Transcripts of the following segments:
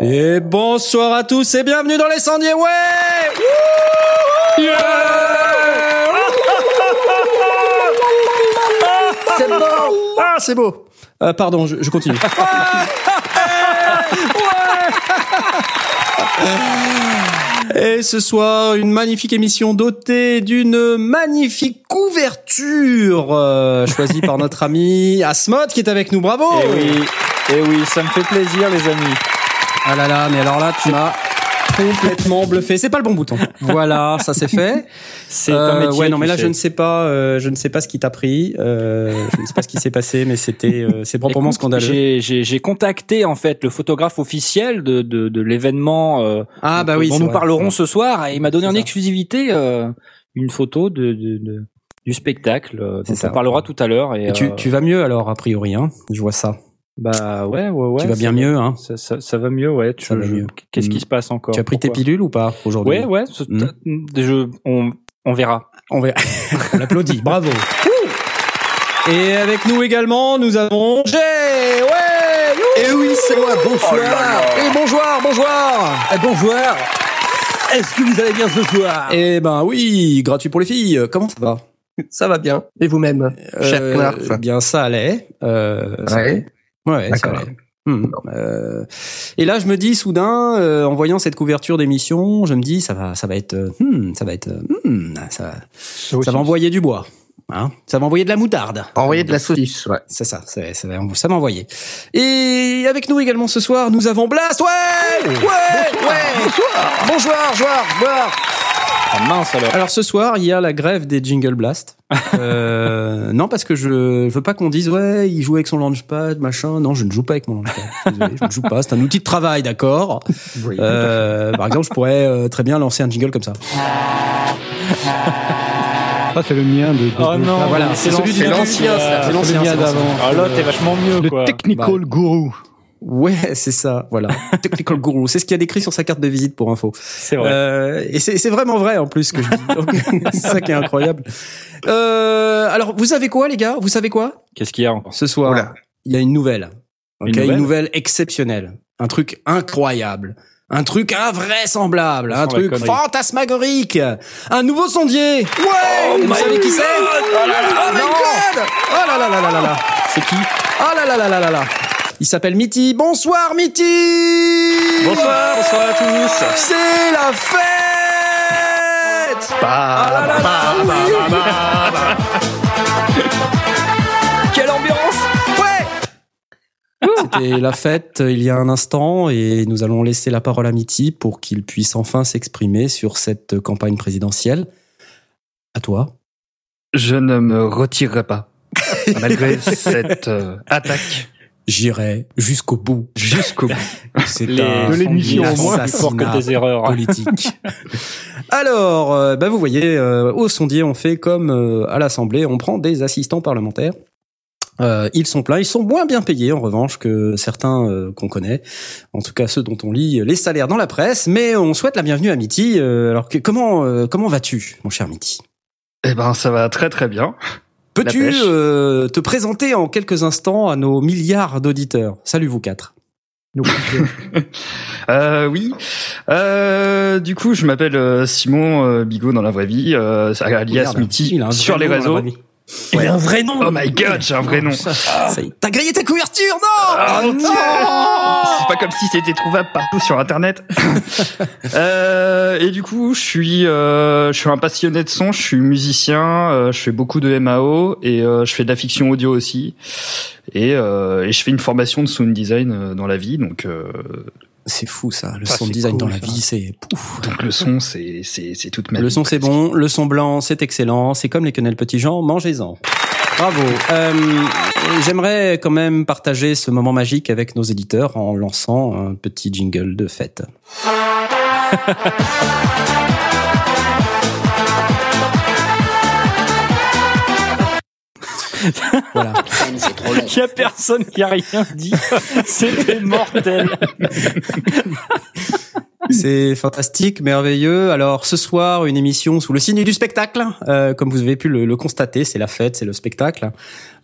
Et bonsoir à tous et bienvenue dans les Sandiers, ouais C'est beau. Ah, c'est beau Euh, Pardon, je, je continue. Et ce soir, une magnifique émission dotée d'une magnifique couverture euh, choisie par notre ami Asmod qui est avec nous. Bravo Eh oui, eh oui, ça me fait plaisir, les amis. Ah là là, mais alors là, tu m'as complètement bluffé. C'est pas le bon bouton. Voilà, ça c'est fait. C'est Euh, un métier. ouais, non, mais là, je ne sais pas, euh, je ne sais pas ce qui t'a pris. Euh, je ne sais pas ce qui s'est passé, mais c'était, euh, c'est proprement Écoute, scandaleux. J'ai, j'ai, j'ai contacté en fait le photographe officiel de, de, de l'événement euh, Ah bah oui, dont nous vrai. parlerons ce soir et il m'a donné en ça. exclusivité euh, une photo de, de, de- du spectacle. euh, C'est dont ça. on parlera tout à l'heure. Et, Et tu, euh, tu vas mieux alors a priori, hein Je vois ça. Bah ouais, ouais, ouais. tu vas bien va- mieux, hein Ça, ça, ça va mieux, ouais. Tu- Ça va je- mieux. Qu'est-ce Mm. qui se passe encore? Tu as pris tes pilules ou pas aujourd'hui? Ouais, ouais. ce- Mm. je, on, on verra. On va, on l'applaudit. Bravo. Et avec nous également, nous avons Jay. Ouais. Et oui, c'est moi. Bonsoir. Et bonjour, bonjour. Eh, bonjour. Est-ce que vous allez bien ce soir? Eh ben oui, gratuit pour les filles. Comment ça va? Ça va bien. Et vous-même, cher Euh, Knarf? Bien, ça allait. Euh, ça Ouais. Ouais, ça D'accord. allait. Hmm. Euh, et là, je me dis soudain, euh, en voyant cette couverture d'émission, je me dis ça va, ça va être, euh, hmm, ça va être, hmm, ça, ça va envoyer du bois, hein, ça va envoyer de la moutarde. Envoyer de la saucisse, ouais. C'est ça, c'est- ça va, ça va envoyer. Et avec nous également ce soir, nous avons Blast, ouais, ouais, ouais, bonsoir, bonjour, bonsoir, bonsoir. Ah mince alors. Alors ce soir, il y a la grève des Jingle Blast. Euh, non, parce que je veux pas qu'on dise ouais, il joue avec son launchpad, machin. Non, je ne joue pas avec mon launchpad. Désolé, je ne joue pas. C'est un outil de travail, d'accord? Euh, par exemple, je pourrais euh, très bien lancer un jingle comme ça. Ça, c'est le mien de. de Oh de- non, Ah, voilà, c'est celui début. l'ancien. C'est l'ancien, le mien c'est l'ancien. d'avant. Ah là, t'es vachement mieux Le quoi. technical guru. Ouais, c'est ça. Voilà, technical guru. C'est ce qu'il y a décrit sur sa carte de visite pour info. C'est vrai. Euh, et c'est vraiment vrai en plus que je dis. C'est ça qui est incroyable. Euh, alors, vous savez quoi, les gars Vous savez quoi Qu'est-ce qu'il y a encore Ce soir, Oula. il y a une nouvelle. Ok, Une une, nouvelle nouvelle exceptionnelle. Un truc incroyable. Un truc invraisemblable. Un truc fantasmagorique. Un nouveau sondier. Ouais Vous savez qui c'est Oh là là, oh my god Oh là là là là là là C'est qui Oh là là là là là là Il s'appelle Mitty. Bonsoir Mitty Bonsoir, bonsoir à tous. C'est la fête Ah là là là, oui. Quelle ambiance Ouais C'était la fête il y a un instant et nous allons laisser la parole à Mitty pour qu'il puisse enfin s'exprimer sur cette campagne présidentielle. À toi. Je ne me retirerai pas, malgré cette euh, attaque J'irai jusqu'au bout. jusqu'au bout. C'est Les un De l'émission, moins. forts que tes erreurs. politique. Alors, euh, bah vous voyez, euh, au sondier, on fait comme euh, à l'Assemblée, on prend des assistants parlementaires. Euh, ils sont pleins, ils sont moins bien payés en revanche que certains euh, qu'on connaît, en tout cas ceux dont on lit les salaires dans la presse. Mais on souhaite la bienvenue à Mitty. Euh, alors que, comment euh, comment vas-tu, mon cher Mitty? Eh ben, ça va très très bien. Peux-tu euh, te présenter en quelques instants à nos milliards d'auditeurs? Salut vous quatre. Euh, oui. Euh, du coup, je m'appelle euh, Simon euh, Bigot dans la vraie vie, euh, alias vrai sur les nom dans la réseaux. Il a un vrai nom. Oh my god, j'ai un vrai nom. Est. T'as grillé tes couvertures, non Ah, Oh mon Dieu. non C'est pas comme si c'était trouvable partout sur internet. euh, et du coup, je suis, euh, je suis un passionné de son. Je suis musicien. euh, je fais beaucoup de MAO et euh, je fais de la fiction audio aussi. Et, euh, et je fais une formation de sound design euh, dans la vie. Donc, euh, C'est fou ça, le Ça, son c'est design cool, dans la ça. vie, c'est pouf. donc le son, c'est, c'est, c'est toute ma Le son c'est bon, le son blanc c'est excellent, c'est comme les quenelles petits gens, mangez-en. Bravo. Euh, J'aimerais quand même partager ce moment magique avec nos éditeurs en lançant un petit jingle de fête. Voilà. Il y a personne qui a rien dit. C'était mortel. C'est fantastique, merveilleux. Alors ce soir, une émission sous le signe du spectacle. Euh, comme vous avez pu le, le constater, c'est la fête, c'est le spectacle.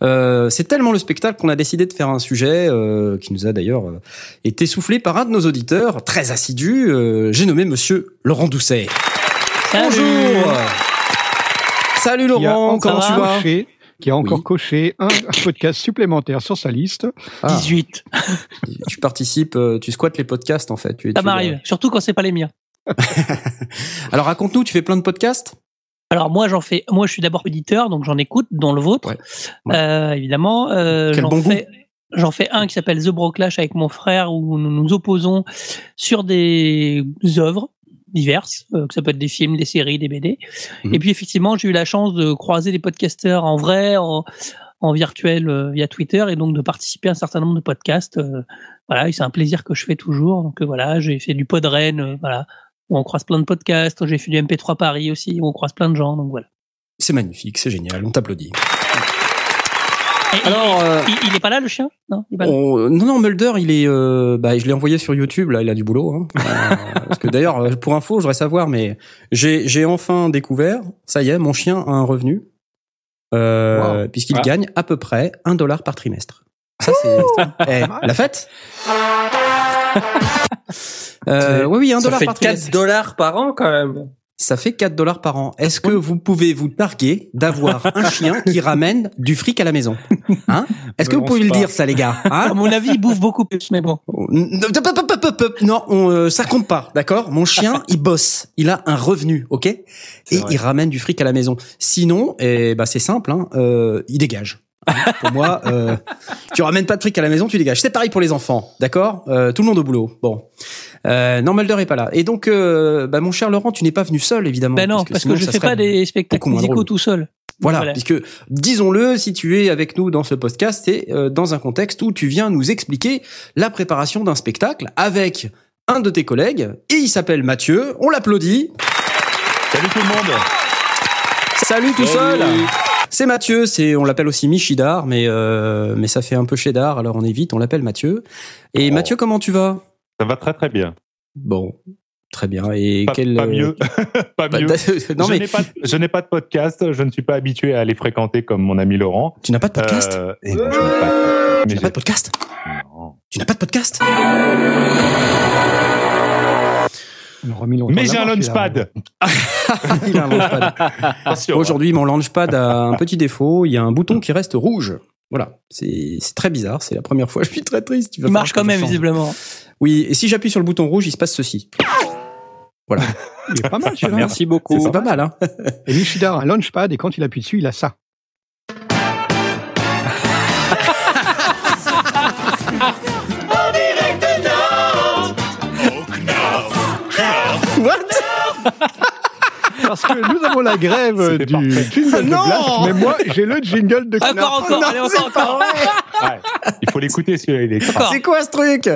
Euh, c'est tellement le spectacle qu'on a décidé de faire un sujet euh, qui nous a d'ailleurs euh, été soufflé par un de nos auditeurs très assidus. Euh, J'ai nommé Monsieur Laurent Doucet. Bonjour. Salut Laurent, comment tu vas? Qui a encore Oui. coché un, un podcast supplémentaire sur sa liste. Ah, 18. Tu participes, euh, tu squattes les podcasts en fait. Tu Ça m'arrive, surtout quand c'est pas les miens. Alors raconte-nous, tu fais plein de podcasts? Alors moi j'en fais, moi je suis d'abord auditeur, donc j'en écoute, dont le vôtre, Ouais. Ouais. Euh, évidemment. Euh, Quel j'en bon goût. fais, j'en fais un qui s'appelle The Broclash avec mon frère où nous nous opposons sur des œuvres diverses, euh, que ça peut être des films, des séries, des BD. Mhm. Et puis effectivement j'ai eu la chance de croiser des podcasteurs en vrai, en, en virtuel euh, via Twitter et donc de participer à un certain nombre de podcasts. euh, voilà, et c'est un plaisir que je fais toujours. Donc voilà, j'ai fait du Podren, voilà, où on croise plein de podcasts. J'ai fait du MP3 Paris aussi, où on croise plein de gens. Donc voilà. C'est magnifique, c'est génial, on t'applaudit. Alors, euh, il, il est pas là le chien? Non, il est pas là. on- non, non, Mulder, il est, euh, bah, je l'ai envoyé sur YouTube, là, il a du boulot. Hein. Euh, parce que d'ailleurs, euh, pour info, je voudrais savoir, mais j'ai, j'ai enfin découvert, ça y est, mon chien a un revenu, euh, puisqu'il Ah. gagne à peu près un dollar par trimestre. Ça, c'est Eh, la fête? Euh, oui, oui, un Ça dollar fait par 4 trimestre. dollars par an quand même. Ça fait 4 dollars par an. Est-ce que vous pouvez vous targuer d'avoir un chien qui ramène du fric à la maison Hein Est-ce que vous pouvez le dire, ça, les gars hein À mon avis, il bouffe beaucoup plus, mais bon. Non, on, euh, ça compte pas, d'accord Mon chien, il bosse, il a un revenu, ok Et vrai. il ramène du fric à la maison. Sinon, eh bah c'est simple, hein, euh, il dégage. Hein, Pour moi, euh, tu ramènes pas de fric à la maison, tu dégages. C'est pareil pour les enfants, d'accord Euh, Tout le monde au boulot. Bon, euh, non, Mulder est pas là. Et donc, euh, bah, mon cher Laurent, tu n'es pas venu seul, évidemment. Ben non, parce sinon, que je fais pas des spectacles musicaux tout seul. Voilà, Voilà. puisque disons-le, si tu es avec nous dans ce podcast, c'est euh, dans un contexte où tu viens nous expliquer la préparation d'un spectacle avec un de tes collègues, et il s'appelle Mathieu, on l'applaudit. Salut tout le monde Salut tout Salut. seul C'est Mathieu, c'est on l'appelle aussi Michidar, mais euh, mais ça fait un peu cheddar, alors on évite, on l'appelle Mathieu. Et Oh. Mathieu, comment tu vas? Ça va très très bien. Bon, très bien. Et Pas, quel pas euh, mieux. pas pas- mieux. non je mais n'ai pas, je n'ai pas de podcast, je ne suis pas habitué à les fréquenter comme mon ami Laurent. tu n'as pas de podcast? Euh, et non, je n'ai pas de- Tu n'as pas de podcast? Non. Tu n'as pas de podcast? Mais j'ai un l'avoir, celui-là. launchpad. Il a un launchpad. Attention. Aujourd'hui, mon launchpad a un petit défaut. Il y a un bouton qui reste rouge. Voilà, c'est c'est très bizarre. C'est la première fois. Je suis très triste. Il, marche quand même, visiblement. Oui, et si j'appuie sur le bouton rouge, il se passe ceci. Voilà, Il est pas mal celui-là. Merci beaucoup. c'est pas mal. Hein Et Michidar a un launchpad et quand il appuie dessus, il a ça. What? Parce que nous avons la grève du jingle de Non Blast, mais moi j'ai le jingle de Knarf. Encore, encore, allez, encore, encore. Ouais. Il faut l'écouter celui-là, il est. C'est quoi ce truc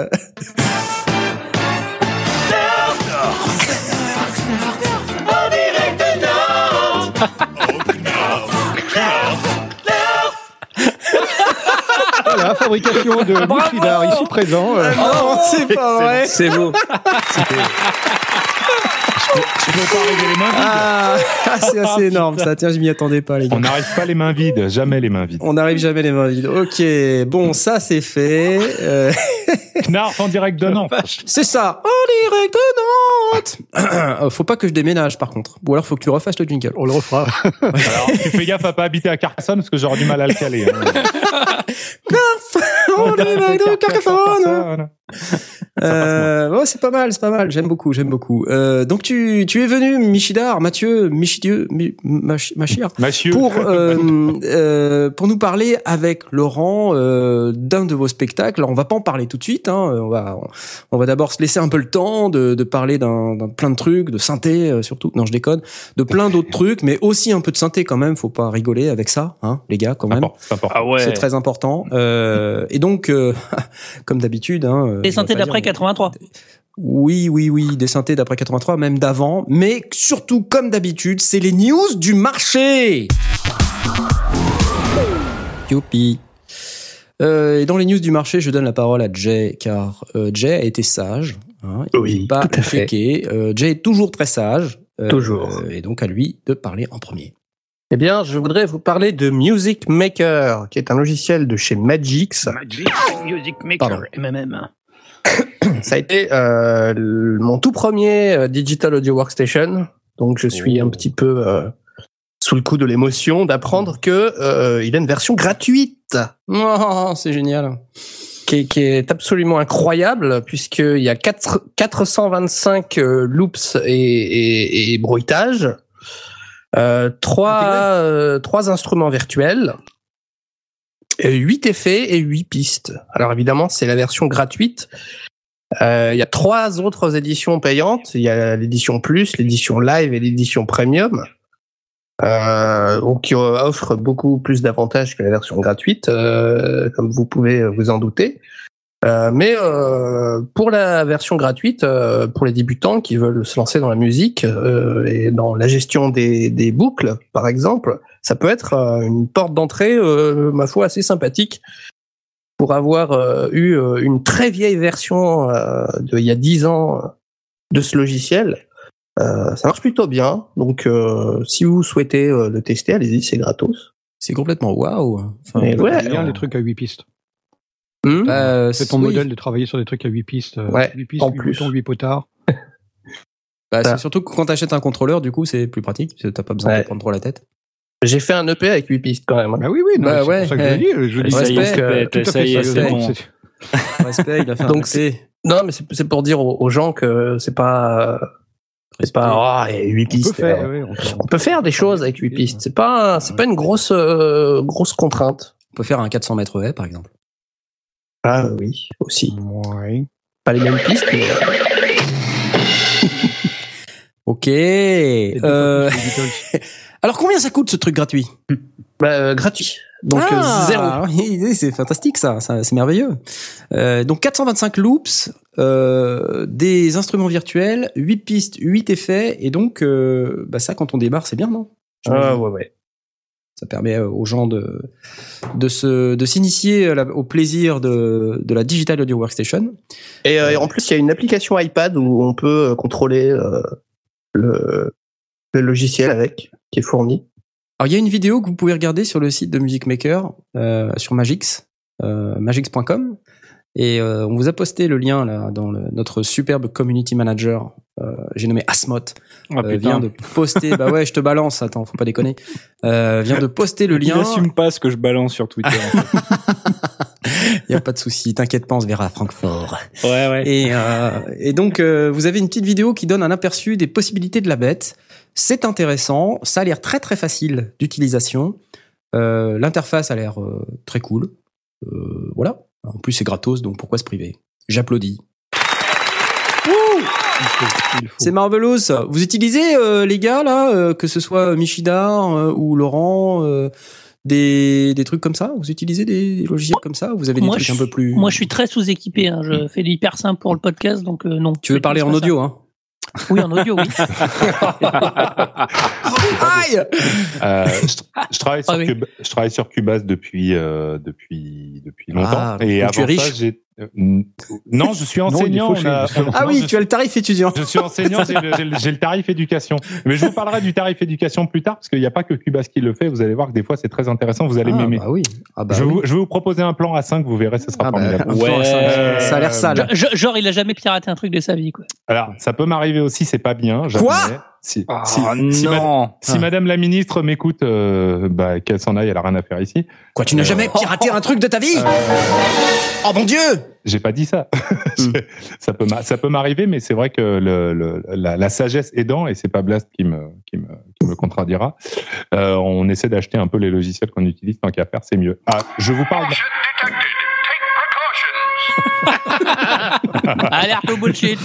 Voilà, fabrication de Michidar ici présent. euh, Non, c'est pas vrai. C'est beau. Je peux pas arriver les mains vides. Ah, c'est assez énorme ça. Tiens, je m'y attendais pas, les gars. On n'arrive pas les mains vides, jamais les mains vides. On n'arrive jamais les mains vides. Ok, bon, ça c'est fait. Euh, Knarf en direct de Nantes. c'est ça. En direct de Nantes. Euh, faut pas que je déménage par contre. Ou alors faut que tu refasses le jingle. On le refera. Alors, tu fais gaffe à pas habiter à Carcassonne parce que j'aurais du mal à le caler. hein. En direct de Carcassonne. Euh, ouais, c'est pas mal, c'est pas mal. J'aime beaucoup, j'aime beaucoup. Euh, donc tu, tu es venu, Michidar, Mathieu, Michidieu, Mi- Mach- Machir, Mathieu. pour euh, euh, pour nous parler avec Laurent euh, d'un de vos spectacles. Alors on va pas en parler tout de suite. Hein, on va on va d'abord se laisser un peu le temps de, de parler d'un d'un plein de trucs, de synthé euh, surtout. Non, je déconne. De plein d'autres trucs, mais aussi un peu de synthé quand même. Faut pas rigoler avec ça, hein, les gars, quand même. C'est important. Ah ouais. C'est très important. Euh, et donc, euh, comme d'habitude, hein, Je vais synthés d'après dire- 83. Oui, oui, oui, des synthés d'après 83, même d'avant. Mais surtout, comme d'habitude, c'est les news du marché. Youpi. Euh, et dans les news du marché, je donne la parole à Jay, car euh, Jay a été sage. Hein, il Oui, n'est pas tout à fait. checké. Euh, Jay est toujours très sage. Euh, Toujours. euh, et donc à lui de parler en premier. Eh bien, je voudrais vous parler de Music Maker, qui est un logiciel de chez Magix. Magic Music Pardon. Maker, MMM. Ça a été euh, mon tout premier euh, Digital Audio Workstation. Donc, je suis Oh. un petit peu euh, sous le coup de l'émotion d'apprendre que euh, il a une version gratuite. Oh, c'est génial. qui est, qui est absolument incroyable puisqu'il y a quatre- 425 euh, loops et, et, et bruitages, euh, trois, euh, trois instruments virtuels, et huit effets et huit pistes. Alors évidemment, c'est la version gratuite. Euh, Il y a trois autres éditions payantes. Il y a l'édition Plus, l'édition Live et l'édition Premium. Euh, qui euh, offre beaucoup plus d'avantages que la version gratuite, euh, comme vous pouvez vous en douter. Euh, mais euh, pour la version gratuite, euh, pour les débutants qui veulent se lancer dans la musique et dans la gestion des, des boucles, par exemple, ça peut être une porte d'entrée, ma foi, assez sympathique pour avoir eu une très vieille version de il y a 10 ans de ce logiciel. Ça marche plutôt bien, donc si vous souhaitez le tester, allez-y, c'est gratos. C'est complètement waouh. Enfin, ouais. Bien les trucs à 8 pistes. Hmm bah, C'est ton oui. modèle de travailler sur des trucs à 8 pistes. euh, Ouais, 8 pistes, en 8 plus. boutons, 8 potards. Bah, c'est surtout que quand t'achètes un contrôleur, du coup, c'est plus pratique. parce que T'as pas besoin Ouais. de prendre trop la tête. J'ai fait un EP avec 8 pistes quand même. hein. Bah oui, oui, Bah c'est ouais, pour ça que je dis. euh, Je dis Ça y est, Respect, c'est- ça y est, c'est bon. C'est- Respect, il a fait un PC. Non, mais c'est c'est pour dire aux, aux gens que c'est pas c'est pas oh, et 8 On peut pistes. faire, euh, ouais, on peut- on peut faire des choses avec 8 pistes. C'est pas c'est pas une grosse euh, grosse contrainte. On peut faire un 400 mètres haies, par exemple. Ah oui, aussi. Ouais. Pas les mêmes pistes, mais Ok. Euh, alors, combien ça coûte ce truc gratuit? Bah, euh, gratuit. Donc ah, euh, zéro. oui, C'est fantastique ça, ça c'est merveilleux. Euh, donc 425 loops, euh, des instruments virtuels, 8 pistes, 8 effets, et donc euh, bah ça quand on démarre c'est bien non? Ah ouais ouais. Ça permet euh, aux gens de de se de s'initier la- au plaisir de de la digital audio workstation. Et, euh, et en plus, il y a une application iPad où on peut euh, contrôler euh, le, le logiciel avec, qui est fourni. Alors il y a une vidéo que vous pouvez regarder sur le site de Music Maker euh, sur Magix, euh, magix.com, et euh, on vous a posté le lien là dans le- notre superbe community manager. Euh, J'ai nommé Asmot. Ah, euh, vient de poster. bah ouais, je te balance. Attends, faut pas déconner. Euh, vient de poster le Il lien. assume pas ce que je balance sur Twitter. en fait. Il y a pas de souci. T'inquiète pas, on se verra à Francfort. ouais, ouais. Et, euh, et donc, euh, vous avez une petite vidéo qui donne un aperçu des possibilités de la bête. C'est intéressant. Ça a l'air très très facile d'utilisation. Euh, L'interface a l'air euh, très cool. Euh, voilà. En plus, c'est gratos, donc pourquoi se priver? J'applaudis. C'est marvelous. Vous utilisez euh, les gars là, euh, que ce soit Michidar euh, ou Laurent, euh, des, des trucs comme ça? Vous utilisez des, des logiciels comme ça? Ou Vous avez des Moi, trucs je un peu plus. Moi, je suis très sous-équipé. hein. Je fais de l'hyper simple pour le podcast, donc euh, non. Tu veux parler en audio, hein? Oui, en audio, oui. Aïe Euh, je, je travaille sur Ah oui. Cub- je travaille sur Cubase depuis euh, depuis depuis longtemps Ah, et avant tu es riche ça j'ai non je suis enseignant a-. Ah non, oui, je tu as le tarif étudiant. Je suis enseignant, j'ai le, tarif éducation. Mais je vous parlerai du tarif éducation plus tard, parce qu'il n'y a pas que Cubase qui le fait. Vous allez voir que des fois, c'est très intéressant. Vous allez Ah, m'aimer. bah oui. Ah bah je, vais oui. vous, je vais vous proposer un plan à 5, vous verrez, ce sera Ah bah, formidable. cinq. Ouais. Ça a l'air sale. Genre, il a jamais piraté un truc de sa vie, quoi. Alors, ça peut m'arriver aussi, c'est pas bien. Quoi. Si, Ah, si, si non. si Madame la ministre m'écoute, euh, bah, qu'elle s'en aille, elle a rien à faire ici. Quoi, tu n'as Euh, jamais piraté un truc de ta vie? Euh, Oh mon dieu J'ai pas dit ça. Hmm. ça peut m'a- ça peut m'arriver, mais c'est vrai que le, le- la, la sagesse aidant, et c'est pas Blast qui me, qui me, qui me contredira, euh, on essaie d'acheter un peu les logiciels qu'on utilise tant qu'à faire, c'est mieux. Ah, je vous parle. Alerte au bullshit.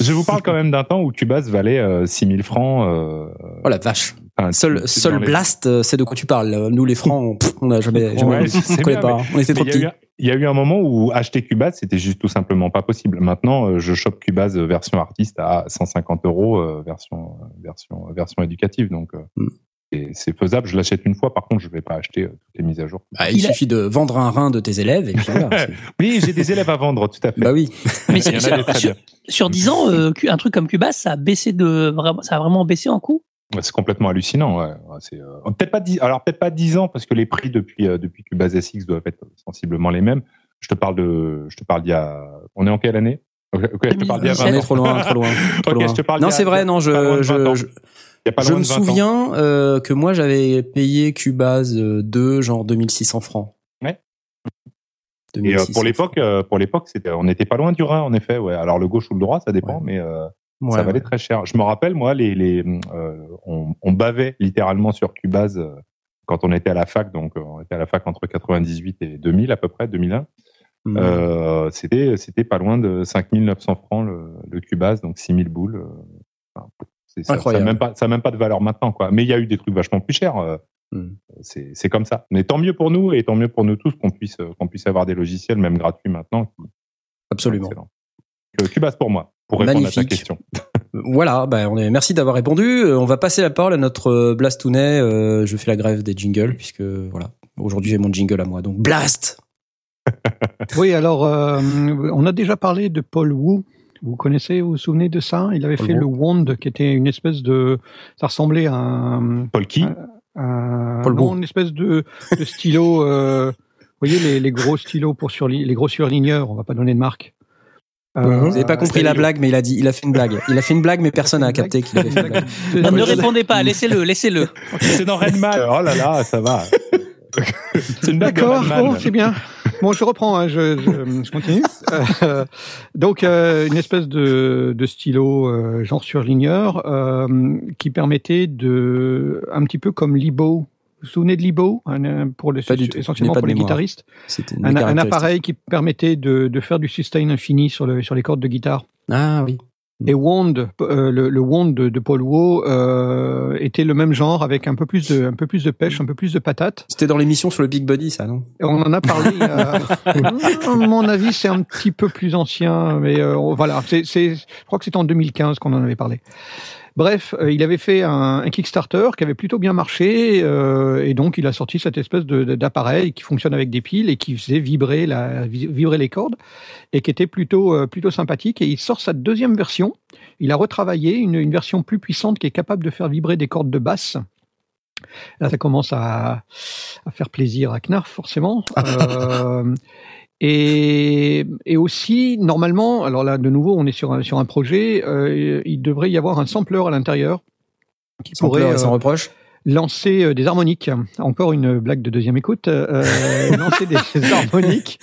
je vous parle quand même d'un temps où Cubase valait euh, 6000 francs. euh, Oh la vache. Enfin, Seul, seul les- Blast, euh, c'est de quoi tu parles. Nous, les francs, on- pff, on n'a jamais, Ouais, on connaît bien, pas. On était trop il y a petits. eu- Il y a eu un moment où acheter Cubase, c'était juste tout simplement pas possible. Maintenant, euh, je chope Cubase euh, version artiste à 150 euros, euh, version, euh, version, version éducative. Donc, euh, Mm. C'est- faisable. Je l'achète une fois. Par contre, je vais pas acheter euh, toutes les mises à jour. Bah, il Il a- suffit de vendre un rein de tes élèves et puis voilà. c'est- Oui, j'ai des élèves à vendre, tout à fait. bah oui. Mais sur, sur- sur 10 ans, euh, un truc comme Cubase, ça a baissé de vraiment, ça a vraiment baissé en coût? C'est complètement hallucinant. Ouais. C'est, euh, peut-être pas 10, alors peut-être pas 10 ans parce que les prix depuis euh, depuis Cubase SX doivent être sensiblement les mêmes. Je te parle de, je te parle d'il y a, on est en quelle année? Je te parle d'il y a 20 On est ans. trop loin, trop loin. trop Ok, loin. je te parle non, c'est vrai, non, je, de 20 ans. je, je, Il y a pas je me de 20 ans. souviens euh, que moi j'avais payé Cubase euh, 2, genre 2600 francs. Ouais. Et euh, 2600 pour l'époque, euh, pour l'époque, c'était, on n'était pas loin du Rhin, en effet. Ouais. Alors le gauche ou le droit, ça dépend, Ouais. mais euh, Ouais, ça valait très cher. Je me rappelle, moi, les, les, euh, on, on bavait littéralement sur Cubase euh, quand on était à la fac. Donc, euh, on était à la fac entre 98 et 2000 à peu près, 2001. Mhm. Euh, c'était, c'était pas loin de 5900 francs le, le Cubase, donc 6000 boules. euh, enfin, c'est, ça, Incroyable. même pas, ça a même pas de valeur maintenant, quoi. Mais il y a eu des trucs vachement plus chers. euh, Mhm. c'est, comme ça. Mais tant mieux pour nous et tant mieux pour nous tous qu'on puisse, euh, qu'on puisse avoir des logiciels, même gratuits maintenant. Absolument. Excellent. Euh, Cubase pour moi, pour répondre à ta Magnifique. question. Voilà, bah, on est, merci d'avoir répondu. On va passer la parole à notre Blastounet. Euh, je fais la grève des jingles puisque voilà, aujourd'hui j'ai mon jingle à moi. Donc Blast. Oui, alors, euh, on a déjà parlé de Paul Wu. Vous connaissez, vous vous souvenez de ça? Il avait Paul fait le Wand, qui était une espèce de... Ça ressemblait à un... Paul qui un- Paul non, une espèce de, de stylo... euh, vous voyez, les, les gros stylos pour surli les gros surligneurs, on va pas donner de marque. Euh, Vous n'avez pas compris la blague, mais il a dit, il a fait une blague. Il a fait une blague, mais personne n'a capté qu'il avait fait une blague. Non, ne répondez pas, laissez-le, laissez-le. C'est dans Redman. oh là là, ça va. c'est une blague D'accord, bon, c'est bien. Bon, je reprends, hein, je, je, je continue. Euh, donc, euh, une espèce de, de stylo euh, genre surligneur euh, qui permettait de, un petit peu comme Libo. Vous vous souvenez de Libo Un, pour le, Pas du tout. Essentiellement pas pour les mémoire. guitaristes. C'était une Un, un appareil qui permettait de, de faire du sustain infini sur, le, sur les cordes de guitare. Ah oui. Et Wand, euh, le, le Wand de, de Paul Wu euh, était le même genre avec un peu plus de, un peu plus de pêche, un peu plus de patate. C'était dans l'émission sur le Big Body, ça, non? Et On en a parlé. à mon avis, c'est un petit peu plus ancien, mais euh, voilà. C'est, c'est, je crois que c'était en 2015 qu'on en avait parlé. Bref, euh, il avait fait un, un Kickstarter qui avait plutôt bien marché, euh, et donc il a sorti cette espèce d'appareil qui fonctionne avec des piles et qui faisait vibrer, la, vibrer les cordes, et qui était plutôt, euh, plutôt sympathique. Et il sort sa deuxième version. Il a retravaillé une, une version plus puissante qui est capable de faire vibrer des cordes de basse. Là, ça commence à, à faire plaisir à Knarf, forcément. Euh, et, et aussi, normalement, alors là, de nouveau, on est sur un, sur un projet, euh, il devrait y avoir un sampler à l'intérieur qui pourrait sans euh, reproche. lancer euh, des harmoniques. Encore une blague de deuxième écoute. euh, lancer des harmoniques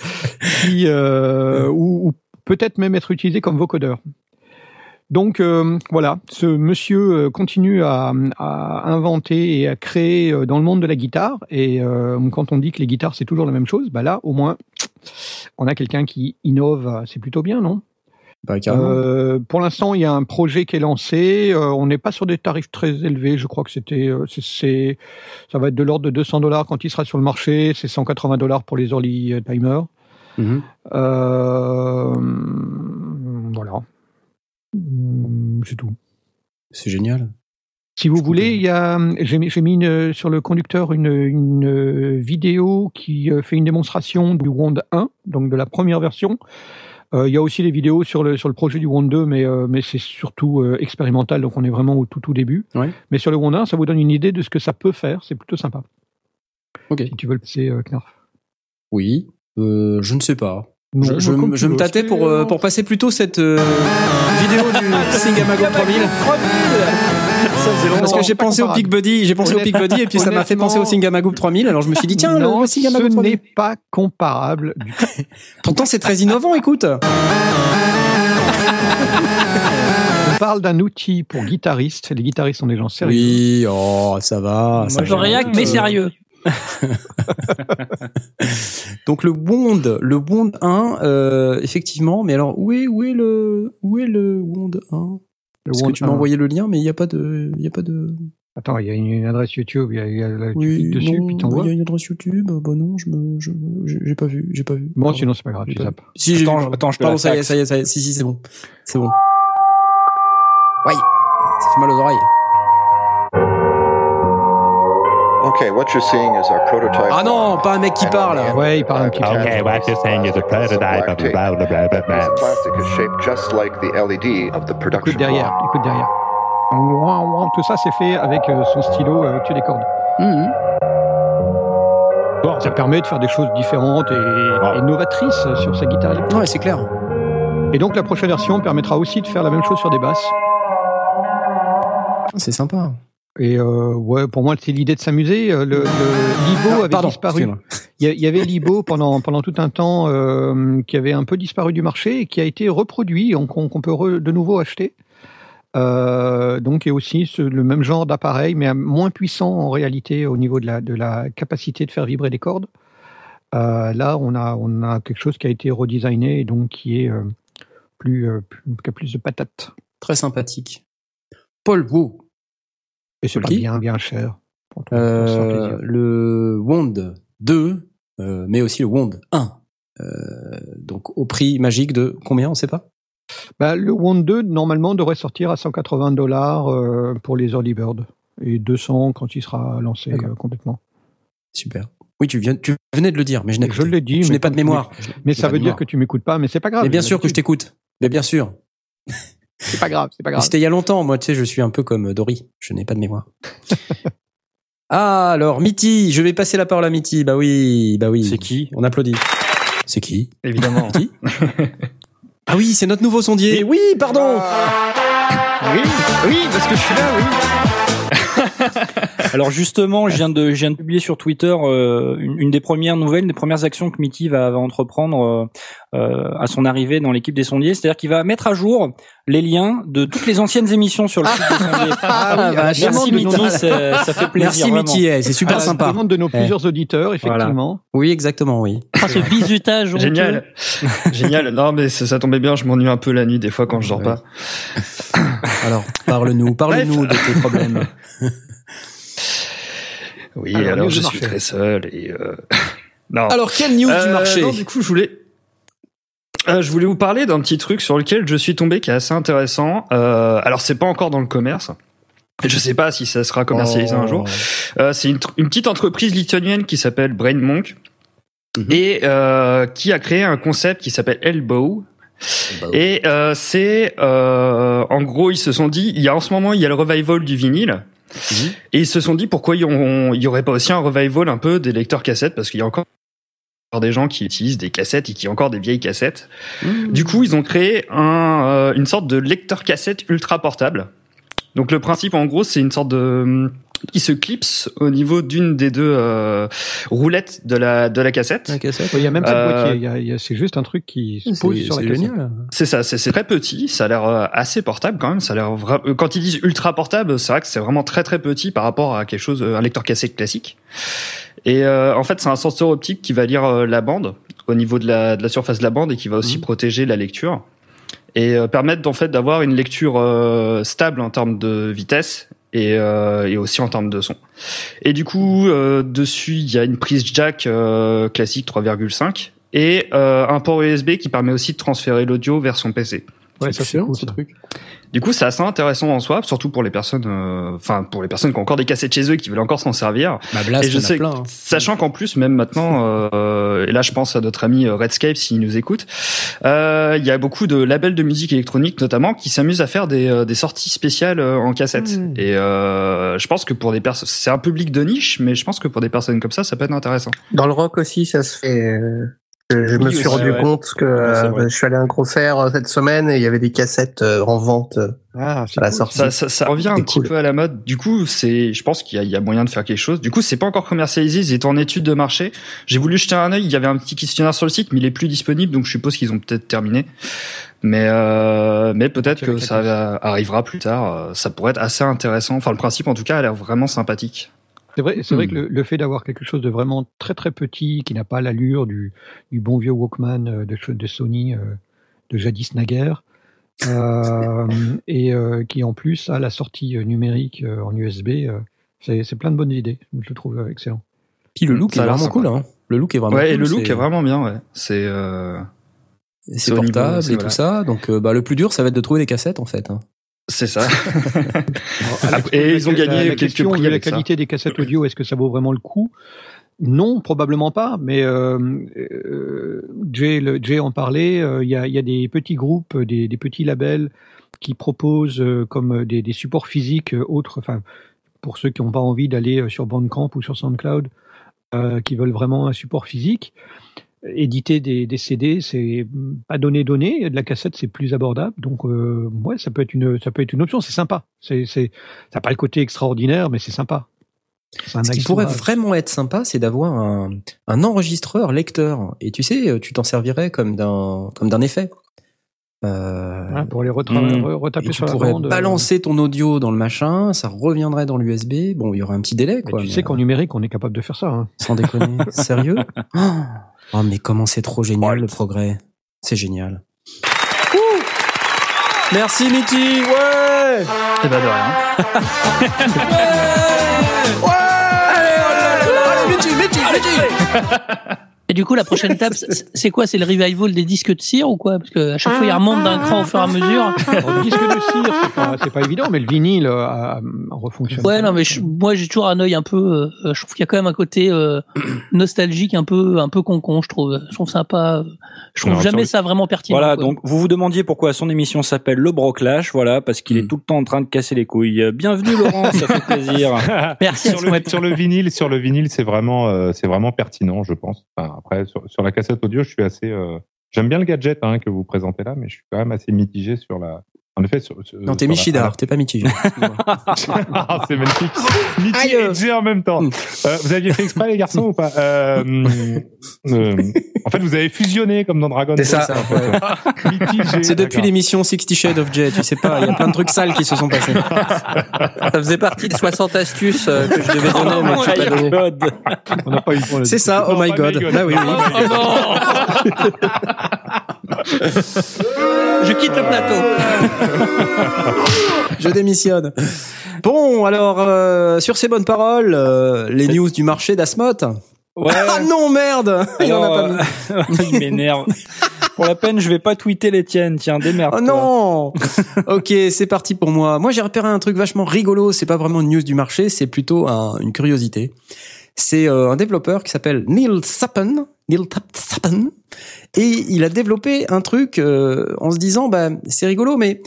qui, euh, ou, ou peut-être même être utilisés comme vocodeurs. Donc euh, voilà, ce monsieur euh, continue à, à inventer et à créer euh, dans le monde de la guitare. Et euh, quand on dit que les guitares c'est toujours la même chose, bah là au moins on a quelqu'un qui innove. C'est plutôt bien, non? Bah, euh, pour l'instant, il y a un projet qui est lancé. Euh, on n'est pas sur des tarifs très élevés. Je crois que c'était, euh, c'est, ça va être de l'ordre de 200 dollars quand il sera sur le marché. C'est 180 dollars pour les early timers. Mhm. Voilà. Mm, C'est tout. C'est génial. Si vous Je voulez, il y a, j'ai mis, j'ai mis une- sur le conducteur une, une euh, vidéo qui euh, fait une démonstration du Wand 1, donc de la première version. Euh, il y a aussi des vidéos sur le, sur le projet du Wand 2, mais, euh, mais c'est surtout euh, expérimental, donc on est vraiment au tout, tout début. Ouais. Mais sur le Wand 1, ça vous donne une idée de ce que ça peut faire, c'est plutôt sympa. Ok. Si tu veux le passer, euh, Knarf. Oui. Euh, je ne sais pas. Non, je je, me- je tâtais pour, euh, pour passer plutôt cette euh, vidéo du Singamago 3000. Parce que j'ai pensé au. Big Buddy, j'ai pensé au Big Buddy et puis ça m'a fait penser au Singamago 3000. Alors je me suis dit tiens non, le ce Singamago 3000. n'est pas comparable du tout. Pourtant c'est très innovant, écoute. On parle d'un outil pour guitaristes. Les guitaristes sont des gens sérieux. Oui, oh ça va. ça Je réacte, mais sérieux. Donc le Wand, le Wand 1, euh, effectivement. Mais alors où est où est le où est le Wand 1 Le Parce que tu m'as 1. envoyé le lien, mais il n'y a pas de il y a pas de Attends, il y a une, une adresse YouTube, il y a, il y a la- tu Oui, cliques dessus, non, puis il t'envoies. y a une adresse YouTube. euh, Bah non, je me, je, j'ai j'ai pas vu, j'ai pas vu. Bon, Pardon. sinon c'est pas grave, tu zappes. Si, Attends, vu. je- attends, je la ça y est, ça y est, ça y est. Si, si, c'est bon. C'est bon. Ouais. Ça fait mal aux oreilles. Okay, what you're seeing is our prototype. Ah non, pas un mec qui parle. Ouais, il parle un petit peu. Okay, what you're saying is a prototype of blah, blah, blah, blah, This blah. plastic is shaped just like the LED of the production Écoute derrière, écoute derrière. Tout ça, c'est fait avec euh, son stylo euh, au-dessus des cordes. Mhm. Ça permet de faire des choses différentes et, et novatrices sur sa guitare. Ouais, c'est clair. Et donc la prochaine version permettra aussi de faire la même chose sur des basses. C'est sympa. Et euh, ouais, pour moi, c'est l'idée de s'amuser. Euh, Le, le Libo avait Ah, Pardon, disparu. Il y, avait Libo pendant pendant tout un temps euh, qui avait un peu disparu du marché et qui a été reproduit, donc qu'on peut re- de nouveau acheter. Euh, donc, et aussi ce- le même genre d'appareil, mais moins puissant en réalité au niveau de la de la capacité de faire vibrer des cordes. Euh, là, on a on a quelque chose qui a été redesigné et donc qui est euh, plus, euh, plus qui a plus de patates. Très sympathique. Paul Wu. Et c'est pas qui bien bien cher. Euh, le Wand 2, euh, mais aussi le Wand 1. Euh, donc au prix magique de combien, on sait pas? Bah, le Wand 2, normalement, devrait sortir à 180 dollars pour les early bird et 200 quand il sera lancé complètement. Super. Oui, tu, viens, tu venais de le dire, mais je n'ai Je l'ai dit, Je mais n'ai pas de mémoire. Mais J'ai ça veut dire que tu m'écoutes pas, mais c'est pas grave. Mais bien sûr que je t'écoute. Mais bien sûr. C'est pas grave, c'est pas grave. C'était il y a longtemps. Moi, tu sais, je suis un peu comme Dory. Je n'ai pas de mémoire. ah, alors, Mitty. Je vais passer la parole à Mitty. Bah oui, bah oui. C'est qui? On applaudit. C'est qui? Évidemment. Mitty Ah oui, c'est notre nouveau sondier. Oui, pardon. oui, oui, parce que je suis là, oui. Alors justement, je viens de, je viens de publier sur Twitter euh, une, une des premières nouvelles, des premières actions que Mitty va, va entreprendre euh, euh, à son arrivée dans l'équipe des sondiers, c'est-à-dire qu'il va mettre à jour les liens de toutes les anciennes émissions sur le site des sondiers. Ah oui, bah, Merci Mitty, ça, ça fait plaisir. Merci. Mitty. eh, C'est super la sympa. demande de nos Eh. plusieurs auditeurs, effectivement. Oui, exactement, oui. Ah, ce bizutage. Génial. Génial. Non, mais ça, ça tombait bien, je m'ennuie un peu la nuit des fois quand je dors Ouais. pas. Alors, parle-nous, parle-nous de tes problèmes. Oui, Alors, je suis très seul et euh... non. Alors, quelle news du Euh, marché non, du coup, je voulais, euh, je voulais vous parler d'un petit truc sur lequel je suis tombé qui est assez intéressant. Euh, alors, c'est pas encore dans le commerce. Je sais pas si ça sera commercialisé un jour. Euh, c'est une, une petite entreprise lituanienne qui s'appelle BrainMonk Mhm. et euh, qui a créé un concept qui s'appelle Elbow. Et euh, c'est euh, en gros ils se sont dit il y a en ce moment il y a le revival du vinyle Et ils se sont dit pourquoi il y, on- il y aurait pas aussi un revival un peu des lecteurs cassettes? Parce qu'il y a encore des gens qui utilisent des cassettes et qui ont encore des vieilles cassettes. Du coup, ils ont créé un, euh, une sorte de lecteur cassette ultra portable. Donc le principe, en gros, c'est une sorte de qui se clipse au niveau d'une des deux euh, roulettes de la de la cassette. La cassette. Il y a même pas de Euh, boîtier, il y a- il y a- c'est juste un truc qui se pose C'est sur la cassette. C'est ça, c'est c'est très petit, ça a l'air euh, assez portable quand même. Ça a l'air vra- euh, quand ils disent ultra portable, c'est vrai que c'est vraiment très très petit par rapport à quelque chose, euh, un lecteur cassette classique. Et euh, en fait, c'est un sensor optique qui va lire euh, la bande au niveau de la, de la surface de la bande et qui va aussi Mhm. protéger la lecture et euh, permettre en fait d'avoir une lecture euh, stable en termes de vitesse et, euh, et aussi en termes de son. Et du coup, euh, dessus, il y a une prise jack euh, classique 3,5 et euh, un port USB qui permet aussi de transférer l'audio vers son PC. Ouais, ça c'est cool. ça. truc. Du coup, c'est assez intéressant en soi, surtout pour les personnes, euh, enfin pour les personnes qui ont encore des cassettes chez eux et qui veulent encore s'en servir. Bah, Blast, et je sais, plein. hein. sachant qu'en plus, même maintenant, euh, et là je pense à notre ami euh, Redscape s'il nous écoute, euh, il y a beaucoup de labels de musique électronique notamment qui s'amusent à faire des, euh, des sorties spéciales euh, en cassette. Mmh. Et euh, je pense que pour des personnes, c'est un public de niche, mais je pense que pour des personnes comme ça, ça peut être intéressant. Dans le rock aussi, ça se fait. Je, Oui, me suis rendu ouais. compte que Ouais, euh, je suis allé à un concert euh, cette semaine et il y avait des cassettes euh, en vente Ah, à la cool. sortie. Ça, ça, ça revient un petit peu à la mode. Du coup, c'est, je pense qu'il y a, il y a moyen de faire quelque chose. Du coup, c'est pas encore commercialisé. Ils étaient en étude de marché. J'ai voulu jeter un œil. Il y avait un petit questionnaire sur le site, mais il est plus disponible. Donc, je suppose qu'ils ont peut-être terminé. Mais, euh, mais peut-être que ça arrivera plus tard. Ça pourrait être assez intéressant. Enfin, le principe, en tout cas, a l'air vraiment sympathique. C'est vrai, c'est vrai Hmm. que le, le fait d'avoir quelque chose de vraiment très très petit, qui n'a pas l'allure du, du bon vieux Walkman euh, de, de Sony euh, de jadis naguère, euh, et euh, qui en plus a la sortie numérique euh, en USB. euh, c'est plein de bonnes idées. Je le trouve excellent. Puis le look Ça est vraiment sympa. cool. Hein. Le look est vraiment Ouais, et cool, le look est vraiment bien, ouais. C'est, euh, portable et tout voilà. ça. Donc euh, bah, le plus dur, ça va être de trouver des cassettes en fait. hein. C'est ça. Et ils ont gagné la, quelques question prix la ça. qualité des cassettes audio. Est-ce que ça vaut vraiment le coup? Non, probablement pas. Mais euh, euh, Jay, le- Jay en parlait. euh, Il y, a, il y a des petits groupes, des, des petits labels qui proposent euh, comme des, des supports physiques euh, autres. Enfin, pour ceux qui n'ont pas envie d'aller euh, sur Bandcamp ou sur SoundCloud, euh, qui veulent vraiment un support physique. Éditer des, des CD, c'est pas donné donné. De la cassette, c'est plus abordable. Donc, euh, ouais, ça peut être une, ça peut être une option. C'est sympa. C'est, c'est, ça n'a pas le côté extraordinaire, mais c'est sympa. Ce qui pourrait vraiment être sympa, c'est d'avoir un, un enregistreur lecteur. Et tu sais, tu t'en servirais comme d'un comme d'un effet. Euh, pour les retra- Mm. re- et retaper tu sur la pourrais bande. euh, balancer ton audio dans le machin, ça reviendrait dans l'USB. Bon, il y aurait un petit délai, mais tu mais, sais qu'en numérique, on est capable de faire ça. Hein. Sans déconner. Sérieux? Oh, Oh, mais comment c'est trop génial le progrès. C'est génial. Ouh. Merci Mitty, ouais. Et bah de rien. Allez, Mitty, Mitty, Mitty Et du coup, la prochaine étape, c'est quoi? C'est le revival des disques de cire ou quoi? Parce que à chaque fois, il remonte d'un cran au fur et à mesure. Le disque de cire, c'est pas, c'est pas évident, mais le vinyle euh, a, a refonctionné. Ouais, non, mais je- moi, j'ai toujours un œil un peu. euh, je trouve qu'il y a quand même un côté euh, nostalgique, un peu, un peu concon. Je trouve, je trouve sympa. euh, Je trouve Non, jamais sur ça vraiment pertinent. Voilà, quoi. donc vous vous demandiez pourquoi son émission s'appelle Le Broclash, voilà, parce qu'il est Mm. tout le temps en train de casser les couilles. Bienvenue Laurent, ça fait plaisir. Merci. sur, le, sur le vinyle, sur le vinyle, c'est vraiment, euh, c'est vraiment pertinent, je pense. Enfin, après, sur, la cassette audio, je suis assez. euh, J'aime bien le gadget hein, que vous présentez là, mais je suis quand même assez mitigé sur la. En effet, sur, sur- Non, t'es Michidar, t'es pas excuse-moi. Ah, c'est magnifique. Et Jay en même temps. Euh, vous aviez fait exprès, les garçons, ou pas euh, euh, En fait, vous avez fusionné comme dans Dragon C'est Ball. ça. en fait. Mitty, Jay, C'est depuis d'accord. l'émission Sixty Shades of Jay, tu sais pas, il y a plein de trucs sales qui se sont passés. Ça faisait partie des 60 astuces euh, que je devais donner, mais que j'ai pas donné. God. On n'a pas eu C'est ça, oh Non, my pas god. my god. Bah oui, oui. Oh non Je quitte le plateau. Je démissionne. Bon, alors, euh, sur ces bonnes paroles, euh, les news du marché d'Asmot. Ouais. Ah non, merde Il en a pas euh, il m'énerve. Pour la peine, je vais pas tweeter les tiennes, tiens, démerde. Oh non Ok, c'est parti pour moi. Moi, j'ai repéré un truc vachement rigolo. C'est pas vraiment une news du marché, c'est plutôt un- une curiosité. C'est euh, un développeur qui s'appelle Neil Sappen. Neil. Et il a développé un truc euh, en se disant, bah, c'est rigolo, mais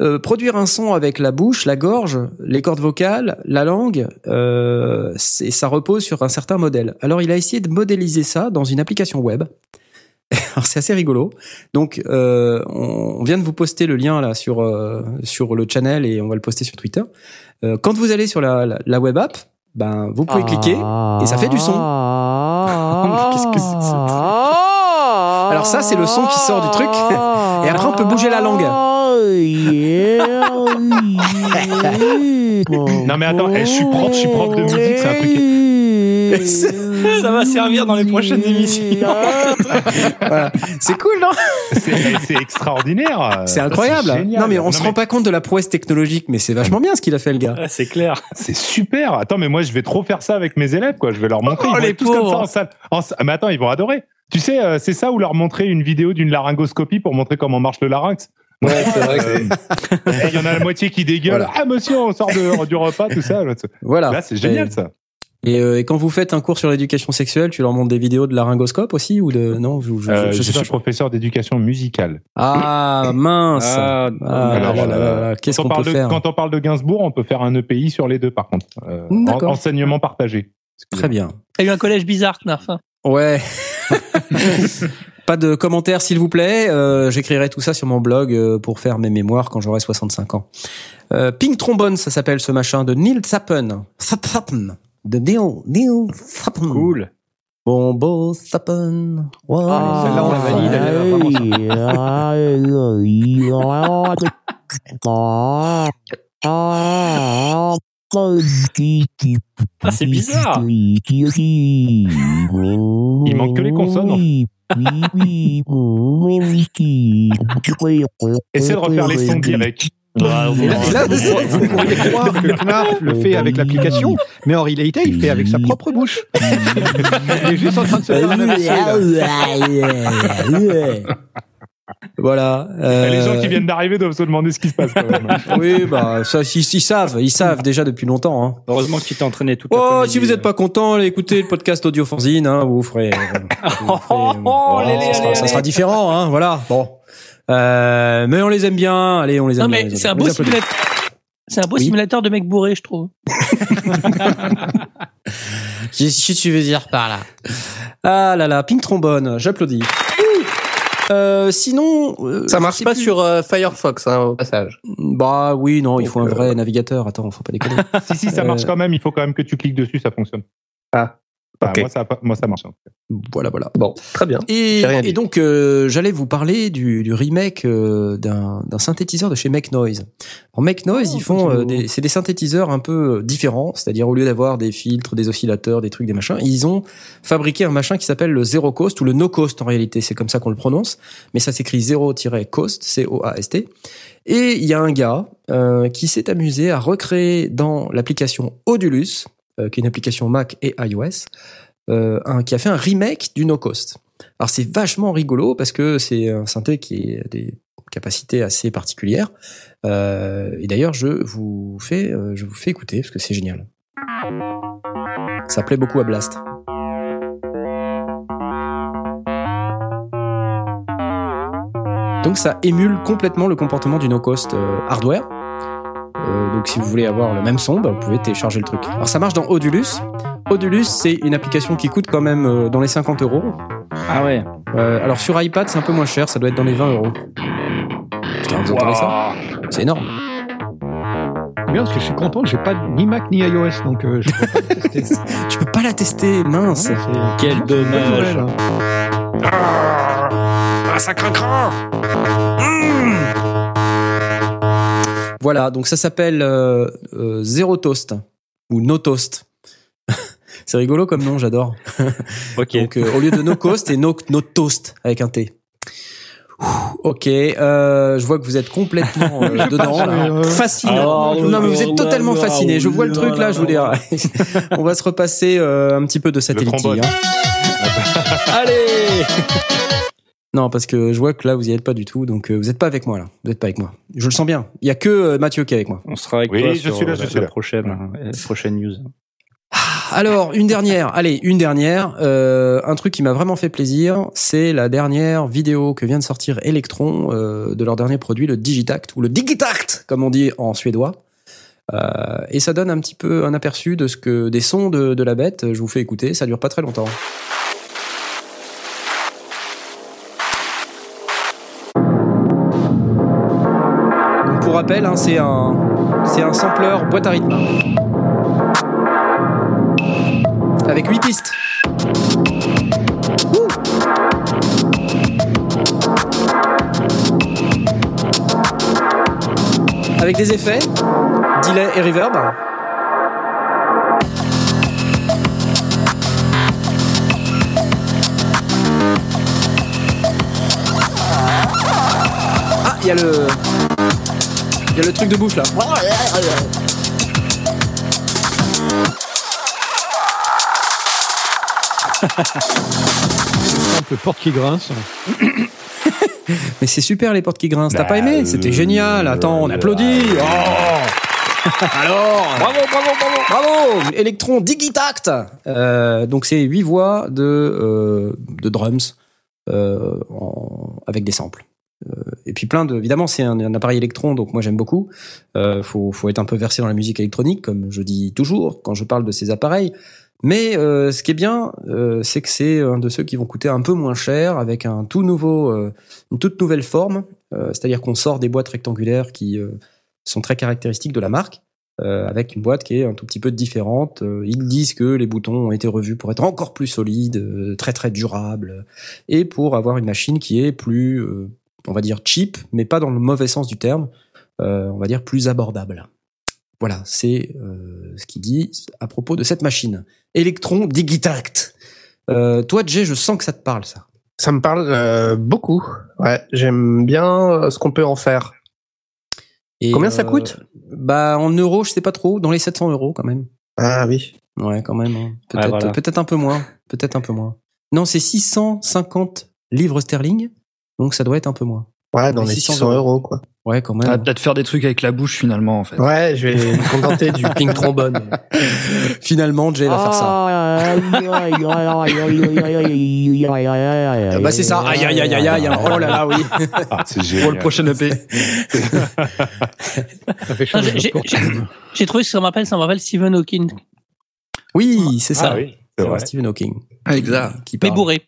euh, produire un son avec la bouche, la gorge, les cordes vocales, la langue, euh, c'est- ça repose sur un certain modèle. Alors, il a essayé de modéliser ça dans une application web. Alors c'est assez rigolo. Donc euh, on vient de vous poster le lien là sur sur le channel et on va le poster sur Twitter. Quand vous allez sur la, la, la web app, ben vous pouvez cliquer et ça fait du son. Qu'est-ce que c'est que ça Alors ça c'est le son qui sort du truc et après on peut bouger la langue. Non mais attends, eh, je suis prof, je suis prof de musique, c'est un truc. Ça va servir dans les prochaines émissions. Voilà. C'est cool non C'est extraordinaire. C'est incroyable. Non mais on se rend pas compte de la prouesse technologique mais c'est vachement bien ce qu'il a fait le gars. Ah, c'est clair. C'est super. Attends, mais moi, je vais trop faire ça avec mes élèves, quoi. Je vais leur montrer. Oh, ils vont les tous comme ça en salle. En Mais attends, ils vont adorer. Tu sais, euh, c'est ça ou leur montrer une vidéo d'une laryngoscopie pour montrer comment marche le larynx? Ouais, c'est vrai que Et Il y en a la moitié qui dégueule. Voilà. Ah, monsieur, on sort de- du repas, tout ça. Voilà. Là, c'est génial, ça. Et, euh, et quand vous faites un cours sur l'éducation sexuelle, tu leur montres des vidéos de laryngoscope aussi ou de non je, je- Euh, je suis pas. professeur d'éducation musicale. Ah mince. Ah, Ah, euh, Qu'est-ce quand on qu'on peut parle de- faire Quand on parle de Gainsbourg, on peut faire un EPI sur les deux, par contre. Euh, D'accord. en- enseignement partagé. Très bien. T'as eu un collège bizarre, Knarf. hein. Ouais. Pas de commentaires, s'il vous plaît. Euh, J'écrirai tout ça sur mon blog euh, pour faire mes mémoires quand j'aurai 65 ans. Euh, Pink Trombone, ça s'appelle ce machin de Neil Sappen. Sap- Sappen. De Neil, Neil Sappen. Cool. Bombo Sappen. Wow. Ah, celle-là, on la valide, elle est vraiment Ah, c'est bizarre. Il manque que les consonnes, Essaie de refaire les sons directs. Et là, vous, vous pourriez croire que Knarf le fait avec l'application, mais en réalité, il fait avec sa propre bouche. il est juste en train de se faire là. Voilà. Les euh, gens qui viennent d'arriver doivent se demander ce qui se passe quand même. Oui, bah ça, ils, ils savent, ils savent déjà depuis longtemps. Hein. Heureusement que tu t'es entraîné toute Oh, si vous n'êtes pas content, allez écouter le podcast Audio Fanzine, hein, vous ferez. euh, vous ferez, Oh, voilà, allez, ça, sera, allez, ça sera différent, hein, voilà. Bon, euh, mais on les aime bien. Allez, on les aime Non, bien. mais c'est un beau simulateur. C'est un beau Oui. simulateur de mec bourré, je trouve. Qu'est-ce que tu veux dire par là? Ah là là, ping trombone, j'applaudis. Euh, sinon, euh, Ça je marche sais pas plus. sur euh, Firefox, hein, au passage. Bah oui, non, il faut un vrai navigateur. Attends, faut pas déconner. si, si, ça marche quand même. Il faut quand même que tu cliques dessus, ça fonctionne. Ah, Enfin, moi, ça, moi, ça marche. en voilà, voilà. Bon, très bien. Et, et donc, euh, j'allais vous parler du, du remake euh, d'un d'un synthétiseur de chez Make Noise. En Make Noise, Oh, ils font c'est euh, des, c'est des synthétiseurs un peu euh, différents, c'est-à-dire au lieu d'avoir des filtres, des oscillateurs, des trucs, des machins, ils ont fabriqué un machin qui s'appelle le Zero Coast ou le No Coast en réalité, c'est comme ça qu'on le prononce, mais ça s'écrit 0-coast, C-O-A-S-T. Et il y a un gars euh, qui s'est amusé à recréer dans l'application Odulus, euh, qui est une application Mac et iOS, euh, un, qui a fait un remake du No Coast. Alors c'est vachement rigolo parce que c'est un synthé qui a des capacités assez particulières. Euh, et d'ailleurs, je vous fais, je vous fais écouter parce que c'est génial. Ça plaît beaucoup à Blast. Donc ça émule complètement le comportement du no-cost hardware. Euh, donc si vous voulez avoir le même son, bah, vous pouvez télécharger le truc. Alors ça marche dans Odulus. Odulus, c'est une application qui coûte quand même euh, dans les 50 euros. Ah ouais. Euh, alors sur iPad, c'est un peu moins cher, ça doit être dans les 20 euros. Putain, vous entendez ça C'est énorme. Bien, parce que je suis content, j'ai pas ni Mac ni iOS, donc euh, je peux pas le tester. Tu peux pas la tester, mince. Ouais, Quel dommage. nouvelle, hein. Ah, ça craquera Voilà, donc ça s'appelle euh, euh, Zero Toast ou No Toast. c'est rigolo comme nom, j'adore. Ok. Donc euh, au lieu de No Coast, c'est No, no Toast avec un T. Ouh, Ok, euh, je vois que vous êtes complètement euh, dedans. là. Euh, Fasciné. Ah, non mais vous êtes oh totalement fasciné. Je oh vois le truc là, je vous. On va se repasser euh, un petit peu de satellite. trombone. Allez Non, parce que je vois que là, vous y êtes pas du tout, donc euh, vous êtes pas avec moi là. Vous êtes pas avec moi. Je le sens bien. Il y a que euh, Mathieu qui est avec moi. On sera avec Oui, toi je sur suis là, la, je suis la là. prochaine, euh, prochaine news. Alors, une dernière. Allez, une dernière. Euh, un truc qui m'a vraiment fait plaisir, c'est la dernière vidéo que vient de sortir Electron euh, de leur dernier produit, le Digitact ou le Digitact, comme on dit en suédois. Euh, et ça donne un petit peu un aperçu de ce que des sons de, de la bête. Je vous fais écouter. Ça dure pas très longtemps. Rappel, hein, c'est un c'est un sampler boîte à rythme avec 8 pistes. Avec des effets, delay et reverb. Ah, il y a le il y a le truc de bouche là. simple porte qui grince. Mais c'est super les portes qui grincent. T'as Bah, pas aimé C'était génial. Attends, on applaudit. Oh Alors Bravo, bravo, bravo, bravo Electron Digitact euh, Donc c'est huit voix de, euh, de drums euh, en- avec des samples. Euh, et puis plein de... Évidemment, c'est un, un appareil électron, donc moi j'aime beaucoup. Euh, faut, faut être un peu versé dans la musique électronique, comme je dis toujours quand je parle de ces appareils. Mais euh, ce qui est bien, euh, c'est que c'est un de ceux qui vont coûter un peu moins cher, avec un tout nouveau, euh, une toute nouvelle forme. Euh, C'est-à-dire qu'on sort des boîtes rectangulaires qui euh, sont très caractéristiques de la marque, avec une boîte qui est un tout petit peu différente. Ils disent que les boutons ont été revus pour être encore plus solides, très très durables, et pour avoir une machine qui est plus, on va dire cheap, mais pas dans le mauvais sens du terme, euh, on va dire plus abordable. Voilà, c'est euh, ce qu'il dit à propos de cette machine. Electron Digitact. Euh, toi, Jay, je sens que ça te parle, ça. Ça me parle euh, beaucoup. Ouais, j'aime bien ce qu'on peut en faire. Et, Combien ça coûte? Bah en euros, je sais pas trop, dans les 700 euros quand même. Ah oui. Ouais, quand même. hein. Peut-être, voilà. peut-être un peu moins. Peut-être un peu moins. Non, c'est 650 livres sterling, donc ça doit être un peu moins. Ouais, dans Les les 600 600 euros, quoi. Ouais, quand T'as même. peut-être faire des trucs avec la bouche finalement en fait. Ouais, je vais me contenter du ping trombone. Finalement, Jay va faire ça. Ah, Bah c'est ça. Aïe aïe aïe aïe aïe. Oh là là, oui. Ah, c'est Pour le prochain EP. J'ai- trouvé ce que ça me rappelle, ça me rappelle Stephen Hawking, Oui, c'est ça. Ah oui. Stephen Hawking. Exact. Qui mais bourré.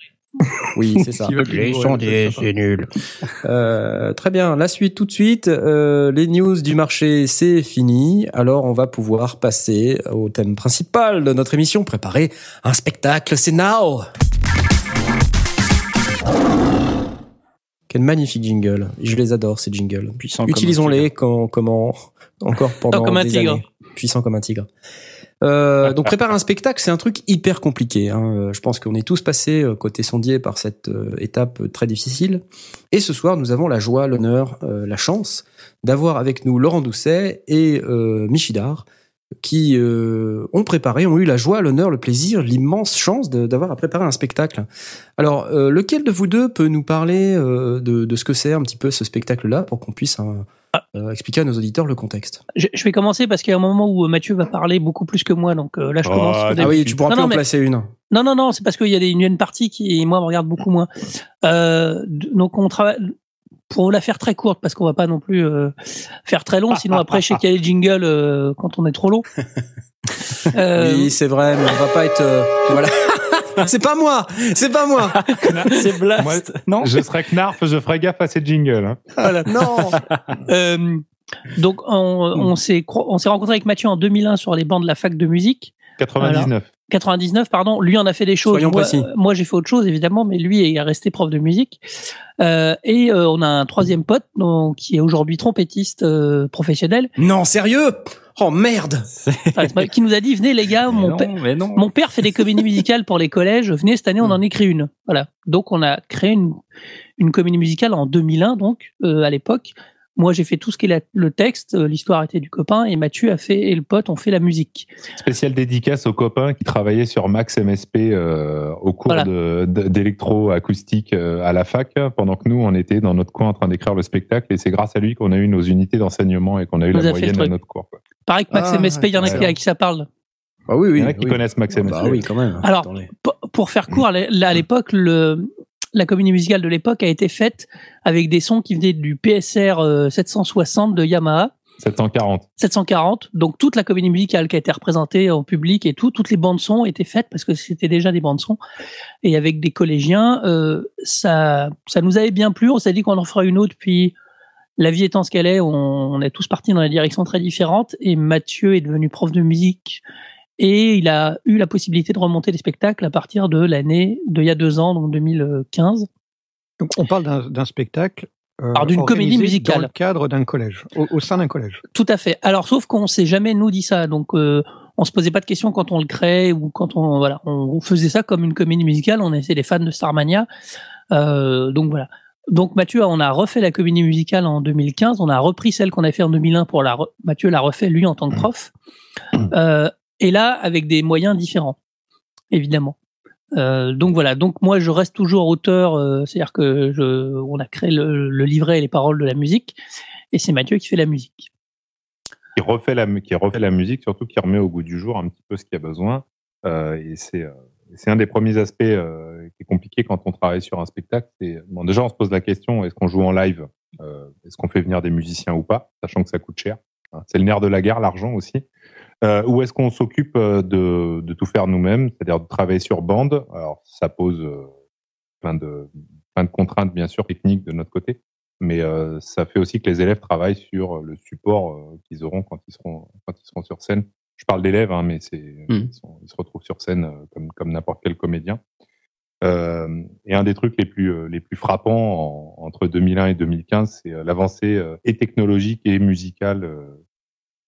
Oui, c'est ça. Les sondiers, c'est nul. Euh, très bien, la suite tout de suite. Euh, les news du marché, c'est fini. Alors on va pouvoir passer au thème principal de notre émission, préparer un spectacle, c'est now Quel magnifique jingle. Je les adore, ces jingles. Utilisons-les quand, comment, encore pendant comme un des tigre. années. Puissant comme un tigre. Euh, donc préparer un spectacle, c'est un truc hyper compliqué. Hein. Euh, Je pense qu'on est tous passés euh, côté sondier par cette étape très difficile. Et ce soir, nous avons la joie, l'honneur, la chance d'avoir avec nous Laurent Doucet et euh, Michidar qui euh, ont préparé, ont eu la joie, l'honneur, le plaisir, l'immense chance d'avoir à préparer un spectacle. Alors, lequel de vous deux peut nous parler de, de ce que c'est un petit peu ce spectacle-là pour qu'on puisse hein, euh, expliquer à nos auditeurs le contexte Je, je vais commencer parce qu'il y a un moment où euh, Mathieu va parler beaucoup plus que moi, donc euh, là je Oh, commence. ah. Ah oui, tu pourras Non, plus non, en mais- placer une. Non, non, non, c'est parce qu'il y a des, une, une partie qui, moi, me regarde beaucoup moins. Euh, donc, on travaille. Pour la faire très courte, parce qu'on va pas non plus euh, faire très long, sinon après, je sais qu'il y a les jingles euh, quand on est trop long. Euh, Oui, c'est vrai, mais on va pas être. euh, voilà. c'est pas moi, c'est pas moi. c'est Blast. Moi, non Je serais Knarf, je ferais gaffe à ces jingles. hein. voilà. Non. Euh, donc, on, on s'est on s'est rencontré avec Mathieu en 2001 sur les bancs de la fac de musique. 99. 99, pardon. Lui en a fait des choses. Soyons moi, précis. moi, j'ai fait autre chose, évidemment, mais lui est resté prof de musique. Euh, et euh, on a un troisième pote donc, qui est aujourd'hui trompettiste euh, professionnel, Non, sérieux? Oh merde Enfin, qui nous a dit venez les gars, mon, non, père- mais non. mon père fait des comédies musicales pour les collèges. Venez cette année, on en écrit une. Voilà. Donc on a créé une, une comédie musicale en 2001, donc euh, à l'époque. Moi, j'ai fait tout ce qui est la- le texte, euh, l'histoire était du copain, et Mathieu a fait et le pote ont fait la musique. Spéciale dédicace aux copains qui travaillaient sur Max MSP euh, au cours Voilà. de- de- d'électro-acoustique euh, à la fac, pendant que nous, on était dans notre coin en train d'écrire le spectacle. Et c'est grâce à lui qu'on a eu nos unités d'enseignement et qu'on a eu Nous la moyenne truc. notre cours. quoi. Pareil que Max Ah, MSP, il y en a qui, excellent. à qui ça parle. Bah oui, oui. Il y en a qui oui. connaissent Max MSP. Bah oui, quand même. Alors, pour faire court, à l'époque, le, la comédie musicale de l'époque a été faite avec des sons qui venaient du PSR euh, 760 de Yamaha. 740. 740. Donc toute la comédie musicale qui a été représentée en public et tout, toutes les bandes son étaient faites parce que c'était déjà des bandes son. Et avec des collégiens, euh, ça, ça nous avait bien plu. On s'est dit qu'on en fera une autre. Puis la vie étant ce qu'elle est, on, on est tous partis dans des directions très différentes. Et Mathieu est devenu prof de musique et il a eu la possibilité de remonter les spectacles à partir de l'année d'il y a deux ans, donc 2015. Donc, on parle d'un spectacle. euh, Alors, d'une comédie musicale. Dans le cadre d'un collège, au, au sein d'un collège. Tout à fait. Alors, sauf qu'on s'est jamais nous dit ça. Donc, euh, on se posait pas de questions quand on le créait ou quand on voilà, on faisait ça comme une comédie musicale. On était des fans de Starmania. Euh, donc voilà. Donc Mathieu, on a refait la comédie musicale en 2015. On a repris celle qu'on a fait en 2001 pour la. Mathieu l'a refait lui en tant que prof. Euh, et là, avec des moyens différents, évidemment. Euh, donc voilà. Donc moi, je reste toujours auteur. euh, C'est-à-dire que je, on a créé le, livret et les paroles de la musique, et c'est Mathieu qui fait la musique. Qui refait, la, qui refait la musique, surtout qui remet au goût du jour un petit peu ce qu'il y a besoin. Euh, et c'est un des premiers aspects qui est compliqué quand on travaille sur un spectacle. Bon, déjà on se pose la question est-ce qu'on joue en live Est-ce qu'on fait venir des musiciens ou pas, sachant que ça coûte cher. C'est le nerf de la guerre, l'argent aussi. Euh, ou est-ce qu'on s'occupe euh, de, de tout faire nous-mêmes, c'est-à-dire de travailler sur bande? Alors ça pose euh, plein de plein de contraintes bien sûr techniques de notre côté, mais euh, ça fait aussi que les élèves travaillent sur le support euh, qu'ils auront quand ils seront quand ils seront sur scène. Je parle d'élèves, hein, mais c'est Mm. ils, sont- ils se retrouvent sur scène euh, comme comme n'importe quel comédien. Euh, et un des trucs les plus euh, les plus frappants en- entre 2001 et 2015, c'est euh, l'avancée euh, et technologique et musicale euh,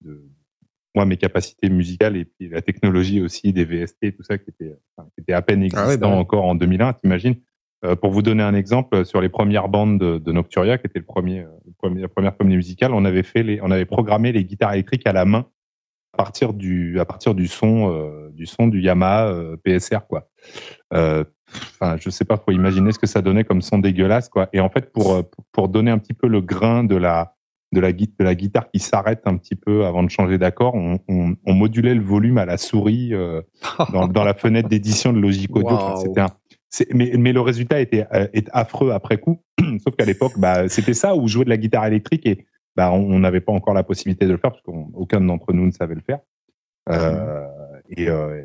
de moi mes capacités musicales et puis la technologie aussi des VST et tout ça qui était enfin, qui était à peine existant Ah ouais, bah ouais. encore en 2001. T'imagines Euh, pour vous donner un exemple, sur les premières bandes de, de Nocturia, qui était le premier, euh, le premier- la première comédie musicale, on avait fait les, on avait programmé les guitares électriques à la main à partir du, à partir du son, euh, du son du Yamaha euh, PSR, quoi. Enfin, je sais pas, faut imaginer ce que ça donnait comme son dégueulasse, quoi. Et en fait, pour pour donner un petit peu le grain de la de la, de la guitare qui s'arrête un petit peu avant de changer d'accord, on, on, on modulait le volume à la souris euh, dans, dans la fenêtre d'édition de Logic Audio. Wow. Enfin, C'était un, c'est- mais, mais le résultat était euh, est affreux après coup. Sauf qu'à l'époque, bah, c'était ça où jouer de la guitare électrique et bah, on n'avait pas encore la possibilité de le faire parce qu'aucun d'entre nous ne savait le faire. Euh, et, euh,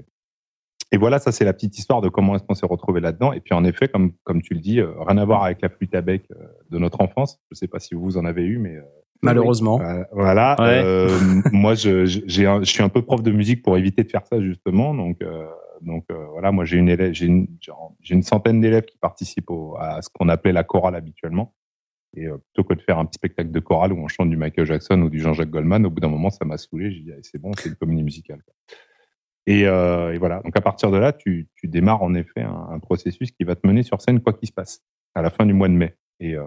et voilà, ça c'est la petite histoire de comment est-ce qu'on s'est retrouvé là-dedans. Et puis en effet, comme comme tu le dis, rien à voir avec la flûte à bec de notre enfance. Je sais pas si vous en avez eu, mais Malheureusement. euh, voilà. Ouais. Euh, moi, je, je- j'ai un- je suis un peu prof de musique pour éviter de faire ça justement. Donc, euh, donc euh, voilà, moi j'ai une élève, j'ai une, genre, j'ai une centaine d'élèves qui participent au- à ce qu'on appelait la chorale habituellement. Et euh, plutôt que de faire un petit spectacle de chorale où on chante du Michael Jackson ou du Jean-Jacques Goldman, au bout d'un moment, ça m'a saoulé. J'ai dit, c'est bon, c'est une comédie musicale. quoi. Et, euh, et voilà. Donc à partir de là, tu, tu démarres en effet un, un processus qui va te mener sur scène quoi qu'il se passe à la fin du mois de mai. Et, euh,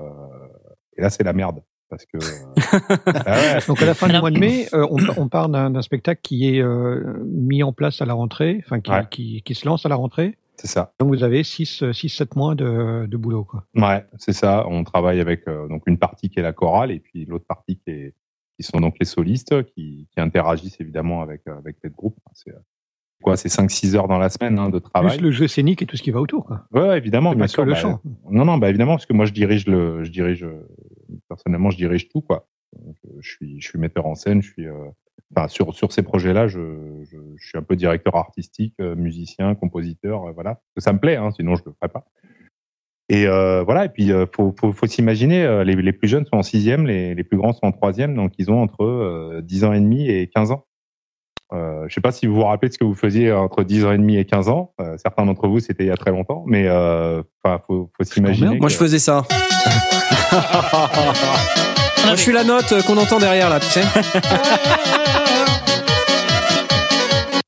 et là, c'est la merde parce que. euh, ah ouais, Donc à la fin du mois de mai, euh, on, on part d'un spectacle qui est euh, mis en place à la rentrée, enfin qui, Ouais. qui, qui se lance à la rentrée. c'est ça. Donc vous avez 6-7 mois de, de boulot. Quoi. Ouais, c'est ça. On travaille avec euh, donc une partie qui est la chorale et puis l'autre partie qui est qui sont donc les solistes qui, qui interagissent évidemment avec avec les groupes. C'est quoi, c'est 5-6 heures dans la semaine hein, de travail. Plus le jeu scénique et tout ce qui va autour. Quoi. Ouais, évidemment, bien sûr. que le bah, chant. Non, non, bah évidemment, parce que moi je dirige le, je dirige personnellement, je dirige tout quoi. Donc, euh, je suis, je suis metteur en scène, je suis, euh, enfin sur sur ces projets-là, je, je, je suis un peu directeur artistique, euh, musicien, compositeur, euh, voilà. Ça me plaît, hein, sinon je le ferais pas. Et euh, voilà, et puis euh, faut, faut, faut s'imaginer, euh, les, les plus jeunes sont en sixième, les, les plus grands sont en troisième, donc ils ont entre euh, 10 ans et demi et 15 ans. Euh, je sais pas si vous vous rappelez de ce que vous faisiez entre 10 ans et demi et 15 ans. Euh, certains d'entre vous, c'était il y a très longtemps, mais euh, faut, faut s'imaginer. Moi, je faisais ça. Moi, je suis la note euh, qu'on entend derrière, là, tu sais.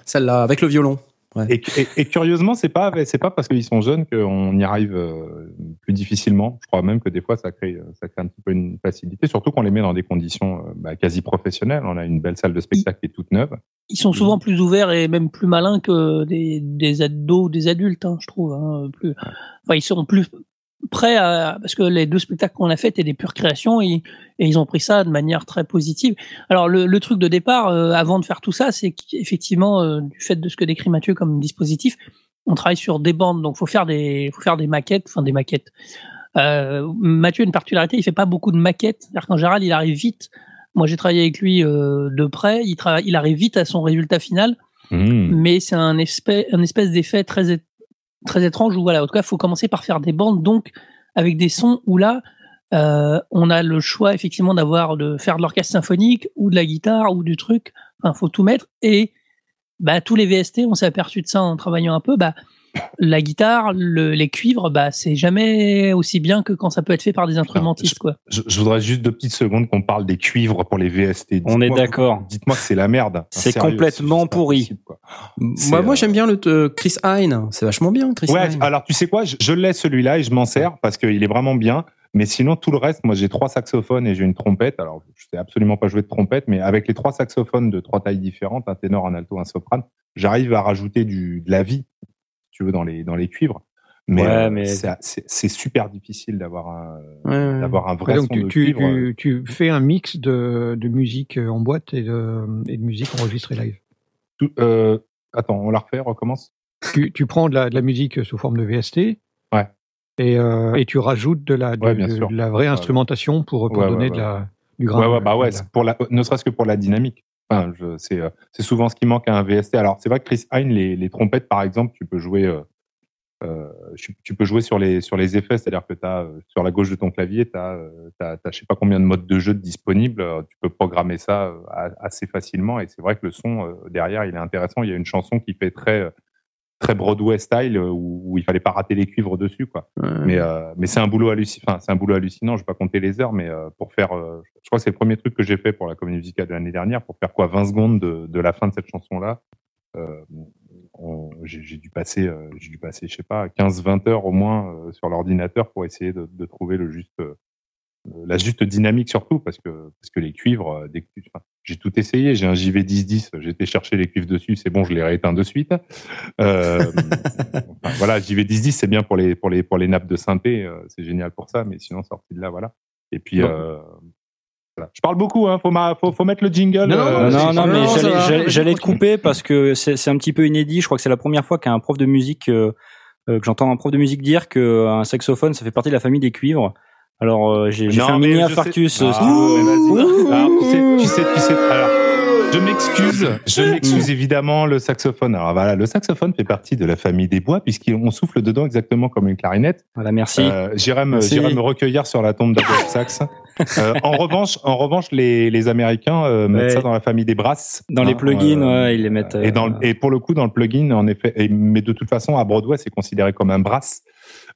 Celle-là, avec le violon. Et, et- et curieusement, c'est pas c'est pas parce qu'ils sont jeunes qu'on y arrive euh, plus difficilement. Je crois même que des fois ça crée ça crée un petit peu une facilité, surtout qu'on les met dans des conditions euh, bah, quasi professionnelles. On a une belle salle de spectacle qui est toute neuve. Ils sont souvent plus ouverts et même plus malins que des, des ados, des adultes, hein, je trouve. Hein, plus, enfin, ils sont plus prêts à parce que les deux spectacles qu'on a fait étaient des pures créations et, et ils ont pris ça de manière très positive. Alors le, le truc de départ, euh, avant de faire tout ça, c'est qu'effectivement, euh, du fait de ce que décrit Mathieu comme dispositif, on travaille sur des bandes, donc faut faire des faut faire des maquettes, enfin des maquettes. Euh, Mathieu a une particularité, il fait pas beaucoup de maquettes, c'est-à-dire qu'en général, il arrive vite. Moi, j'ai travaillé avec lui de près. Il, il arrive vite à son résultat final, Mmh. mais c'est un espèce, un espèce d'effet très, très étrange où, voilà, en tout cas, faut commencer par faire des bandes, donc avec des sons où là, euh, on a le choix effectivement d'avoir de faire de l'orchestre symphonique ou de la guitare ou du truc. Enfin, faut tout mettre. Et bah, tous les VST, on s'est aperçu de ça en travaillant un peu. Bah, la guitare, le- les cuivres, bah, c'est jamais aussi bien que quand ça peut être fait par des instrumentistes, quoi. Je, je voudrais juste deux petites secondes qu'on parle des cuivres pour les VST. On est d'accord. Dites-moi que c'est la merde. C'est complètement pourri. possible, quoi. Moi, euh, j'aime bien le euh, Chris Hine. C'est vachement bien, Chris Ouais, Hine. alors tu sais quoi, je, je l'ai celui-là et je m'en sers parce qu'il est vraiment bien. Mais sinon, tout le reste, moi j'ai trois saxophones et j'ai une trompette. Alors, je sais absolument pas jouer de trompette, mais avec les trois saxophones de trois tailles différentes, un ténor, un alto, un soprano, j'arrive à rajouter du, de la vie, tu veux, dans les, dans les cuivres. Mais, Ouais, euh, mais- c'est- super difficile d'avoir un, Ouais, ouais. d'avoir un vrai Ouais, donc son tu, de tu, cuivre. tu, tu fais un mix de, de musique en boîte et de, et de musique enregistrée live. Tout- euh, attends, on la refait, recommence? Tu, tu prends de la, de la musique sous forme de VST. Ouais. Et, euh, et tu rajoutes de la, de, Ouais, bien de- sûr. de la vraie instrumentation pour, pour Ouais, ouais, donner ouais. de la, du grain. Ouais, ouais, bah ouais, c'est pour la, ne serait-ce que pour la dynamique. Euh, c'est souvent ce qui manque à un VST. Alors, c'est vrai que Chris Hine, les, trompettes, par exemple, tu peux jouer, euh, euh, tu, peux jouer sur les, sur les effets, c'est-à-dire que as, sur la gauche de ton clavier, tu as, t'as, t'as, je sais pas combien de modes de jeu disponibles. Tu peux programmer ça assez facilement. Et c'est vrai que le son, derrière, il est intéressant. Il y a une chanson qui fait très, très Broadway style, euh, où, où il fallait pas rater les cuivres dessus, quoi. Ouais. Mais, euh, mais c'est un boulot hallucinant. C'est un boulot hallucinant. Je vais pas compter les heures, mais euh, pour faire, euh, je crois que c'est le premier truc que j'ai fait pour la comédie musicale de l'année dernière, pour faire quoi 20 secondes de, de la fin de cette chanson-là. Euh, on- j'ai dû passer, j'ai dû passer, je sais pas, 15-20 heures au moins sur l'ordinateur pour essayer de, de trouver le juste, la juste dynamique surtout, parce que parce que les cuivres, dès que tu- enfin, j'ai tout essayé. J'ai un JV1010, j'ai été chercher les cuivres dessus, c'est bon, je les rééteins de suite. Euh, enfin, voilà, JV1010, c'est bien pour les pour les pour les nappes de synthé, euh, c'est génial pour ça, mais sinon sorti de là, voilà. Et puis Bon. euh, voilà. Je parle beaucoup, hein. Faut, ma, faut, faut mettre le jingle. Non, non, euh, non, c'est- non, mais j'allais- te couper parce que c'est c'est un petit peu inédit. Je crois que c'est la première fois qu'un prof de musique, euh, euh, que j'entends un prof de musique dire qu'un saxophone, ça fait partie de la famille des cuivres. Alors, euh, j'ai fait un mini infarctus. sais- euh, Ah. Alors, tu sais, tu sais, tu sais- alors, je m'excuse, je m'excuse évidemment le saxophone. Alors voilà, le saxophone fait partie de la famille des bois puisqu'on souffle dedans exactement comme une clarinette. Voilà, merci. Euh, J'irai me, recueillir sur la tombe d'Adolphe Sax. Euh, en revanche, en revanche, les, les Américains euh, mettent Ouais. ça dans la famille des brasses. Dans les plugins, ouais, ils les mettent, Et, dans, euh, le- et pour le coup, dans le plugin, en effet, et- mais de toute façon, à Broadway, c'est considéré comme un brass.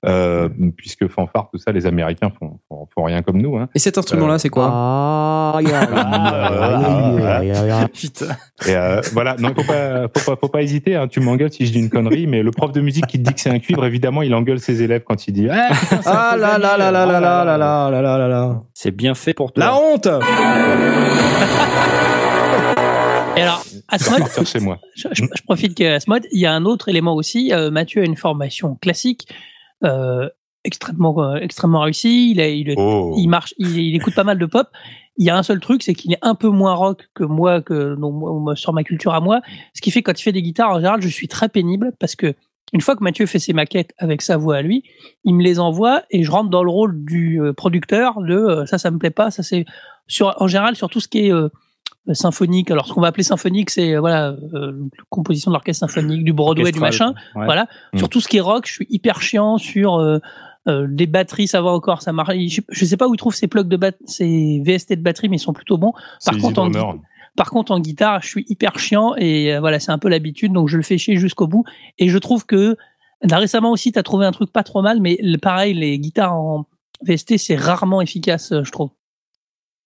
Euh, puisque fanfare, tout ça, les Américains font, font, font rien comme nous. Hein. Et cet instrument-là, c'est quoi? Ah. Et euh, voilà, non, faut pas, faut pas, faut pas hésiter. Hein, tu m'engueules si je dis une connerie, mais le prof de musique qui te dit que c'est un cuivre, évidemment, il engueule ses élèves quand il dit Ah, putain, Ah là là là là là là là là là là là là. C'est bien fait pour toi. La honte Et alors, à Je je, je- je profite mode, il y a un autre élément aussi. Euh, Mathieu a une formation classique, extrêmement, euh, extrêmement réussie. Il, a, il, Oh. il marche, il, il écoute pas mal de pop. Il y a un seul truc, c'est qu'il est un peu moins rock que moi, que non, sur ma culture à moi. Ce qui fait que quand il fait des guitares, en général, je suis très pénible parce que une fois que Mathieu fait ses maquettes avec sa voix à lui, il me les envoie et je rentre dans le rôle du euh, producteur de euh, ça, ça me plaît pas. Ça c'est sur en général sur tout ce qui est euh, symphonique. Alors ce qu'on va appeler symphonique, c'est euh, voilà euh, composition de l'orchestre symphonique, du Broadway, du machin. ouais. Voilà. Mm. Sur tout ce qui est rock, je suis hyper chiant sur euh, euh, des batteries, ça va encore, ça marche. Je, je sais pas où il trouve ses plugs de bat ses VST de batterie, mais ils sont plutôt bons. Par contre, en, par contre, en guitare, je suis hyper chiant et euh, voilà, c'est un peu l'habitude, donc je le fais chier jusqu'au bout. Et je trouve que là, récemment aussi, tu as trouvé un truc pas trop mal, mais pareil, les guitares en VST, c'est rarement efficace, euh, je trouve.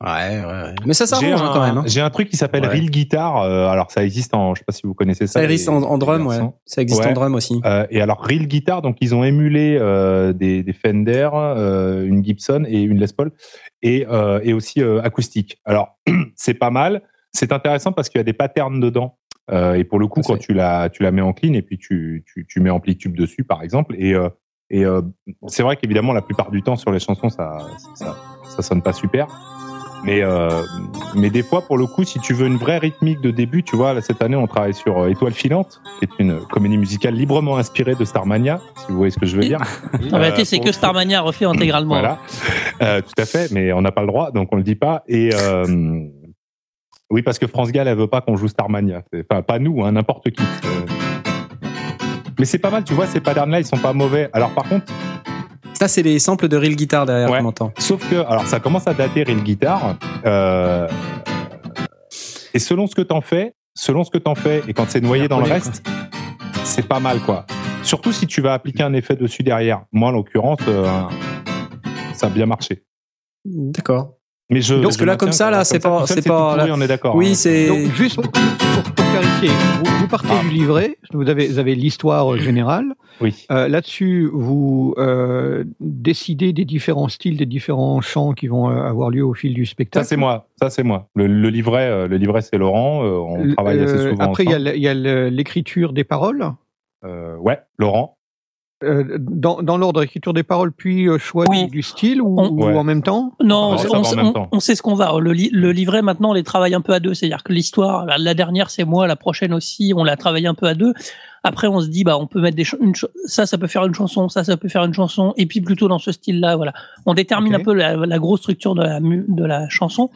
Ouais, ouais. Mais ça s'arrange hein, quand même. hein. j'ai un truc qui s'appelle Ouais. Reel Guitar. euh, alors, ça existe en, je sais pas si vous connaissez ça. Ça existe en, drum, ouais. Ça existe en drum aussi. Euh, et alors Reel Guitar, donc ils ont émulé euh, des, des Fender, une Gibson et une Les Paul, et, et aussi acoustique. Alors c'est pas mal, c'est intéressant parce qu'il y a des patterns dedans. Et pour le coup, quand tu la, tu la mets en clean et puis tu, tu, tu mets amplitude dessus, par exemple, et, et euh, c'est vrai qu'évidemment la plupart du temps sur les chansons, ça, ça, ça sonne pas super. Mais, euh, mais des fois, pour le coup, si tu veux une vraie rythmique de début, tu vois, là, cette année, on travaille sur euh, Étoile filante, qui est une comédie musicale librement inspirée de Starmania, si vous voyez ce que je veux dire. En réalité, c'est que Starmania refait intégralement. Voilà, Euh, tout à fait, mais on n'a pas le droit, donc on le dit pas. Et euh, oui, parce que France Gall, elle veut pas qu'on joue Starmania. Enfin, pas nous, hein, n'importe qui. Euh, Mais c'est pas mal, tu vois, ces patterns-là, ils sont pas mauvais. Alors par contre, Ça, c'est les samples de Real Guitar derrière Ouais. qu'on entend. Sauf que, alors ça commence à dater Real Guitar. Euh, et selon ce que t'en fais, selon ce que t'en fais, et quand c'est noyé dans le reste, c'est pas mal quoi. Surtout si tu vas appliquer un effet dessus derrière. Moi, en l'occurrence, euh, ça a bien marché. D'accord. Mais je, Parce que je là, comme ça, là, c'est pas- c'est pas- pourri, là- on est d'accord. Oui, hein. c'est. Donc, juste pour, pour- pour clarifier, vous, vous partez Ah. du livret, vous avez, vous avez l'histoire générale. Oui. Euh, Là-dessus, vous euh, décidez des différents styles, des différents chants qui vont euh, avoir lieu au fil du Ça spectacle. c'est moi, ça c'est moi. Le, le livret, euh, le livret c'est Laurent. euh, on travaille assez euh, souvent Après, il y a l'écriture des paroles. Euh, ouais, Laurent. Euh, dans dans l'ordre écriture des paroles, puis euh, choix Oui. du, style ou, On- ou Ouais. en même temps? Non, on, on sait- même on- temps. on sait ce qu'on va. Le, li- le livret, maintenant, on les travaille un peu à deux. C'est-à-dire que l'histoire, la, la dernière, c'est moi, la prochaine aussi, on l'a travaillé un peu à deux. Après, on se dit, bah, on peut mettre des une ça, ça peut faire une chanson, ça, ça peut faire une chanson, et puis plutôt dans ce style-là, voilà. On détermine un peu la, la grosse structure de la, de la chanson.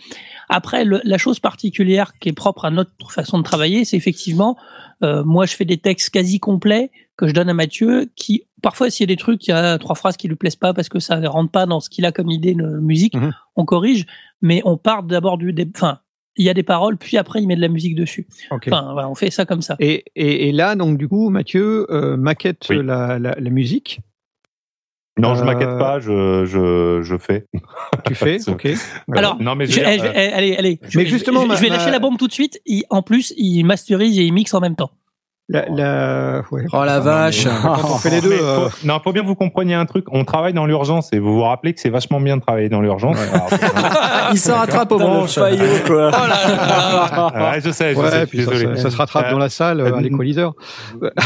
Après, le- la chose particulière qui est propre à notre façon de travailler, c'est effectivement, euh, moi, je fais des textes quasi complets que je donne à Mathieu, qui parfois, s'il y a des trucs, il y a trois phrases qui lui plaisent pas parce que ça ne rentre pas dans ce qu'il a comme idée de musique, Mhm. on corrige, mais on part d'abord du, enfin, il y a des paroles, puis après il met de la musique dessus. Ok. Enfin, voilà, on fait ça comme ça. Et, et, et là, donc du coup, Mathieu euh, maquette Oui. la, la, la musique. Non, je Euh, maquette pas, je, je, je fais. Tu fais, ok. Alors, non mais je eh, allez, allez. je- Mais justement, je, ma- je vais ma- lâcher la bombe tout de suite. Il- en plus, il masterise et il mixe en même temps. La, la... Ouais. Oh la vache. Quand on fait les deux. Mais euh, faut- non, faut bien que vous compreniez un truc. On travaille dans l'urgence et vous vous rappelez que c'est vachement bien de travailler dans l'urgence. Alors, Il se rattrape le branches. faillot, quoi. ouais, je sais, je Ouais, sais, je puis désolé. ça- ça se rattrape Euh, dans la salle euh, à l'équaliseur.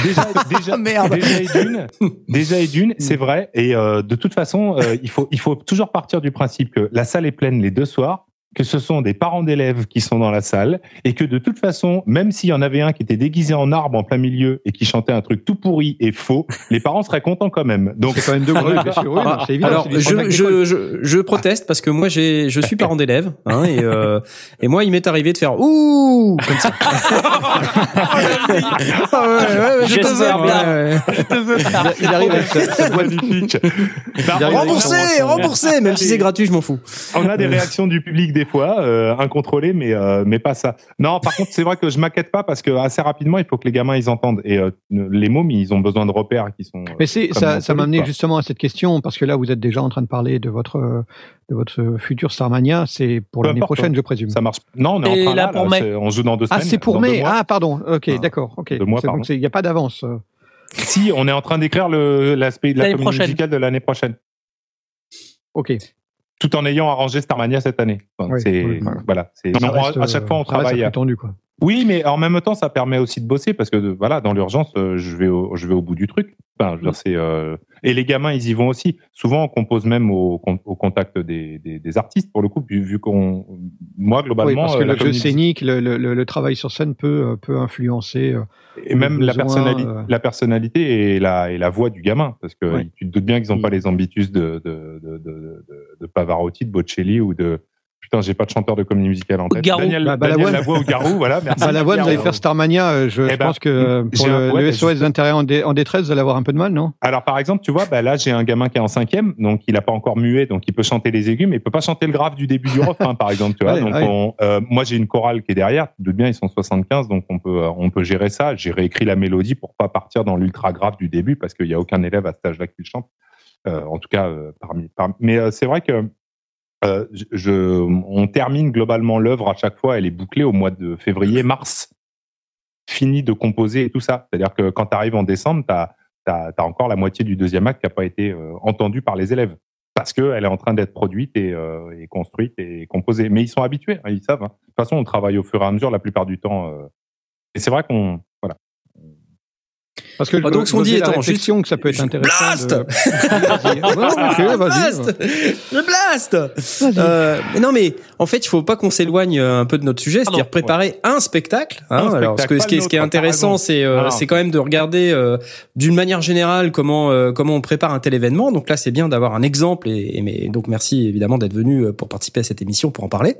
déjà, déjà, Merde. déjà et d'une, déjà et d'une, c'est vrai. Et euh, de toute façon, euh, il faut, il faut toujours partir du principe que la salle est pleine les deux soirs, que ce sont des parents d'élèves qui sont dans la salle, et que de toute façon, même s'il y en avait un qui était déguisé en arbre en plein milieu et qui chantait un truc tout pourri et faux, les parents seraient contents quand même. Donc, C'est quand même deux grues, bien sûr. Oui, non, c'est évident. Alors, je, je, je, je proteste parce que moi, j'ai, je suis parent d'élève, hein, et, euh, et moi, il m'est arrivé de faire ouh comme ça. Ah ouais, ouais, ouais, je te J'espère veux, bien. ouais, ouais. Il arrive avec sa, sa. Il arrive avec Remboursé, remboursé, même si c'est gratuit, je m'en fous. On a des réactions du public des fois, euh, incontrôlées, mais euh, mais pas ça. Non, par contre, c'est vrai que je m'inquiète pas parce que assez rapidement, il faut que les gamins ils entendent. Et euh, les mômes, ils ont besoin de repères qui sont. euh, Mais c'est comme ça, m'a amené justement à cette question parce que là vous êtes déjà en train de parler de votre euh, de votre futur Starmania, c'est pour l'année prochaine je présume. Ça marche. Non, on est Et en train là, là, pour là, mai. on joue dans deux Ah semaines. c'est pour mai. Ah pardon. OK, Ah, d'accord. OK. il n'y a pas d'avance. euh. Si, on est en train d'écrire le l'aspect de la comédie musicale de l'année prochaine, OK. Tout en ayant arrangé Starmania cette année. Enfin, Oui, c'est oui, voilà. C'est à chaque fois on travaille. tendu quoi. Oui, mais en même temps, ça permet aussi de bosser parce que voilà, dans l'urgence, euh, je vais au, je vais au bout du truc. Enfin, je veux dire, c'est euh, et les gamins, ils y vont aussi. Souvent, on compose même au, con- au contact des, des, des artistes pour le coup, vu, qu'on, moi Oui, globalement, parce que euh, le jeu scénique, le, le, le- le travail sur scène peut euh, peut influencer euh, et même la, personnalité, euh, la personnalité et la et la voix du gamin, parce que tu te doutes bien qu'ils n'ont Mm. pas les ambitus de de, de, de, de, de Pavarotti, de Bocelli ou de Putain, j'ai pas de chanteur de comédie musicale en tête. Garou. Daniel, Bah, Daniel Balavoine. Lavoie ou Garou, voilà. Merci. Balavoine, vous allez faire Starmania, euh, je, Eh je ben, pense que euh, pour le, ouais, le SOS juste- d'intérêt en, dé- en détresse, vous allez avoir un peu de mal, non? Alors par exemple, tu vois, bah là j'ai un gamin qui est en cinquième, donc il a pas encore muet, donc il peut chanter les aigus, mais il peut pas chanter le grave du début du refrain, par exemple. Tu vois, Ouais, donc ouais. on- euh, moi j'ai une chorale qui est derrière. Tu te bien, ils sont 75, donc on peut on peut gérer ça. J'ai réécrit la mélodie pour pas partir dans l'ultra grave du début, parce qu'il y a aucun élève à cet âge-là qui le chante. Euh, en tout cas, euh, parmi, parmi- Mais euh, c'est vrai que euh, je, on termine globalement l'œuvre à chaque fois. Elle est bouclée au mois de février, mars. Fini de composer et tout ça. C'est-à-dire que quand tu arrives en décembre, tu as, encore la moitié du deuxième acte qui n'a pas été euh, entendu par les élèves. Parce qu'elle est en train d'être produite et, euh, et construite et composée. Mais ils sont habitués, hein, ils savent. hein. De toute façon, on travaille au fur et à mesure la plupart du temps. euh, et c'est vrai qu'on. Parce que Ah, donc, je ce qu'on dit étant, réflexion que ça peut être intéressant. Blast de- Vas-y. Ouais, ok, vas-y. blast Le blast euh, mais Non, mais en fait, il faut pas qu'on s'éloigne euh, un peu de notre sujet, c'est-à-dire préparer un spectacle. Hein, Un alors, ce, spectacle, que, ce, qui est, ce qui intéressant, raison. c'est euh, Ah. c'est quand même de regarder euh, d'une manière générale comment euh, comment on prépare un tel événement. Donc là, c'est bien d'avoir un exemple. Et, et mais, donc merci évidemment d'être venu euh, pour participer à cette émission pour en parler.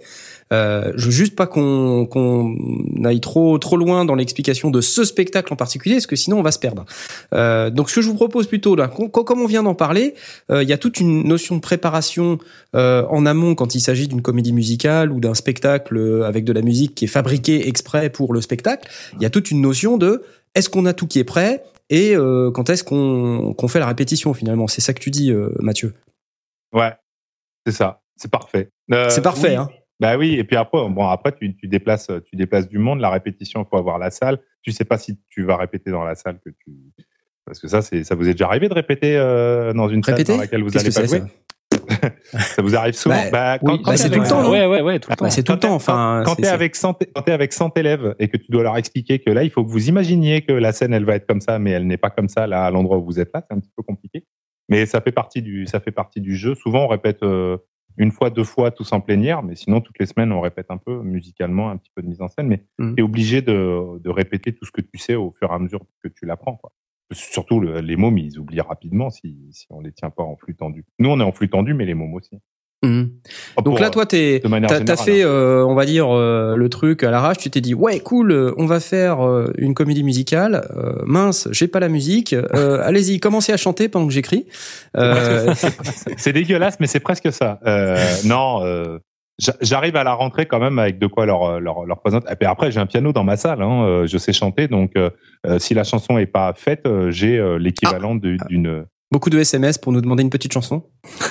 Euh, je veux juste pas qu'on qu'on aille trop trop loin dans l'explication de ce spectacle en particulier, parce que sinon on va se perdre. Euh, donc ce que je vous propose plutôt là, com- comme on vient d'en parler, euh, il y a toute une notion de préparation euh, en amont quand il s'agit d'une comédie musicale ou d'un spectacle euh, avec de la musique qui est fabriqué exprès pour le spectacle. Il y a toute une notion de est-ce qu'on a tout qui est prêt et euh, quand est-ce qu'on qu'on fait la répétition finalement. C'est ça que tu dis, euh, Mathieu. Ouais, c'est ça. C'est parfait. Euh, C'est parfait, oui. hein. Bah oui, et puis après, bon, après tu, tu déplaces, tu déplaces du monde. La répétition, il faut avoir la salle. Tu sais pas si tu vas répéter dans la salle que tu, parce que ça, c'est, ça vous est déjà arrivé de répéter euh, dans une Répéter salle dans laquelle vous Qu'est-ce allez que pas jouer? ça vous arrive souvent? Bah, Bah, oui, bah, c'est avec- tout le temps, Ouais, ouais, ouais, tout le temps. Bah, c'est tout le temps. Enfin, quand c'est- t'es avec 100, quand t'es avec 100 élèves et que tu dois leur expliquer que là, il faut que vous imaginiez que la scène, elle va être comme ça, mais elle n'est pas comme ça là à l'endroit où vous êtes là, c'est un petit peu compliqué. Mais ça fait partie du, ça fait partie du jeu. Souvent, on répète euh, une fois, deux fois, tous en plénière, mais sinon toutes les semaines, on répète un peu musicalement, un petit peu de mise en scène. Mais Mm. tu es obligé de, de répéter tout ce que tu sais au fur et à mesure que tu l'apprends. Surtout le- les mômes, ils oublient rapidement si, si on les tient pas en flux tendu. Nous, on est en flux tendu, mais les mômes aussi. Mhm. Pas Donc pour, là, toi, t'es, t'as, t'as fait, hein. euh, on va dire, euh, le truc à l'arrache. Tu t'es dit, ouais, cool, euh, on va faire euh, une comédie musicale. Euh, mince, j'ai pas la musique. Euh, allez-y, commencez à chanter pendant que j'écris. Euh, c'est dégueulasse, mais c'est presque ça. Euh, non, euh, j'a- j'arrive à la rentrée quand même avec de quoi leur leur, leur présenter. Et puis après, j'ai un piano dans ma salle, hein, je sais chanter, donc si la chanson est pas faite, j'ai l'équivalent de- d'une Beaucoup de SMS pour nous demander une petite chanson.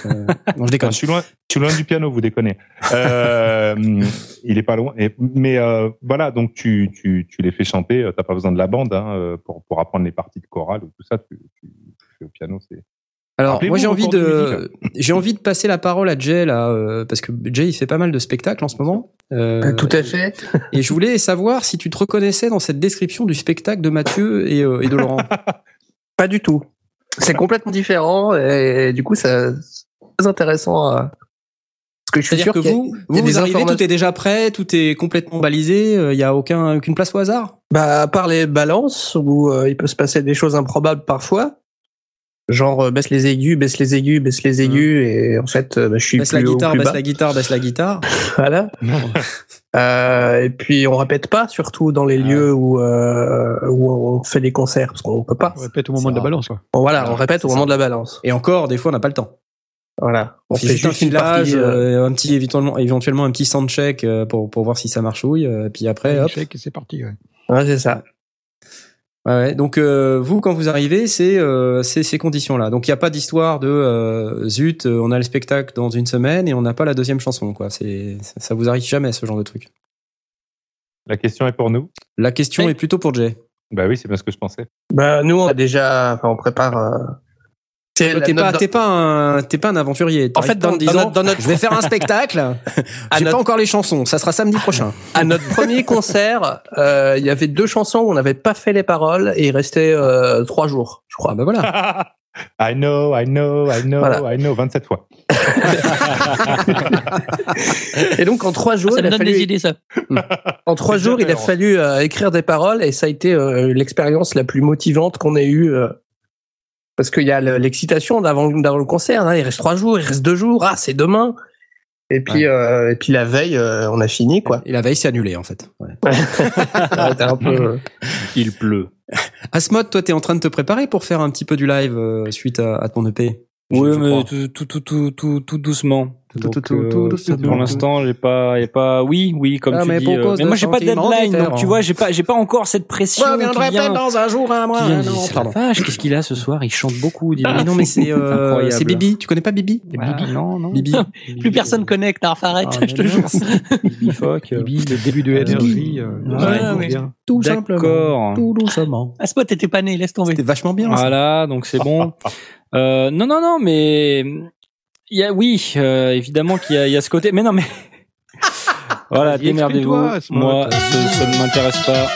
Euh, non, je déconne. je suis loin, je suis loin du piano, vous déconnez. Euh, il est pas loin. Et, mais euh, voilà, donc tu, tu, tu les fais chanter. T'as pas besoin de la bande hein, pour, pour apprendre les parties de chorale ou tout ça. Tu, tu, tu fais au piano, c'est. Alors moi j'ai envie de de j'ai envie de passer la parole à Jay là euh, parce que Jay il fait pas mal de spectacles en ce moment. Euh, Tout à fait. Et je voulais savoir si tu te reconnaissais dans cette description du spectacle de Mathieu et, euh, et de Laurent. Pas du tout. C'est complètement différent et du coup, ça- c'est très intéressant. à- Parce que je suis sûr que vous, vous, vous arrivez, tout est déjà prêt, tout est complètement balisé, il y a aucun aucune place au hasard? Bah, à part les balances où euh, il peut se passer des choses improbables parfois, genre euh, baisse les aigus, baisse les aigus, baisse les aigus, et en fait, euh, bah, je suis Baisse plus la haut, guitare, plus baisse bas. la guitare, baisse la guitare. Voilà. Euh, et puis on répète pas, surtout dans les lieux où euh, où on fait des concerts, parce qu'on peut pas. On répète au moment de la balance. Quoi. Bon, voilà, on répète au moment ça. de la balance. Et encore, des fois, on n'a pas le temps. Voilà. On, fait juste un filage, euh, euh, un petit éventuellement, éventuellement un petit soundcheck euh, pour pour voir si ça marchouille. euh, puis après, hop. Check et c'est parti. Ouais. Ouais, c'est ça. Ouais, ouais. Donc euh, vous, quand vous arrivez, c'est euh, ces conditions-là. Donc il n'y a pas d'histoire de euh, zut, on a le spectacle dans une semaine et on n'a pas la deuxième chanson. Quoi. C'est ça, ça vous arrive jamais ce genre de truc. La question est pour nous. La question Oui. est plutôt pour Jay. Bah oui, c'est bien ce que je pensais. Bah, nous, on a déjà, enfin, on prépare. euh, c'est Toi, la T'es pas, dans- t'es pas un, t'es pas un aventurier. En fait, dans- en disant, dans notre- dans notre- je vais faire un spectacle. J'ai notre- pas encore les chansons. Ça sera samedi prochain. À notre premier concert, euh, il y avait deux chansons où on n'avait pas fait les paroles et il restait euh, trois jours, je Ah crois. bah voilà. I know, I know, I know, Voilà. I know, 27 fois. Et donc en trois jours, Ça il me a donne fallu, des idées, ça. en trois jours, il a fallu euh, écrire des paroles et ça a été euh, l'expérience la plus motivante qu'on ait eue. Euh, parce qu'il y a le- l'excitation d'avant d'avant le concert. hein, il reste trois jours, il reste deux jours. Ah, c'est demain. Et puis, euh, et puis la veille, euh, on a fini quoi. Et la veille, c'est annulé en fait. Ouais. C'était un peu. Il pleut. Asmod, toi, t'es en train de te préparer pour faire un petit peu du live euh, suite à, à ton EP. Oui, mais tout, tout, tout, tout, tout doucement. Donc, euh, pour l'instant, j'ai pas, j'ai pas. Oui, oui, comme Ah, tu mais dis. euh, mais moi, j'ai pas de deadline, donc tu vois, j'ai pas, j'ai pas encore cette pression. Qui vient, peut-être dans un jour, un mois. qui vient c'est la Pardon. vache, qu'est-ce qu'il a ce soir? Il chante beaucoup. dis. Mais non, mais c'est euh, c'est Bibi. Tu connais pas Bibi? Ah, non, non. Bibi. Plus personne connecte, hein, arrête, Ah, je te jure. Bibi Fock. Bibi, le début de Ouais, ouais. bien. Tout simplement. Tout doucement. À ce spot, t'étais pas né, laisse tomber. C'était vachement bien. Voilà, donc c'est bon. Euh, non, non, non, mais il y a, oui, euh, évidemment qu'il y y a ce côté. Mais non, mais voilà, démerdez-vous. Moi, ça, ça ne m'intéresse pas.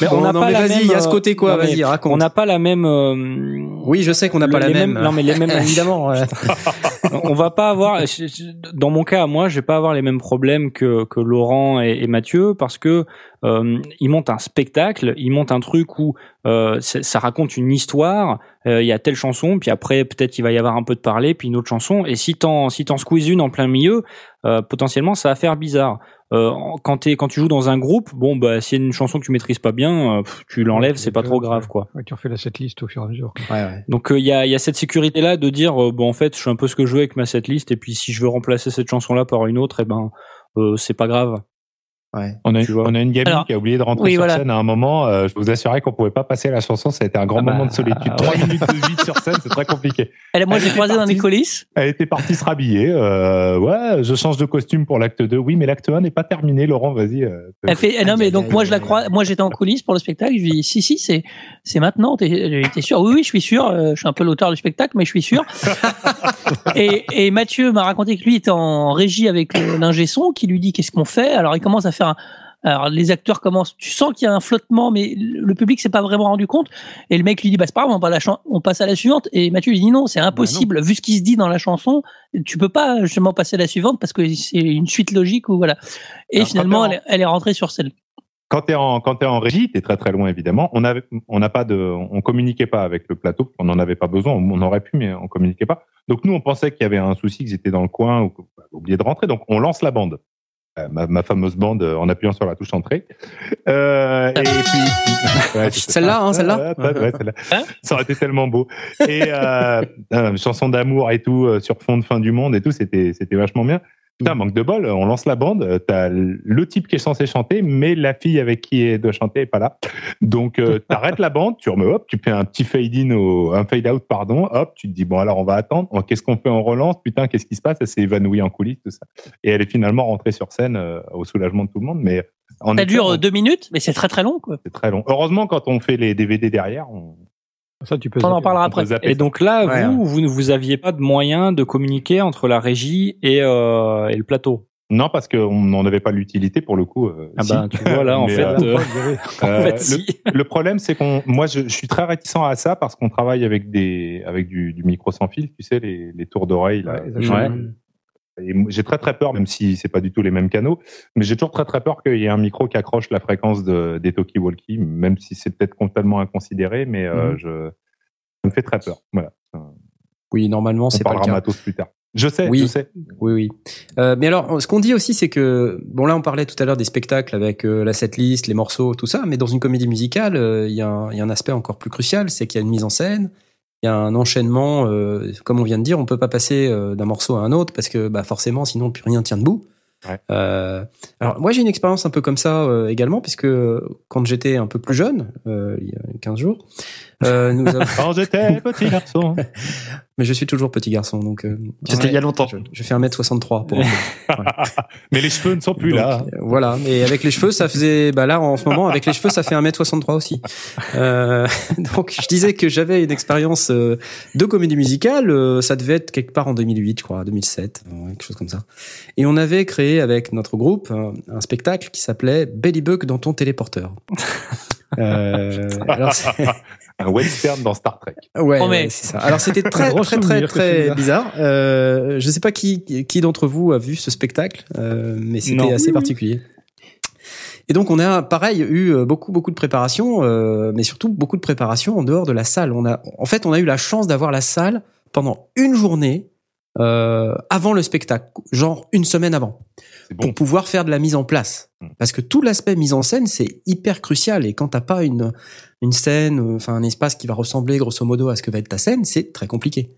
Mais on n'a pas mais la vas-y, même. il y a ce côté quoi, vas-y, raconte. On n'a pas la même. euh, Oui, je sais qu'on n'a pas la mêmes- même. non, mais les mêmes- Évidemment. on va pas avoir dans mon cas moi je vais pas avoir les mêmes problèmes que que Laurent et, et Mathieu parce que euh, ils montent un spectacle ils montent un truc où euh, ça raconte une histoire euh, il y a telle chanson puis après peut-être il va y avoir un peu de parler puis une autre chanson et si t'en si t'en squeezes une en plein milieu euh, potentiellement ça va faire bizarre euh, quand t'es quand tu joues dans un groupe bon bah s'il y a une chanson que tu maîtrises pas bien euh, pff, tu l'enlèves c'est pas trop grave quoi Ouais, tu refais la setlist au fur et à mesure. quoi. Ouais, ouais. donc il y, a, y a cette sécurité là de dire euh, bon en fait je suis un peu ce que je veux avec ma setlist et puis si je veux remplacer cette chanson là par une autre et ben euh, c'est pas grave. Ouais. On a, on une gamine Alors, qui a oublié de rentrer oui, sur voilà. scène à un moment. euh, je vous assurais qu'on pouvait pas passer la chanson. Ça a été un grand Ah bah, moment de solitude. ah Trois minutes de vide sur scène, c'est très compliqué. Elle, moi, j'ai croisé dans les coulisses. Elle était partie se rhabiller. Euh, ouais, je change de costume pour l'acte 2. Oui, mais l'acte 1 n'est pas terminé. Laurent, vas-y. euh, Elle fait, eh non, mais donc moi je la crois, moi j'étais en coulisses pour le spectacle. Je lui dis si si c'est c'est maintenant. T'es t'es sûr? Oui oui je suis sûr. euh, Je suis un peu l'auteur du spectacle mais je suis sûr. et, et Mathieu m'a raconté que lui était en régie avec l'ingé son qui lui dit qu'est-ce qu'on fait? Alors il commence à faire un alors les acteurs commencent, tu sens qu'il y a un flottement, mais le public s'est pas vraiment rendu compte. Et le mec lui dit bah c'est pas grave, on, passe à la suivante. Et Mathieu lui dit non, c'est impossible. Vu ce qui se dit dans la chanson, tu peux pas justement passer à la suivante parce que c'est une suite logique ou voilà. Et Alors, finalement, quand elle, est- elle est rentrée sur celle. quand en quand t'es en régie, t'es très très loin évidemment. On avait on n'a pas de on communiquait pas avec le plateau, on n'en avait pas besoin. On, aurait pu, mais on communiquait pas. Donc nous on pensait qu'il y avait un souci, qu'ils étaient dans le coin ou avaient oublié de rentrer. Donc on lance la bande. Euh, ma, ma fameuse bande euh, en appuyant sur la touche entrée. Euh, et puis Ouais, c'est Celle-là, hein, celle-là Ouais, ouais, celle-là. Hein ça aurait été tellement beau. Et euh, euh, chanson d'amour et tout euh, sur fond de fin du monde et tout, c'était c'était vachement bien. Putain, manque de bol, on lance la bande, euh, t'as le type qui est censé chanter, mais la fille avec qui elle doit chanter est pas là. Donc, euh, t'arrêtes la bande, tu remets, hop, tu fais un petit fade-in, un fade-out, pardon, hop, tu te dis, bon, alors on va attendre, Oh, qu'est-ce qu'on fait, on relance, putain, qu'est-ce qui se passe? Elle s'est évanouie en coulisses, tout ça. Et elle est finalement rentrée sur scène euh, au soulagement de tout le monde, mais en Ça dure euh, deux minutes, mais c'est très très long, quoi. c'est très long. Heureusement, quand on fait les DVD derrière, on, Ça, tu peux. On en parlera après. Et donc là, Ouais. vous, vous ne vous aviez pas de moyen de communiquer entre la régie et, euh, et le plateau. Non, parce qu'on n'en avait pas l'utilité pour le coup. euh, Ah si. bah, tu vois là, en fait, euh, euh, en Euh, fait, le- si. Le problème, c'est qu'on, moi, je, je suis très réticent à ça parce qu'on travaille avec des, avec du, du micro sans fil, tu sais, les, les tours d'oreille. là. Ouais, exactement. Et j'ai très très peur, même si c'est pas du tout les mêmes canaux, mais j'ai toujours très très peur qu'il y ait un micro qui accroche la fréquence de, des talkie-walkie, même si c'est peut-être complètement inconsidéré, mais euh, Mhm. je, ça me fait très peur. Voilà. Oui, normalement, c'est pas le cas. matos plus tard. Je sais, Oui. je sais. Oui, oui. Euh, mais alors, ce qu'on dit aussi, c'est que bon, là, on parlait tout à l'heure des spectacles avec euh, la setlist, les morceaux, tout ça. Mais dans une comédie musicale, euh, y, il y a un aspect encore plus crucial, c'est qu'il y a une mise en scène, il y a un enchaînement. euh, comme on vient de dire, on peut pas passer euh, d'un morceau à un autre parce que, bah, forcément, sinon plus rien tient debout. Ouais. Euh, alors moi j'ai une expérience un peu comme ça euh, également puisque quand j'étais un peu plus jeune, euh, il y a 15 jours, euh, nous avons... Quand j'étais petit garçon. mais je suis toujours petit garçon donc euh, C'était il y a longtemps. je, je fais 1m63 pour mais les cheveux ne sont plus Donc, là. euh, Voilà, et avec les cheveux, ça faisait, bah là en ce moment, avec les cheveux, ça fait 1m63 aussi. Euh, donc je disais que j'avais une expérience euh, de comédie musicale, euh, ça devait être quelque part en 2008, je crois, 2007, euh, quelque chose comme ça. Et on avait créé avec notre groupe un, un spectacle qui s'appelait Bellybug dans ton téléporteur. Euh, alors Un western dans Star Trek. Ouais, ouais, c'est ça. Alors c'était très très très très bizarre. Euh, je sais pas qui qui d'entre vous a vu ce spectacle, euh, mais c'était assez particulier. Et donc on a pareil eu euh, beaucoup beaucoup de préparation, euh, mais surtout beaucoup de préparation en dehors de la salle. On a en fait on a eu la chance d'avoir la salle pendant une journée euh, avant le spectacle, genre une semaine avant bon. pour pouvoir faire de la mise en place. Mm. Parce que tout l'aspect mise en scène, c'est hyper crucial. Et quand t'as pas une, une scène, euh, enfin un espace qui va ressembler grosso modo à ce que va être ta scène, c'est très compliqué.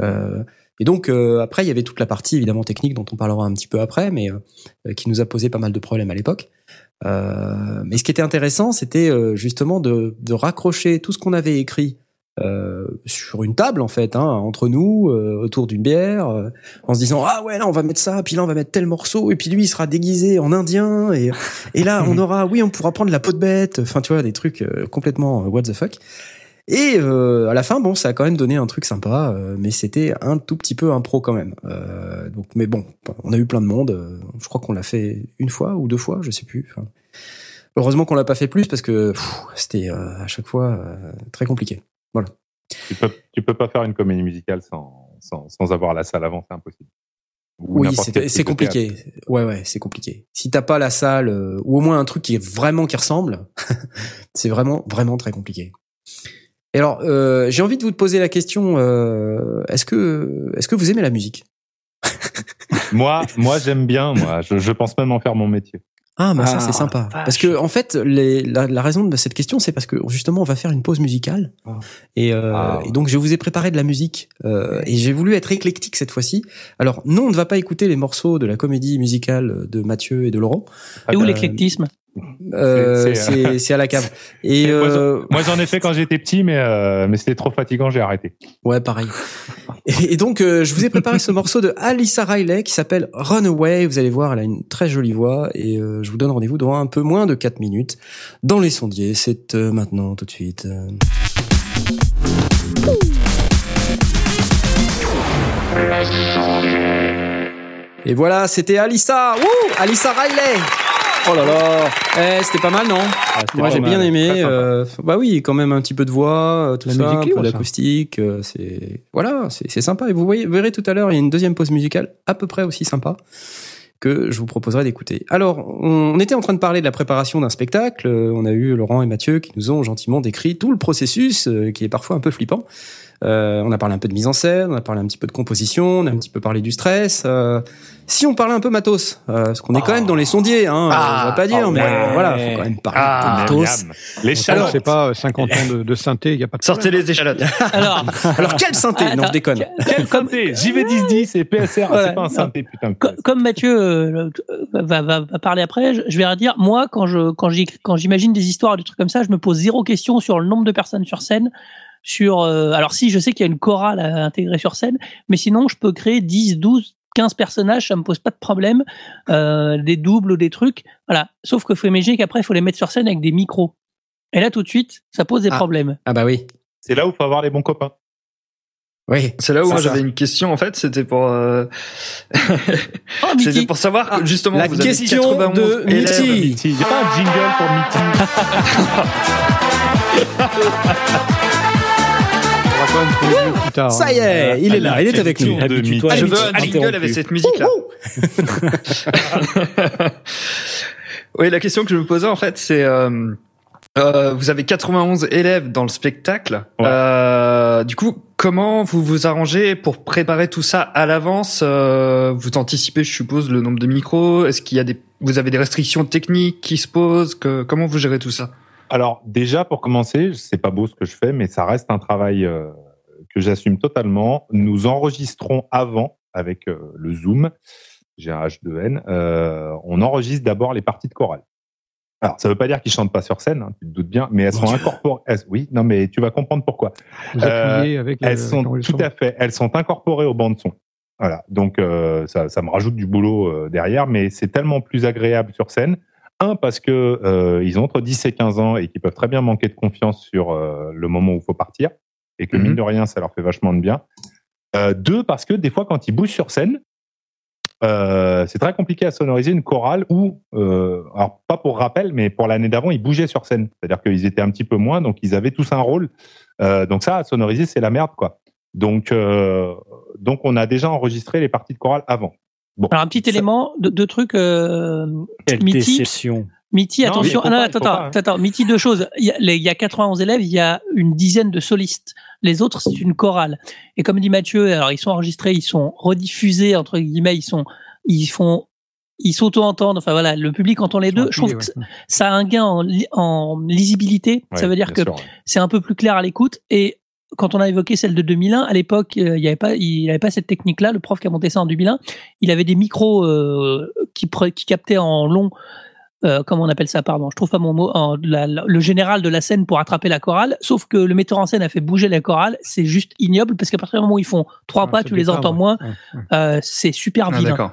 Euh, et donc euh, après, il y avait toute la partie évidemment technique dont on parlera un petit peu après, mais euh, qui nous a posé pas mal de problèmes à l'époque. Euh, mais ce qui était intéressant, c'était euh, justement de, de raccrocher tout ce qu'on avait écrit euh, sur une table en fait, hein, entre nous, euh, autour d'une bière, euh, en se disant ah ouais là on va mettre ça, puis là on va mettre tel morceau, et puis lui il sera déguisé en indien, et et là on aura oui on pourra prendre la peau de bête, enfin tu vois des trucs euh, complètement euh, what the fuck. Et euh, à la fin, bon, ça a quand même donné un truc sympa, euh, mais c'était un tout petit peu impro quand même. Euh, donc, mais bon, on a eu plein de monde. euh, je crois qu'on l'a fait une fois ou deux fois, je sais plus. Enfin, heureusement qu'on l'a pas fait plus parce que c'était euh, à chaque fois euh, très compliqué. Tu peux, tu peux pas faire une comédie musicale sans, sans, sans avoir la salle avant, c'est impossible. Ou Oui, c'est compliqué. Ouais, ouais, c'est compliqué. Si t'as pas la salle euh, ou au moins un truc qui est vraiment qui ressemble, c'est vraiment vraiment très compliqué. Et alors, euh, j'ai envie de vous poser la question euh, est-ce que est-ce que vous aimez la musique? Moi, moi j'aime bien, moi. Je, je pense même en faire mon métier. Ah, bah ça Ah, c'est sympa. vache. Parce que en fait, les, la, la raison de cette question, c'est parce que justement, on va faire une pause musicale, Ah. et, euh, Ah. et donc je vous ai préparé de la musique, euh, et j'ai voulu être éclectique cette fois-ci. Alors non, on ne va pas écouter les morceaux de la comédie musicale de Mathieu et de Laurent. Et où Euh, l'éclectisme? Euh, C'est- c'est, à la cave. Et euh, Moi, j'en ai fait quand j'étais petit, mais, euh, mais c'était trop fatigant, j'ai arrêté. ouais, pareil. Et, et donc, euh, je vous ai préparé ce morceau de Alyssa Riley qui s'appelle Runaway. Vous allez voir, elle a une très jolie voix. Et euh, je vous donne rendez-vous dans un peu moins de 4 minutes dans les sondiers. C'est euh, maintenant, tout de suite. euh. Et voilà, c'était Alyssa. Wouh Alyssa Riley. Oh là là. Eh, c'était pas mal, non c'était Moi, j'ai bien aimé. Euh, bah oui, quand même un petit peu de voix, euh, tout La ça, musique un peu euh, c'est voilà, c'est sympa. Et vous voyez, vous verrez tout à l'heure, il y a une deuxième pause musicale à peu près aussi sympa que je vous proposerai d'écouter. Alors, on, était en train de parler de la préparation d'un spectacle. On a eu Laurent et Mathieu qui nous ont gentiment décrit tout le processus, qui est parfois un peu flippant. Euh, on a parlé un peu de mise en scène, on a parlé un petit peu de composition, on a un petit peu parlé du stress. Euh, si on parlait un peu matos, euh, parce qu'on est quand même dans les sondiers, hein, Ah. on va pas dire, Ah mais ouais. voilà, faut quand même parler Ah. un peu matos. Chalots. c'est pas 50 ans de, de synthé, il n'y a pas de Sortez problème. les échalotes. Alors, Alors quelle synthé Ah, Non, je déconne. Quel synthé JV1010 et PSR. Voilà. C'est pas un synthé, putain. co- comme Mathieu euh, va, va, va parler après, je, je vais dire, moi, quand je quand j'imagine des histoires, des trucs comme ça, je me pose zéro question sur le nombre de personnes sur scène. Sur, euh, alors si je sais qu'il y a une chorale à intégrer sur scène, mais sinon je peux créer 10, 12, 15 personnages, ça me pose pas de problème, euh, des doubles ou des trucs, voilà. Sauf qu'il faut imaginer qu'après il faut les mettre sur scène avec des micros. Et là tout de suite, ça pose des Ah. problèmes. Ah bah oui. C'est là où faut avoir les bons copains. Oui. C'est là où moi j'avais une question en fait, c'était pour euh, Oh, c'était pour savoir que, Ah, justement la vous avez question 91 de. Mitty. Il n'y a pas un jingle pour Mitty. plus tard. Ça hein. y est, il est là, il est avec nous. Habitue-toi. Je veux un jingle avec cette musique là. oui, la question que je me posais en fait, c'est euh, euh, vous avez 91 élèves dans le spectacle. Ouais. Euh, du coup, comment vous vous arrangez pour préparer tout ça à l'avance? Euh, Vous anticipez, je suppose, le nombre de micros? Est-ce qu'il y a des, vous avez des restrictions techniques qui se posent? Que, Comment vous gérez tout ça? Alors déjà pour commencer, c'est pas beau ce que je fais, mais ça reste un travail euh, que j'assume totalement. Nous enregistrons avant avec euh, le Zoom, j'ai un H2N, euh, on enregistre d'abord les parties de chorale. Alors ça veut pas dire qu'ils chantent pas sur scène, hein, tu te doutes bien, mais elles sont incorporées. elles- Oui, non mais tu vas comprendre pourquoi. Appuyez avec Elles le- sont tout à fait, elles sont incorporées aux bandes son. Voilà, donc euh, ça, ça me rajoute du boulot euh, derrière, mais c'est tellement plus agréable sur scène. Un parce que euh, ils ont entre 10 et 15 ans et qu'ils peuvent très bien manquer de confiance sur euh, le moment où il faut partir et que Mhm. mine de rien ça leur fait vachement de bien. Euh, deux parce que des fois quand ils bougent sur scène, euh, c'est très compliqué à sonoriser une chorale où, euh, alors pas pour rappel, mais pour l'année d'avant, ils bougeaient sur scène. C'est-à-dire qu'ils étaient un petit peu moins, donc ils avaient tous un rôle. Euh, donc ça, à sonoriser, c'est la merde, quoi. Donc, euh, donc on a déjà enregistré les parties de chorale avant. Bon, Alors un petit ça- élément, deux, deux trucs. Euh, Non, attention. Ah non, pas, attends, attends, hein. attends, Mitty, deux choses. Il y, a, les- il y a 91 élèves, il y a une dizaine de solistes. Les autres, c'est une chorale. Et comme dit Mathieu, alors ils sont enregistrés, ils sont rediffusés entre guillemets, ils sont, ils font, ils s'auto-entendent. Enfin voilà, le public entend les Ils deux. Je trouve que ça a un gain en, li- en lisibilité. ça veut dire que ouais. c'est un peu plus clair à l'écoute. Et quand on a évoqué celle de 2001, à l'époque, euh, il n'y avait pas, il avait pas cette technique-là. Le prof qui a monté ça en 2001, il avait des micros euh, qui captaient en long. Euh, comment on appelle ça Pardon, je trouve pas mon mot. en- la- la- le général de la scène pour attraper la chorale. Sauf que le metteur en scène a fait bouger la chorale. C'est juste ignoble parce qu'à partir du moment où ils font trois Ouais, pas, tu les entends ouais. moins. Ouais, ouais. Euh, c'est super Ah, vilain.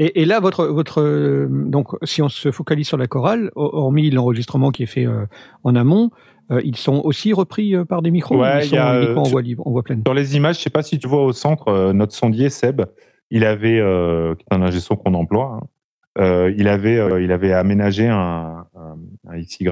Et, et là, votre, votre, euh, donc, si on se focalise sur la chorale, ho- hormis l'enregistrement qui est fait euh, en amont, euh, ils sont aussi repris euh, par des micros. Ouais, ils il sont y a, uniquement en voix libre, en voix pleine? Sur les images, je sais pas si tu vois au centre, euh, notre sondier Seb, il avait, euh, qui est un ingé son qu'on emploie, hein, il avait, euh, il avait aménagé un, un, un XY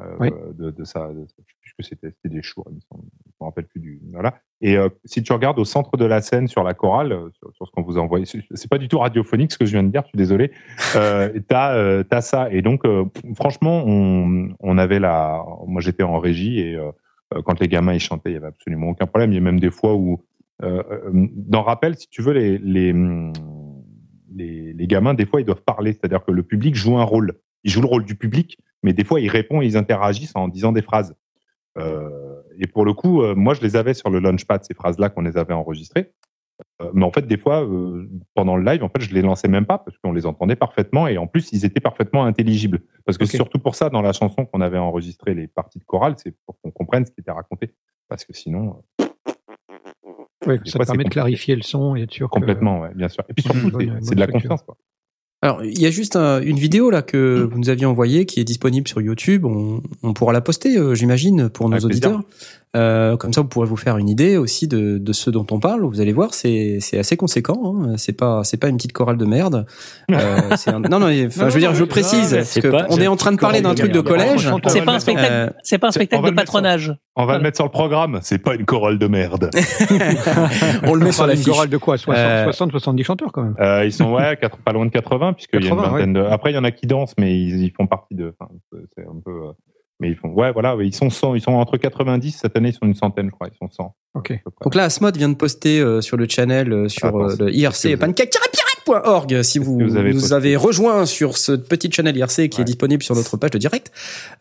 euh, Oui. de, de sa, de, je sais plus que c'était, c'était des choux, je me rappelle plus du, voilà. Et euh, si tu regardes au centre de la scène sur la chorale, euh, sur, sur ce qu'on vous a envoyé, c'est- pas du tout radiophonique ce que je viens de dire, je suis désolé. Euh, t'as, euh, t'as ça. Et donc, euh, franchement, on, on avait la, moi j'étais en régie et euh, euh, quand les gamins ils chantaient, il y avait absolument aucun problème. Il y a même des fois où, euh, euh, dans rappel, si tu veux, les, les, hum, les, les gamins, des fois, ils doivent parler. C'est-à-dire que le public joue un rôle. Il joue le rôle du public, mais des fois, ils répondent et ils interagissent en disant des phrases. Euh, et pour le coup, euh, moi, je les avais sur le launchpad, ces phrases-là qu'on les avait enregistrées. Euh, mais en fait, des fois, pendant le live, en fait, je les lançais même pas parce qu'on les entendait parfaitement et en plus, ils étaient parfaitement intelligibles. Parce que c'est surtout pour ça, dans la chanson qu'on avait enregistré les parties de chorale, c'est pour qu'on comprenne ce qui était raconté. Parce que sinon, Oui, ça fois, te permet de clarifier le son et être sûr que- complètement, ouais, bien sûr. Et puis surtout, c'est- de la structure. confiance. Quoi. Alors, il y a juste un- une vidéo là que vous nous aviez envoyée qui est disponible sur YouTube. On, on pourra la poster, euh, j'imagine, pour nos Avec plaisir. auditeurs. Euh, comme ça, vous pourrez vous faire une idée aussi de, de ce dont on parle. Vous allez voir, c'est c'est assez conséquent. Hein. C'est pas c'est pas une petite chorale de merde. Euh, c'est un- non non. Enfin, Non, je veux dire, je précise parce que pas- on est en train de parler d'un truc de collège. C'est pas un spectacle, Euh, c'est pas un spectacle de sur- patronage. On va Voilà. le mettre sur le programme. C'est pas une chorale de merde. on le met On sur la fiche. chorale de quoi 60, Euh, 60, 70 chanteurs quand même. Euh, ils sont ouais, quatre- pas loin de 80 puisqu'il y a une 80, vingtaine de. Après, il y en a qui dansent, mais ils, ils font partie de. Enfin, c'est un peu. Mais ils font, ouais, voilà, ils sont 100, ils sont entre 90 cette année, ils sont une centaine, je crois, ils sont 100. Ok. Donc là, Asmod vient de poster euh, sur le channel euh, sur Ah, euh, le IRC pancake-pirate.org si vous, que vous avez nous posté avez rejoint sur ce petit channel IRC qui est disponible sur notre page de direct.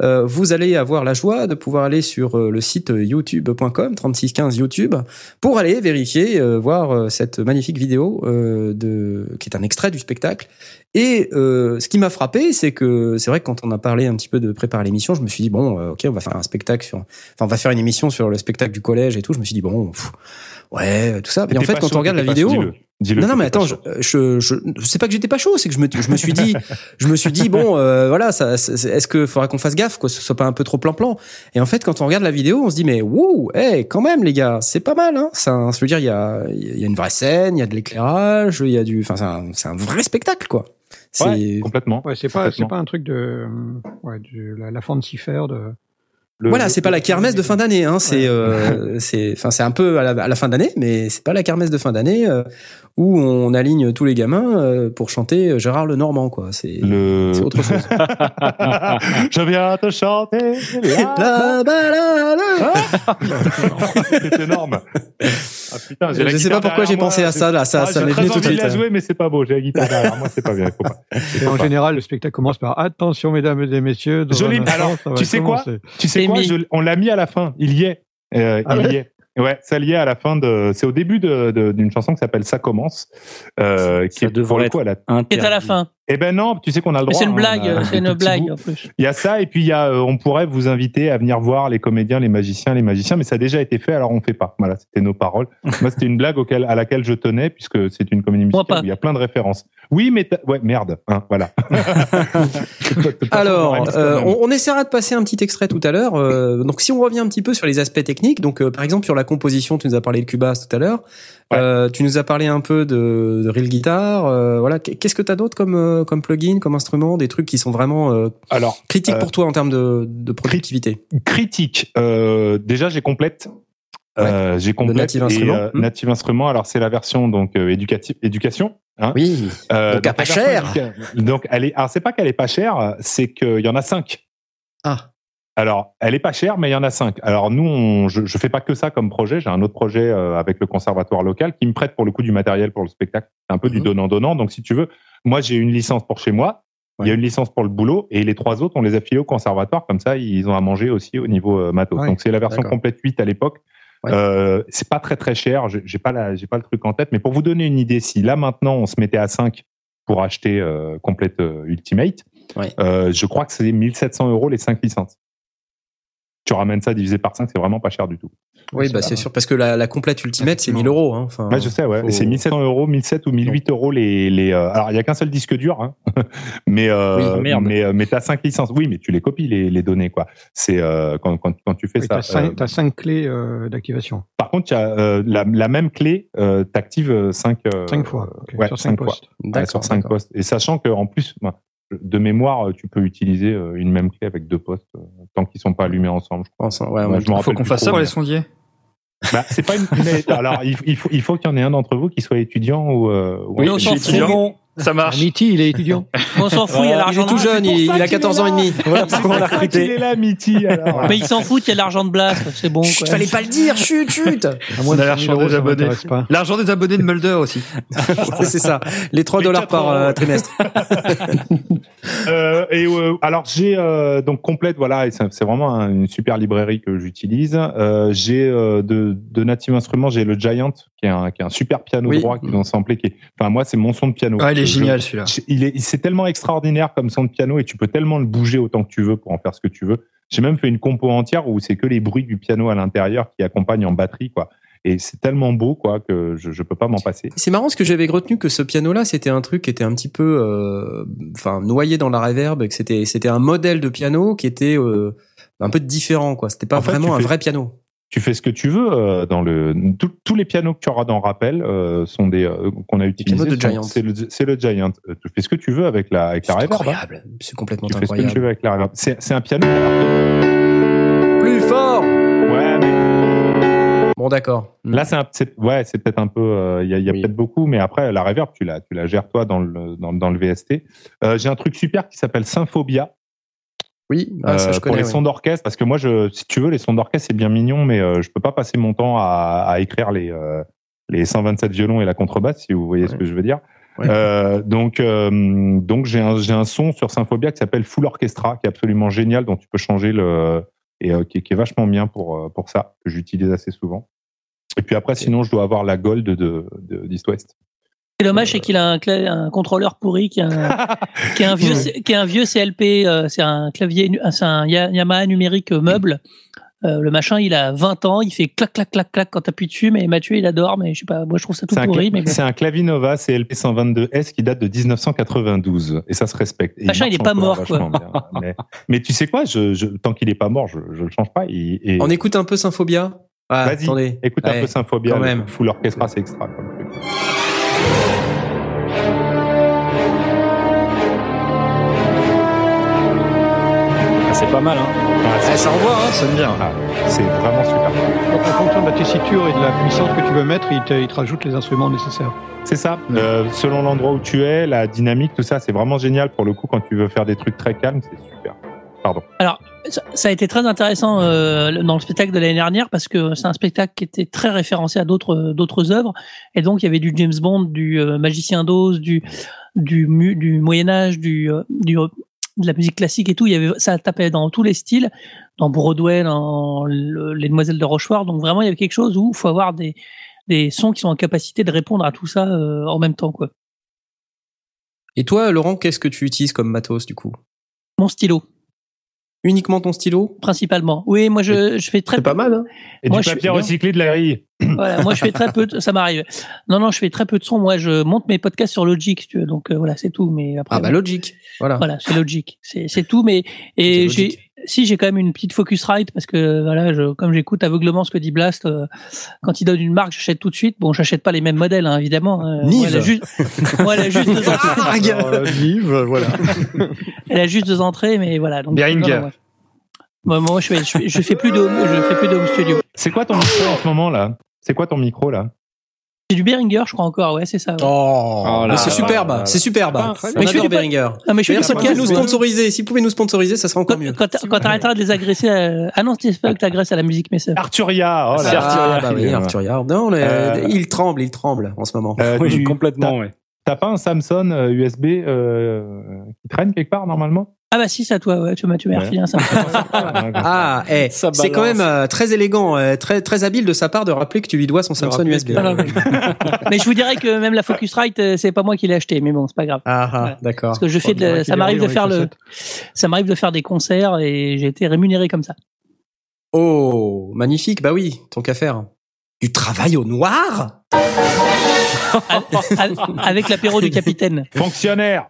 Euh, vous allez avoir la joie de pouvoir aller sur euh, le site youtube.com 3615 YouTube pour aller vérifier, euh, voir cette magnifique vidéo euh, de qui est un extrait du spectacle. Et euh, ce qui m'a frappé, c'est que c'est vrai que quand on a parlé un petit peu de préparer l'émission, je me suis dit bon, euh, ok, on va faire un spectacle sur, enfin, on va faire une émission sur le spectacle du collège et tout. Je me suis dit bon, pff, ouais, tout ça. Mais en fait, quand chaud, on regarde la vidéo, chaud, dis-le. Dis-le, non, non, mais attends, je, je, je, c'est pas que j'étais pas chaud, c'est que je me, je me suis dit, je me suis dit, bon, euh, voilà, ça, est-ce que faudra qu'on fasse gaffe, quoi, ce soit pas un peu trop plan-plan? Et en fait, quand on regarde la vidéo, on se dit, mais wouh, hey, quand même, les gars, c'est pas mal, hein. Un- je veux dire, il y a, il y a une vraie scène, il y a de l'éclairage, il y a du, enfin, c'est un, c'est un vrai spectacle, quoi. C'est, Ouais, complètement. Ouais, c'est pas, c'est pas un truc de, euh, ouais, de la, la fancy fair de. Le- voilà, c'est pas la kermesse de fin d'année, hein. C'est, euh, c'est, enfin, c'est un peu à la, à la fin d'année, mais c'est pas la kermesse de fin d'année euh, où on aligne tous les gamins euh, pour chanter Gérard le Normand, quoi. C'est, le... c'est autre chose. Je viens te chanter. La, la, la. c'est énorme. Ah, putain, j'ai la Je sais pas pourquoi j'ai pensé à ça, là. Ça, Ah, ça j'ai m'est venu tout de envie suite. la jouer, mais c'est pas beau. J'ai la guitare derrière moi, c'est pas bien. Faut pas. Et en général, le spectacle commence par attention, mesdames et messieurs. instant, alors, tu sais quoi. Tu sais quoi On l'a mis à la fin. Il y est. Euh, Ah il ouais y est. Ouais, ça y est à la fin de. C'est au début de- de- d'une chanson qui s'appelle Ça commence, euh, qui Ça est pour devrait le coup à la. Qui est à la fin. Eh ben non, tu sais qu'on a le droit. c'est une hein, blague, c'est un une blague bout. en plus. Il y a ça et puis il y a, euh, on pourrait vous inviter à venir voir les comédiens, les magiciens, les magiciens, mais ça a déjà été fait, alors on fait pas. Voilà, c'était nos paroles. Moi, c'était une blague auquel, à laquelle je tenais puisque c'est une comédie musicale où il y a plein de références. Oui, mais ouais, merde. Hein, voilà. Alors, euh, on, on essaiera de passer un petit extrait tout à l'heure. Euh, donc, si on revient un petit peu sur les aspects techniques, donc euh, par exemple sur la composition, tu nous as parlé de Cubase tout à l'heure. Ouais. Euh, tu nous as parlé un peu de, de Real Guitar. euh, voilà, qu'est-ce que t'as d'autre comme euh, comme plugin, comme instrument, des trucs qui sont vraiment euh, alors, critiques Euh, pour toi en termes de, de productivité. critique. Déjà, j'ai complète. J'ai complète Native et, Instruments. euh, Hmm. Native Instruments. Alors, c'est la version donc éducative, éducation. Hein Oui. Euh, Donc, pas cher. Donc, elle est. Alors, c'est pas qu'elle est pas chère, c'est qu'il y en a cinq. Ah. Alors, elle est pas chère, mais il y en a cinq. Alors nous, on, je, je fais pas que ça comme projet. J'ai un autre projet avec le conservatoire local qui me prête pour le coup du matériel pour le spectacle. C'est un peu du Mhm. donnant-donnant. Donc si tu veux, moi j'ai une licence pour chez moi. Il y a une licence pour le boulot et les trois autres, on les a filés au conservatoire. Comme ça, ils ont à manger aussi au niveau euh, matos. Ouais. Donc c'est la version complète 8 à l'époque. Ouais. Euh, c'est pas très très cher. Je- J'ai pas la, j'ai pas le truc en tête. Mais pour vous donner une idée, si là maintenant on se mettait à 5 pour acheter euh, complète Ultimate, je crois que c'est 1700 euros les 5 licences. Tu ramènes ça divisé par 5, c'est vraiment pas cher du tout. Oui, bah c'est sûr parce que la, la complète Ultimate c'est 1000 euros. Hein. Enfin, Ouais, je sais, ouais. faut- C'est 1700 euros, 1700 ou 1008 euros les. les euh, alors, il y a qu'un seul disque dur, hein. mais euh, Oui, merde. mais euh, mais t'as cinq licences. Oui, mais tu les copies les, les données, quoi. C'est euh, quand, quand quand tu fais Oui, ça. t'as cinq, euh, t'as cinq clés euh, d'activation. par contre, tu as euh, la, la même clé, euh, t'actives 5 Cinq fois. ok, ouais, sur cinq cinq fois. postes. ouais, D'accord, sur 5 d'accord. postes. Et sachant que en plus, moi, de mémoire, tu peux utiliser euh, une même clé avec deux postes euh, tant qu'ils sont pas allumés ensemble. je crois. Enfin, ouais, Ouais, ouais, je m'en Faut qu'on fasse ça pour les sondiers. Bah, c'est pas une. mais, alors, il, il faut il faut qu'il y en ait un d'entre vous qui soit étudiant ou. Euh, Oui, étudiant. Ça marche. Mitty, il est étudiant. On s'en fout, il y a Il l'argent est tout jeune, il, il a 14 ans et demi. Voilà pourquoi on l'a ça qu'il est recruté. là, Mitty, alors. Mais ils s'en foutent, il y a l'argent de Blast, c'est bon. Chut, quoi. fallait pas le dire, chut, chut. On a 100 000 l'argent des abonnés. L'argent des abonnés de Mulder aussi. c'est ça. Les 3 Les dollars 4 par euh, trimestre. Euh, et euh, alors j'ai euh, donc complète voilà et c'est vraiment un- une super librairie que j'utilise. Euh, j'ai euh, de, de Native Instruments j'ai le Giant qui est un qui est un super piano Oui. droit qu'ils ont samplé qui est enfin moi c'est mon son de piano. Ah, il est Génial celui-là. il est c'est tellement extraordinaire comme son de piano et tu peux tellement le bouger autant que tu veux pour en faire ce que tu veux. J'ai même fait une compo entière où c'est que les bruits du piano à l'intérieur qui accompagnent en batterie quoi. Et c'est tellement beau quoi que je je peux pas m'en passer. C'est marrant parce que j'avais retenu que ce piano-là, c'était un truc qui était un petit peu, euh, enfin, noyé dans la reverb, et que c'était, c'était un modèle de piano qui était euh, un peu différent, quoi. C'était pas En fait, vraiment un fais- vrai piano. Tu fais ce que tu veux euh, dans le tout- tous les pianos que tu auras dans Rappel euh, sont des euh, qu'on a utilisés c'est le Giant Euh, tu fais ce que tu veux avec la avec la C'est reverb hein. incroyable. C'est complètement tu fais ce que tu incroyable. veux avec la reverb c'est c'est un piano Plus fort. ouais mais Bon, d'accord. là c'est ouais c'est peut-être un peu euh, il y a, y a Oui. peut-être beaucoup mais après la reverb tu la tu la gères toi dans le dans, dans le VST j'ai un truc super qui s'appelle Symphobia Oui, ah, ça, je Euh, pour connais. les oui. sons d'orchestre, parce que moi, je, si tu veux, les sons d'orchestre, c'est bien mignon, mais euh, je peux pas passer mon temps à, à écrire les, euh, les 127 violons et la contrebasse, si vous voyez ce que je veux dire. Ouais. Euh, donc, euh, donc j'ai un, j'ai un son sur Synphobia qui s'appelle Full Orchestra, qui est absolument génial, dont tu peux changer le et euh, qui, est- qui est vachement bien pour pour ça, que j'utilise assez souvent. Et puis après, sinon, je dois avoir la Gold de de d'East West. C'est dommage, c'est qu'il a un, contrôleur pourri qui a un, qui a un vieux, C- qui a un vieux CLP. euh, c'est un clavier, c'est un Ya- Yamaha numérique euh, meuble. Euh, le machin, il a 20 ans, il fait clac, clac, clac, clac quand t'appuies dessus, mais Mathieu, il adore, mais je sais pas, moi je trouve ça tout C'est un, pourri, cla- mais bon. c'est un Clavinova CLP 122S qui date de 1992 et ça se respecte. Et Machin, marche il est pas mort, bien. mais, mais tu sais quoi, je, je- tant qu'il est pas mort, je, je le change pas. Et, et- On écoute un peu Symphonia? Ah, Vas-y, attendez. écoute un peu Synphobia, quand le même. full orchestra, c'est extra. C'est pas mal, hein. Ah, Eh, ça envoie, hein. Sonne bien. ah, c'est vraiment super. Donc, en fonction de la tessiture et de la puissance que tu veux mettre, il te, il te rajoute les instruments nécessaires. C'est ça. Euh, selon l'endroit où tu es, la dynamique, tout ça, c'est vraiment génial pour le coup quand tu veux faire des trucs très calmes, c'est super. Pardon. Ça, ça a été très intéressant euh, dans le spectacle de l'année dernière parce que c'est un spectacle qui était très référencé à d'autres d'autres œuvres et donc il y avait du James Bond, du euh, Magicien d'Oz, du du mu- du Moyen Âge, du euh, du de la musique classique et tout. Il y avait ça tapait dans tous les styles, dans Broadway, dans le- les Demoiselles de Rochefort. Donc vraiment il y avait quelque chose où il faut avoir des des sons qui sont en capacité de répondre à tout ça euh, en même temps quoi. Et toi, Laurent, qu'est-ce que tu utilises comme matos du coup? Mon stylo Uniquement ton stylo? Principalement. Oui, moi je je fais très C'est pas mal, hein Et Moi, du je suis papier recyclé de la riz. Voilà, moi je fais très peu, de, ça m'arrive. Non, non, je fais très peu de son. Moi, je monte mes podcasts sur Logic, si tu veux. Donc euh, voilà, c'est tout. Mais après, Ah bah Logic, voilà. voilà, c'est Logic, c'est c'est tout. Mais et j'ai, si j'ai quand même une petite Focusrite parce que voilà, je, comme j'écoute aveuglément ce que dit Blast, euh, quand il donne une marque, j'achète tout de suite. Bon, j'achète pas les mêmes modèles, hein, évidemment. Euh, Nive. moi, elle a juste, moi, elle a juste deux entrées. Euh, Liv, voilà. Elle a juste deux entrées, mais voilà. Donc non, moi, moi, moi, je fais, je fais, je fais plus de, home- je fais plus de home studio. C'est quoi ton micro en ce moment là? C'est quoi ton micro là? C'est du Behringer, je crois encore. Ouais, c'est ça. ouais. Oh, Oh c'est superbe, c'est superbe. Ah, On mais je adore du Behringer. Ah, mais je fais si vous pouvez podcast. nous sponsoriser, si vous pouvez nous sponsoriser, ça sera encore Quand, mieux. quand, quand t'arrêteras de les agresser, à... ah non, c'est pas que t'agresses à la musique, mais ça. Arturia. Oh là Ah, bah oui, Arturia. Non, le- Euh, il tremble, il tremble en ce moment. Euh, Oui, complètement, ouais. T'as pas un Samsung euh, USB euh, qui traîne quelque part normalement? Ah bah si, c'est à toi, ouais, tu m'as, tu m'as Ouais. Ah, eh, Ça c'est quand même euh, très élégant, euh, très très habile de sa part de rappeler que tu lui dois son Samsung USB. que- Voilà, mais... mais je vous dirais que même la Focusrite, euh, c'est pas moi qui l'ai acheté, mais bon, c'est pas grave. Ah, ah, Voilà. d'accord. Parce que je fais de, ça m'arrive de faire le, ça m'arrive de faire des concerts et j'ai été rémunéré comme ça. Oh, magnifique, bah oui, tant qu'à faire. Du travail au noir? Avec- l'apéro du capitaine. Fonctionnaire.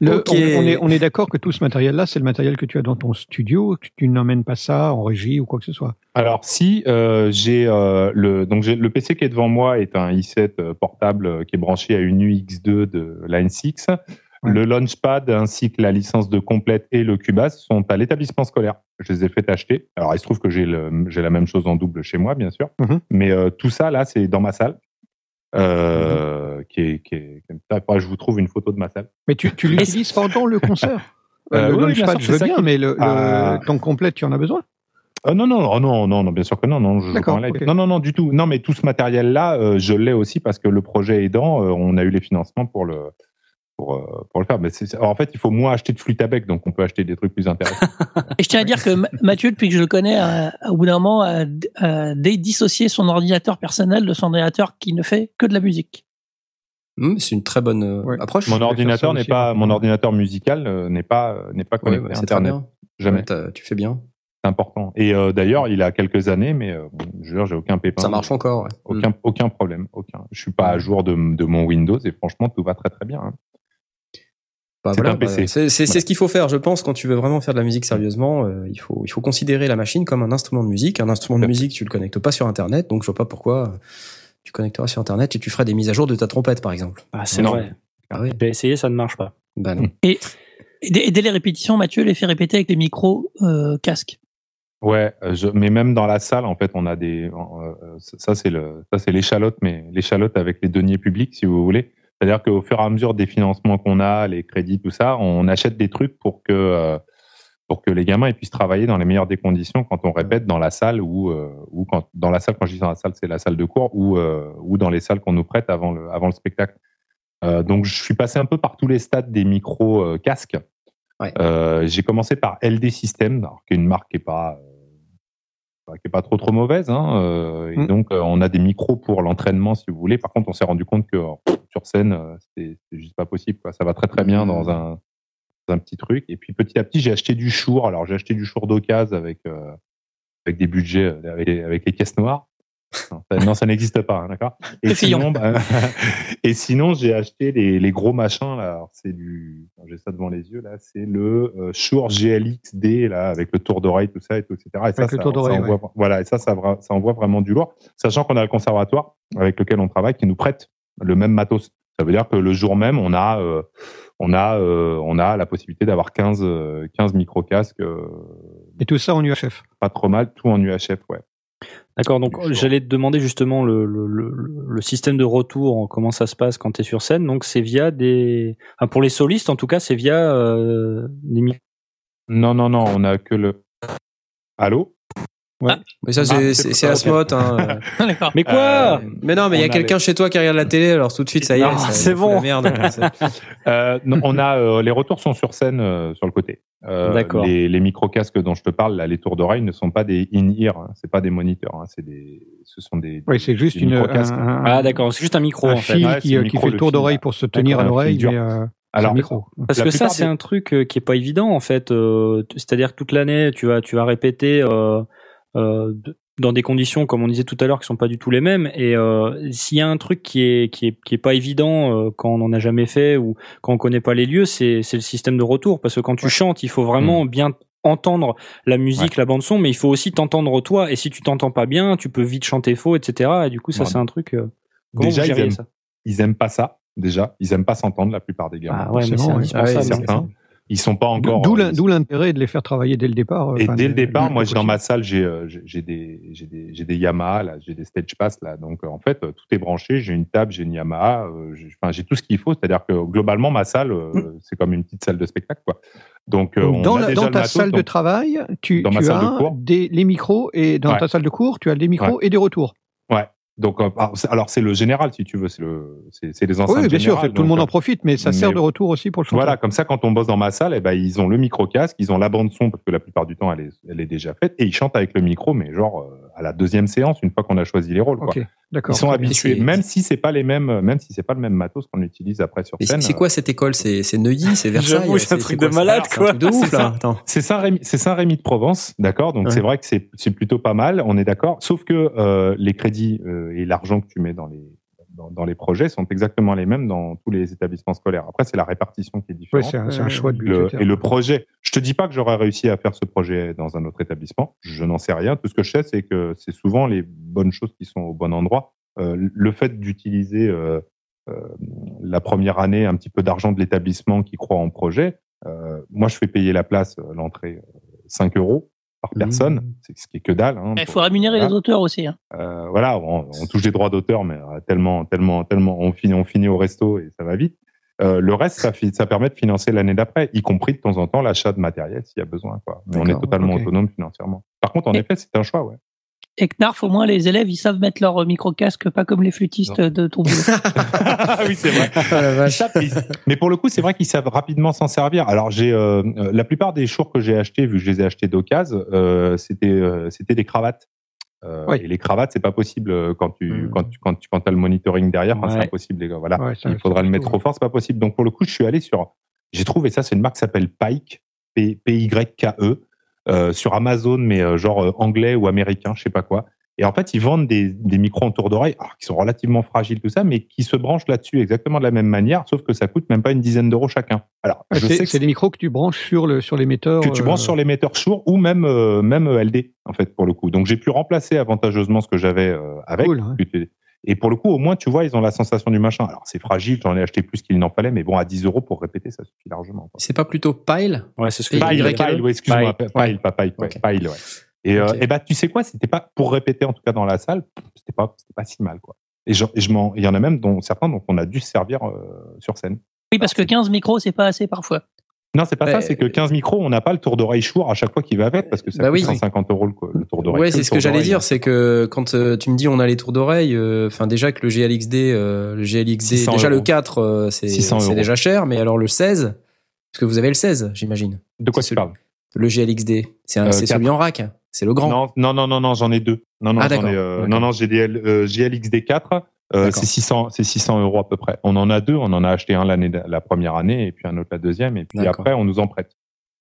Le- on, on est, on est d'accord que tout ce matériel-là, c'est le matériel que tu as dans ton studio, que tu n'emmènes pas ça en régie ou quoi que ce soit. Alors si euh, j'ai euh, le donc j'ai le PC qui est devant moi est un i7 euh, portable qui est branché à une UX2 de Line 6. Ouais. Le Launchpad ainsi que la licence de complète et le Cubase sont à l'établissement scolaire. Je les ai fait acheter. Alors il se trouve que j'ai la même chose en double chez moi bien sûr, Mhm. mais euh, tout ça là c'est dans ma salle. Euh, est, qui est, qui est- que je vous trouve une photo de ma salle. Mais tu, tu l'utilises pendant le concert? Euh, Le oui, oui, bien Launchpad, sûr, je veux bien, qui- mais le, le- Ah. ton complète, tu en as besoin? Euh, non, non, oh, non, non, non, bien sûr que non, non, je joue D'accord, pas en live. ok. Non, non, non, du tout. Non, mais tout ce matériel-là, euh, je l'ai aussi parce que le projet aidant, euh, on a eu les financements pour le, pour, euh, pour le faire. Mais c'est- en fait, il faut moins acheter de flûte à bec, donc on peut acheter des trucs plus intéressants. Et je tiens à dire que Ma- Mathieu, depuis que je le connais, a- a- au bout d'un moment, a, a dé- dissocié son ordinateur personnel de son ordinateur qui ne fait que de la musique. Hmm, C'est une très bonne euh, Ouais. approche. mon ordinateur n'est pas, mon ordinateur musical euh, n'est pas, euh, n'est pas connecté ouais, à Internet. Jamais. Tu fais bien. C'est important. Et euh, d'ailleurs, il a quelques années, mais euh, je j'ai aucun pépin. Ça marche encore. ouais. Aucun, aucun problème. Aucun. Je suis pas à jour de, de mon Windows et franchement, tout va très très bien. hein. Bah, C'est voilà, un PC. bah, c'est c'est- ce qu'il faut faire, je pense, quand tu veux vraiment faire de la musique sérieusement. euh, il faut il faut considérer la machine comme un instrument de musique. Un instrument de musique, tu le connectes pas sur Internet, donc je vois pas pourquoi euh, tu connecteras sur Internet et tu feras des mises à jour de ta trompette, par exemple. Ah, c'est Non. vrai. Ah oui. J'ai essayé, ça ne marche pas. Bah non. Et, et dès, et dès les répétitions, Mathieu les fait répéter avec les micros euh, casques. Ouais, je, mais même dans la salle, en fait, on a des. euh, ça, c'est le, ça c'est l'échalote, mais l'échalote avec les deniers publics, si vous voulez. C'est-à-dire qu'au fur et à mesure des financements qu'on a, les crédits, tout ça, on achète des trucs pour que euh, pour que les gamins ils puissent travailler dans les meilleures des conditions quand on répète dans la salle ou euh, ou quand dans la salle quand je dis dans la salle c'est la salle de cours ou euh, ou dans les salles qu'on nous prête avant le avant le spectacle. Euh, donc je suis passé un peu par tous les stades des micros casques. Ouais. Euh, j'ai commencé par LD System, qui est une marque qui est pas qui est pas trop trop mauvaise. Hein, euh, et Mm. donc euh, on a des micros pour l'entraînement si vous voulez. Par contre on s'est rendu compte que euh, sur scène euh, c'est juste pas possible. Quoi. Ça va très très bien dans un dans un petit truc. Et puis petit à petit j'ai acheté du chour. Alors j'ai acheté du chour d'occasion avec avec des budgets avec, avec les caisses noires. Non, ça, n'existe pas, hein, d'accord? Et bah, et sinon, j'ai acheté les, les gros machins là. C'est du, j'ai ça devant les yeux là. C'est le euh, Shure GLX-D là avec le tour d'oreille, tout ça et tout, etc. Et ça, le ça, tour d'oreille, ça envoie, voilà. Et ça, ça, envoie vraiment du lourd. Sachant qu'on a le conservatoire avec lequel on travaille qui nous prête le même matos. Ça veut dire que le jour même, on a, euh, on a, euh, on a la possibilité d'avoir 15, euh, 15 micro casques, euh, Et tout ça en UHF. pas trop mal, tout en UHF, ouais. D'accord, donc j'allais te demander justement le, le, le, le système de retour, comment ça se passe quand tu es sur scène. Donc c'est via des... Pour les solistes en tout cas, c'est via euh, des. Non, non, non, on a que le. Allô? Mais ça, Ah, c'est c'est c'est c'est pas- Asmoth. Hein. Mais quoi Euh, mais non, mais il y a quelqu'un chez toi qui regarde la télé, alors tout de suite, ça y est, Non, ça- c'est bon. La merde. Euh, non, on a euh, les retours sont sur scène euh, sur le côté. Euh, D'accord. Les, les micro casques dont je te parle, là, les tours d'oreille ne sont pas des in-ear, hein, c'est pas des moniteurs, hein, c'est des, ce sont des. Oui, c'est juste des une, un, micro-casques. un- Ah d'accord, c'est juste un micro un en fait. fil Ouais, qui, qui fait le tour d'oreille pour se tenir à l'oreille, euh, Alors, micro. Parce que ça, c'est un truc qui est pas évident en fait. Euh, C'est-à-dire que toute l'année, tu vas, tu vas répéter euh, dans des conditions, comme on disait tout à l'heure, qui sont pas du tout les mêmes. Et euh, s'il y a un truc qui est qui est qui est pas évident euh, quand on en a jamais fait ou quand on connaît pas les lieux, c'est c'est le système de retour. Parce que quand tu chantes, il faut vraiment bien entendre la musique, la bande son, mais il faut aussi t'entendre toi. Et si tu t'entends pas bien, tu peux vite chanter faux, etc. Et du coup, ça, Ouais. c'est un truc. euh, comment Déjà, vous ils aiment, ça? ils aiment pas ça. Déjà, ils aiment pas s'entendre la plupart des gamins. Ah ouais, mais c'est indispensable. Ah certain. Ils sont pas encore. D'où euh, d'où l'intérêt de les faire travailler dès le départ. euh, Et enfin, dès le départ, moi, dans ma salle, j'ai euh, des, j'ai des, j'ai des Yamaha, là, j'ai des Stage Pass, là. Donc, en fait, tout est branché. J'ai une table, j'ai une Yamaha, j'ai enfin, j'ai tout ce qu'il faut. C'est-à-dire que globalement, ma salle, euh, c'est comme une petite salle de spectacle, quoi. Donc, Donc, on dans, a la- déjà dans le ta matos, salle de travail, tu, Dans ma tu salle de as cours. des, les micros et dans Ouais. ta salle de cours, tu as des micros et des retours. Ouais. Donc, euh, alors, c'est- alors, c'est le général, si tu veux. C'est le, c'est c'est les enceintes Oui, bien sûr, générales, tout le monde en profite, mais ça mais- sert de retour aussi pour le chanteur. Voilà, comme ça, quand on bosse dans ma salle, eh ben, ils ont le micro casque, ils ont la bande son parce que la plupart du temps, elle est, elle est déjà faite, et ils chantent avec le micro, mais genre euh, à la deuxième séance, une fois qu'on a choisi les rôles. Quoi. Ils sont habitués, même si c'est pas les mêmes, même si c'est pas le même matos qu'on utilise après sur scène. c'est c'est quoi cette école? C'est Neuilly, c'est Versailles c'est un truc de malade, quoi. truc de ouf C'est Saint-Rémy, c'est Saint-Rémy de Provence, d'accord? Donc Ouais. c'est vrai que c'est c'est plutôt pas mal, on est d'accord. Sauf que euh, les crédits euh, et l'argent que tu mets dans les dans, dans les projets sont exactement les mêmes dans tous les établissements scolaires. Après, c'est la répartition qui est différente. c'est un, c'est un choix de Le- budgétaire. et le projet, je te dis pas que j'aurais réussi à faire ce projet dans un autre établissement. Je n'en sais rien. Tout ce que je sais, c'est que c'est souvent les bonnes choses qui sont au bon endroit. Euh, le fait d'utiliser euh, euh, la première année un petit peu d'argent de l'établissement qui croit en projet, euh, moi je fais payer la place, l'entrée, euh, 5 euros par personne, c'est ce qui est que dalle. hein, Il pour- faut rémunérer voilà. les auteurs aussi. hein. Euh, voilà, on, on touche des droits d'auteur, mais euh, tellement, tellement, tellement, on finit, on finit au resto et ça va vite. Euh, le reste, ça, permet de financer l'année d'après, y compris de temps en temps l'achat de matériel s'il y a besoin. Quoi. Mais on est totalement autonome financièrement. Par contre, en Et- effet, c'est un choix. Ouais. Et Knarf, au moins, les élèves, ils savent mettre leur micro-casque, pas comme les flûtistes de ton. Ah oui, c'est vrai. Ils- mais pour le coup, c'est vrai qu'ils savent rapidement s'en servir. Alors, j'ai euh, euh, la plupart des chours que j'ai achetés, vu que je les ai achetés d'occasion, euh, c'était euh, c'était des cravates. Euh, Oui. Et les cravates, c'est pas possible euh, quand tu quand tu quand tu quand as le monitoring derrière. Enfin, C'est Ouais. impossible, les gars. Voilà. Ouais, ça- Il faudra le mettre trop fort, c'est pas possible. Donc pour le coup, je suis allé sur. J'ai trouvé ça, c'est une marque qui s'appelle Pike, P Y K E, euh, sur Amazon, mais euh, genre euh, anglais ou américain, je sais pas quoi. Et en fait, ils vendent des, des micros en tour d'oreille, qui sont relativement fragiles, tout ça, mais qui se branchent là-dessus exactement de la même manière, sauf que ça coûte même pas une dizaine d'euros chacun. Alors, Ah, je c'est sais que, c'est des micros que tu branches sur le sur l'émetteur. que tu euh, branches sur l'émetteur Shure ou même euh, même LD en fait pour le coup. Donc j'ai pu remplacer avantageusement ce que j'avais euh, avec. Cool, hein. Et pour le coup, au moins, tu vois, ils ont la sensation du machin. Alors c'est fragile, j'en ai acheté plus qu'il n'en fallait, mais bon, à 10 euros pour répéter, ça suffit largement. C'est pas plutôt Pile? Ouais, c'est ce que Pile, disais. Y- pile, ouais, excuse-moi, Pile. pile, pas pile, ouais, pile, ouais. Et, euh, et bah, tu sais quoi, c'était pas pour répéter en tout cas dans la salle, c'était pas, c'était pas si mal quoi. Et je, et je m'en- il y en a même dont certains dont on a dû se servir euh, sur scène. Oui, parce que 15 micros, c'est pas assez parfois. Non, c'est pas ça, c'est que 15 micros, on n'a pas le tour d'oreille Shure à chaque fois qu'il va avec, parce que ça Bah coûte oui. 150 euros le, tour d'oreille. Ouais, c'est ce que j'allais dire, c'est que quand euh, tu me dis on a les tours d'oreille, euh, enfin déjà que le GLXD, euh, le GLXD, 600 déjà le euros. 4, euh, c'est 600 c'est euros. déjà cher, mais alors le 16, parce que vous avez le 16, j'imagine. De quoi tu parles? Le GLXD, c'est Euh, celui en rack, c'est le grand. Non, non, non, non, non, j'en ai deux. Non, non, Ah, ai, euh, non, non, j'ai des euh, GLXD4. Euh, c'est 600, c'est 600 euros à peu près. On en a deux. On en a acheté un l'année, la première année et puis un autre la deuxième. Et puis après, on nous en prête.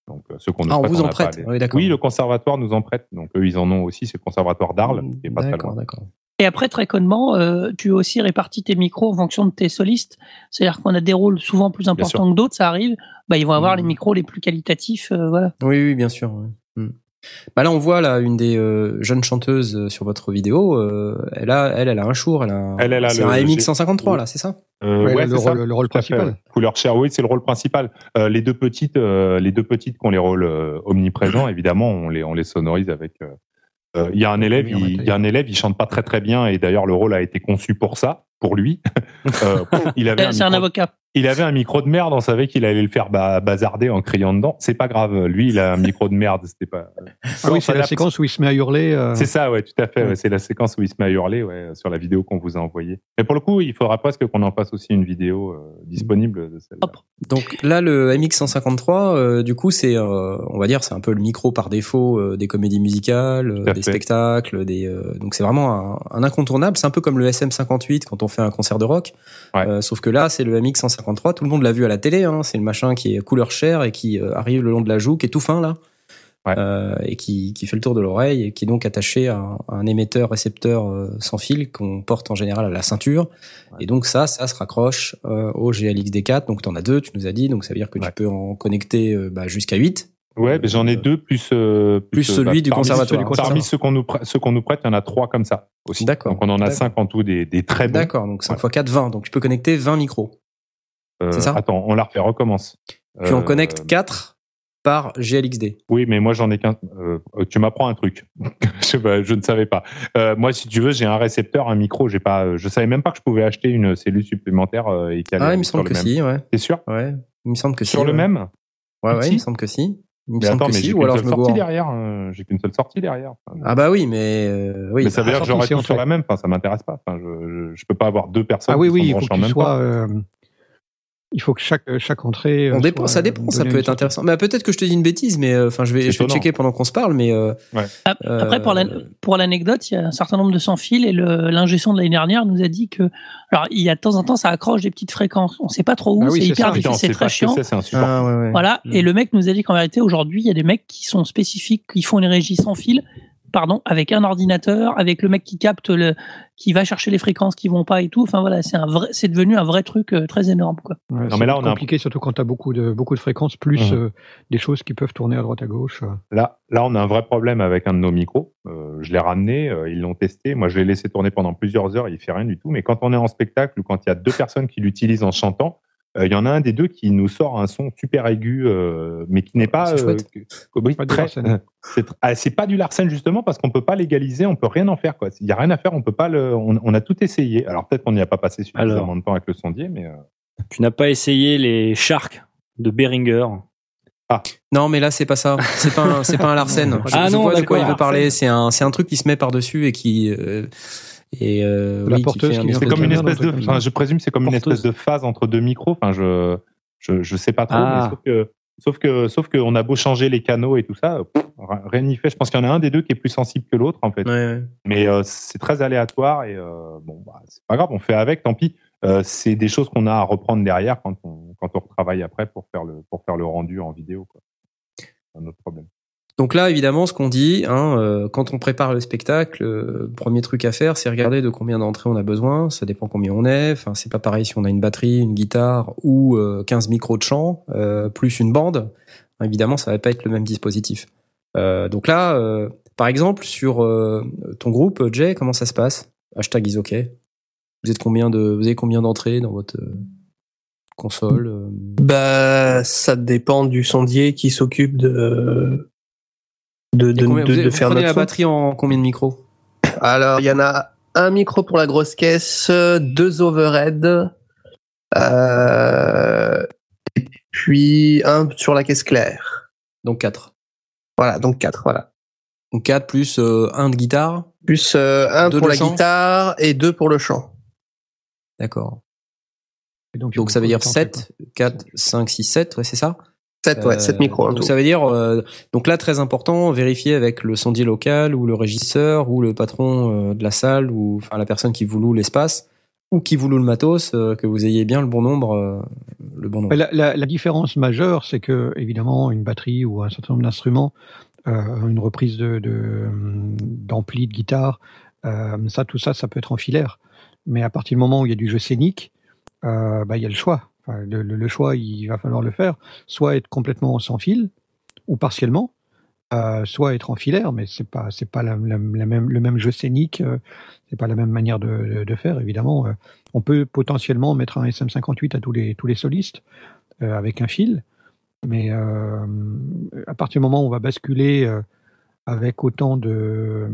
Donc, euh, ceux qu'on nous Ah, on vous en prête. les- Oui, d'accord. Oui, le conservatoire nous en prête. Donc, eux, ils en ont aussi. C'est le conservatoire d'Arles, qui est pas très D'accord, loin. d'accord. Et après, très connement, euh, tu aussi répartis tes micros en fonction de tes solistes. C'est-à-dire qu'on a des rôles souvent plus importants que d'autres, ça arrive. Bah, ils vont avoir les micros les plus qualitatifs, euh, voilà. Oui, oui, bien sûr. Hmm. Bah là, on voit là une des euh, jeunes chanteuses euh, sur votre vidéo. euh, elle a, elle, elle a un Shure, elle a, un- Elle, elle a c'est le- un MX 153 oui. là, c'est ça? Euh, Ouais, ouais, le, c'est ça. rôle, le principal. Couleur chair, oui, c'est le rôle principal. Euh, les deux petites, euh, les deux petites qui ont les rôles euh, omniprésents, évidemment, on les, on les sonorise avec. euh, euh, Il y a un élève, il, il y a un élève, il chante pas très très bien, et d'ailleurs le rôle a été conçu pour ça, pour lui. Euh, il avait un C'est un micro- avocat. Il avait un micro de merde, on savait qu'il allait le faire bazarder en criant dedans. C'est pas grave, lui, il a un micro de merde, c'était pas. Ah oui, c'est la séquence où il se met à hurler. Euh. C'est ça, ouais, tout à fait. C'est la séquence où il se met à hurler, ouais, sur la vidéo qu'on vous a envoyée. Mais pour le coup, il faudra presque qu'on en fasse aussi une vidéo euh, disponible de celle-là. Donc là, le MX153, euh, du coup, c'est, on va dire, c'est un peu le micro par défaut des comédies musicales, des spectacles, des. donc c'est vraiment un, incontournable. C'est un peu comme le SM58 quand on fait un concert de rock. Sauf que là, c'est le MX153 tout le monde l'a vu à la télé. Hein. C'est le machin qui est couleur chair et qui euh, arrive le long de la joue, qui est tout fin là. Euh, et qui, qui, fait le tour de l'oreille et qui est donc attaché à un, émetteur récepteur euh, sans fil qu'on porte en général à la ceinture. Et donc ça, ça se raccroche euh, au GLXD4. Donc tu en as deux, tu nous as dit. Donc ça veut dire que tu peux en connecter bah, jusqu'à 8. Ouais, j'en ai deux plus plus, celui bah, du conservatoire. Parmi ceux qu'on nous ceux qu'on nous prête, il y en a trois comme ça aussi. D'accord. Donc on en a cinq en tout des, des très bons. D'accord. Donc 5 x 4 20. Donc tu peux connecter 20 micros ça Attends, on la refait, recommence. tu en Euh, connectes 4 par GLXD Oui, mais moi j'en ai qu'un. euh, tu m'apprends un truc. je, ne savais pas. Euh, moi, si tu veux, j'ai un récepteur, un micro. J'ai pas. euh, Je savais même pas que je pouvais acheter une cellule supplémentaire euh, et qu'elle ah il me sur semble le que même. si ouais T'es sûr ouais il me semble que Sur si le ouais. même ouais ouais Si il me semble que si il me Mais semble attends, que mais si j'ai ou qu'une alors seule je me sortie derrière. euh, j'ai qu'une seule sortie derrière. Ah bah oui mais euh, oui mais ça veut dire que sortie, j'aurais tout sur la même. Enfin, ça m'intéresse pas. Enfin, je, je, je peux pas avoir deux personnes. Ah oui, qui oui, sont il faut que en tu sois. Euh, il faut que chaque, chaque entrée. euh, On dépend, ça euh, dépend, ça peut une être intéressant. Mais peut-être que je te dis une bêtise, mais euh, enfin, je vais, je vais étonnant. checker pendant qu'on se parle, mais euh, Ap- Euh, Après, pour la- pour l'anecdote, il y a un certain nombre de sans fil et son de l'année dernière nous a dit que, alors, il y a de temps en temps, ça accroche des petites fréquences. On sait pas trop où, Ah oui, c'est hyper difficile, c'est très chiant. c'est, ah, ouais, ouais. Voilà. Mm. Et le mec nous a dit qu'en vérité, aujourd'hui, il y a des mecs qui sont spécifiques, qui font les régies sans fil, pardon, avec un ordinateur, avec le mec qui capte le, qui va chercher les fréquences qui vont pas et tout. Enfin voilà, c'est un vrai, c'est devenu un vrai truc euh, très énorme, quoi. Ouais, Non, c'est mais là, on a compliqué, surtout quand tu as beaucoup de, beaucoup de fréquences, plus Mhm. euh, des choses qui peuvent tourner à droite à gauche. euh. Là, là, on a un vrai problème avec un de nos micros. Euh, je l'ai ramené, euh, ils l'ont testé. Moi, je l'ai laissé tourner pendant plusieurs heures. Il fait rien du tout. Mais quand on est en spectacle ou quand il y a deux personnes qui l'utilisent en chantant, euh, il y en a un des deux qui nous sort un son super aigu, euh, mais qui n'est pas. C'est oui, Pas du très- Larsen. c'est ah, pas du Larsen justement parce qu'on peut pas légaliser, on peut rien en faire. quoi. Il y a rien à faire, on peut pas le. On, on a tout essayé. Alors peut-être qu'on n'y a pas passé suffisamment Alors. de temps avec le sondier, mais. euh, Tu n'as pas essayé les Sharks de Beringer? Non, mais là, c'est pas ça. C'est pas, c'est pas un Larsen. Je, Ah je non, vois de quoi il veut parler. C'est un, c'est un truc qui se met par dessus et qui, euh, et euh, La oui, qui porteuse fait un qui- espèce C'est comme une espèce de. Enfin, je présume que c'est comme une espèce de phase entre deux micros. Enfin, je je, je sais pas trop. Ah. Mais sauf que sauf que sauf que on a beau changer les canaux et tout ça, pff, rien n'y fait. Je pense qu'il y en a un des deux qui est plus sensible que l'autre en fait. Ouais, ouais. Mais euh, c'est très aléatoire et euh, bon, bah, c'est pas grave. On fait avec. Tant pis. Euh, c'est des choses qu'on a à reprendre derrière quand on quand on retravaille après pour faire le pour faire le rendu en vidéo. Quoi. C'est un autre problème. Donc là, évidemment, ce qu'on dit, hein, euh, quand on prépare le spectacle, euh, premier truc à faire, c'est regarder de combien d'entrées on a besoin. Ça dépend combien on est. Enfin, c'est pas pareil si on a une batterie, une guitare ou euh, 15 micros de chant euh, plus une bande. Évidemment, ça va pas être le même dispositif. Euh, donc là, euh, par exemple, sur ton groupe, Jay, comment ça se passe? Hashtag is OK. Vous êtes combien de, vous avez combien d'entrées dans votre console Bah, ça dépend du sondier qui s'occupe de de, de, combien- de- vous, de vous faire prenez notre la son. batterie en combien de micros? Alors, il y en a un micro pour la grosse caisse, deux overhead, euh, et puis un sur la caisse claire. Donc 4. Voilà, donc quatre, voilà. Donc 4 plus euh, un de guitare. Plus euh, un Deux pour de la chant. guitare et deux pour le chant. D'accord. Donc, Donc ça veut dire autant, 7, 4, 5, 6, 7, ouais, c'est ça? Sept, ouais, sept micros en donc tout. ça veut dire, euh, donc là très important, vérifier avec le sondier local ou le régisseur ou le patron euh, de la salle ou enfin la personne qui vous loue l'espace ou qui vous loue le matos, euh, que vous ayez bien le bon nombre, euh, le bon nombre. La, la- la différence majeure, c'est que évidemment une batterie ou un certain nombre d'instruments, euh, une reprise de de- d'ampli de, guitare, euh, ça, tout ça, ça peut être en filaire. Mais à partir du moment où il y a du jeu scénique, euh, bah, il y a le choix. Le, choix, il va falloir le faire. Soit être complètement sans fil ou partiellement, euh, soit être en filaire, mais c'est pas c'est pas le même jeu scénique, euh, c'est pas la même manière de, faire évidemment. Euh, on peut potentiellement mettre un SM58 à tous les solistes euh, avec un fil, mais à partir du moment où on va basculer avec autant de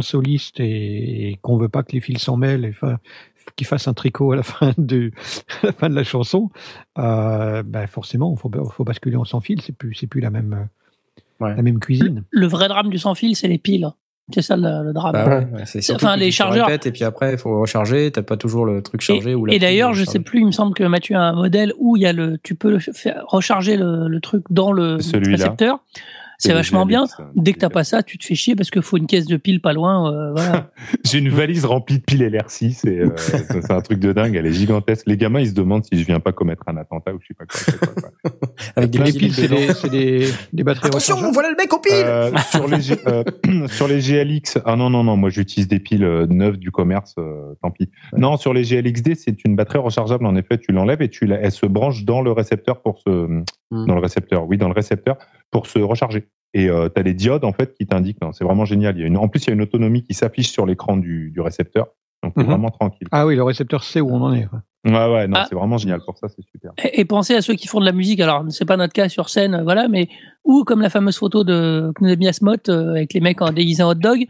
solistes et, et qu'on veut pas que les fils s'en mêlent et qu'ils fassent un tricot à la fin de à la fin de la chanson, euh, ben forcément, il faut, faut basculer en sans fil. C'est plus c'est plus la même Ouais. la même cuisine. Le vrai drame du sans fil, c'est les piles. C'est ça le, le drame. Bah ouais, c'est Enfin, les chargeurs. répètes et puis après il faut recharger, t'as pas toujours le truc chargé ou la Et pile d'ailleurs, je sais plus, il me semble que Mathieu a un modèle où il y a le, tu peux le faire, recharger le, le truc dans le récepteur. C'est vachement bien. Dès que t'as pas ça, tu te fais chier parce qu'il faut une caisse de piles pas loin. euh, voilà. J'ai une valise remplie de piles LR6 et euh, c'est c'est un truc de dingue. Elle est gigantesque. Les gamins, ils se demandent si je viens pas commettre un attentat ou je sais pas quoi. pas quoi. avec des piles, c'est des, c'est des, des batteries Attention, voilà le mec au pile. Euh, sur les G- euh, sur les GLX, ah non non non, moi j'utilise des piles euh, neuves du commerce, euh, tant pis. Non, sur les GLXD, c'est une batterie rechargeable. En effet, tu l'enlèves et tu la, elle se branche dans le récepteur pour se dans le récepteur. Oui, dans le récepteur pour se recharger. Et euh, tu as les diodes en fait qui t'indiquent. non, C'est vraiment génial. Il y a une, en plus, il y a une autonomie qui s'affiche sur l'écran du, du récepteur. Donc c'est Mhm. vraiment tranquille. Ah oui, le récepteur sait où on en est. quoi. Ouais ouais, non, Ah. c'est vraiment génial. Pour ça, c'est super. Et, et pensez à ceux qui font de la musique. Alors, c'est pas notre cas sur scène, euh, voilà, mais ou comme la fameuse photo de que nous a mis Asmot euh, avec les mecs en déguisé en hot dog.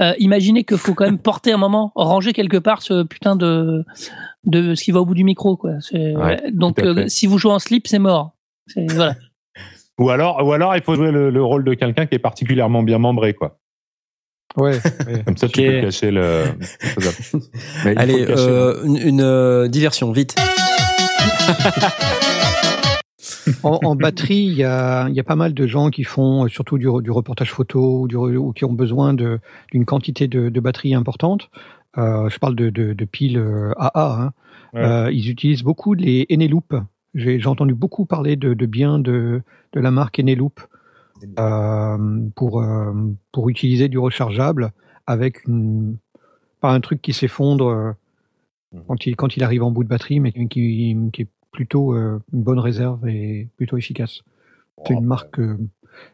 Euh, imaginez qu'il faut quand même porter un moment, ranger quelque part ce putain de de ce qui va au bout du micro, quoi. Ouais, donc, euh, si vous jouez en slip, c'est mort. C'est- Voilà. Ou alors, ou alors, il faut jouer le, le rôle de quelqu'un qui est particulièrement bien membré, quoi. Ouais. ouais. Comme ça, tu peux cacher le. Mais Allez, le cacher, hein. euh, une, une, euh, diversion, vite. En, en batterie, il y a, il y a pas mal de gens qui font euh, surtout du, re- du reportage photo ou, du re- ou qui ont besoin d'une quantité de, de batterie importante. Euh, je parle de, de, de piles euh, AA. hein. Ouais. Euh, ils utilisent beaucoup les Eneloop. J'ai entendu beaucoup parler de, de bien de, de la marque Eneloop euh, pour, euh, pour utiliser du rechargeable avec une, pas un truc qui s'effondre euh, quand il, quand il arrive en bout de batterie, mais qui, qui est plutôt une bonne réserve et plutôt efficace. C'est une marque.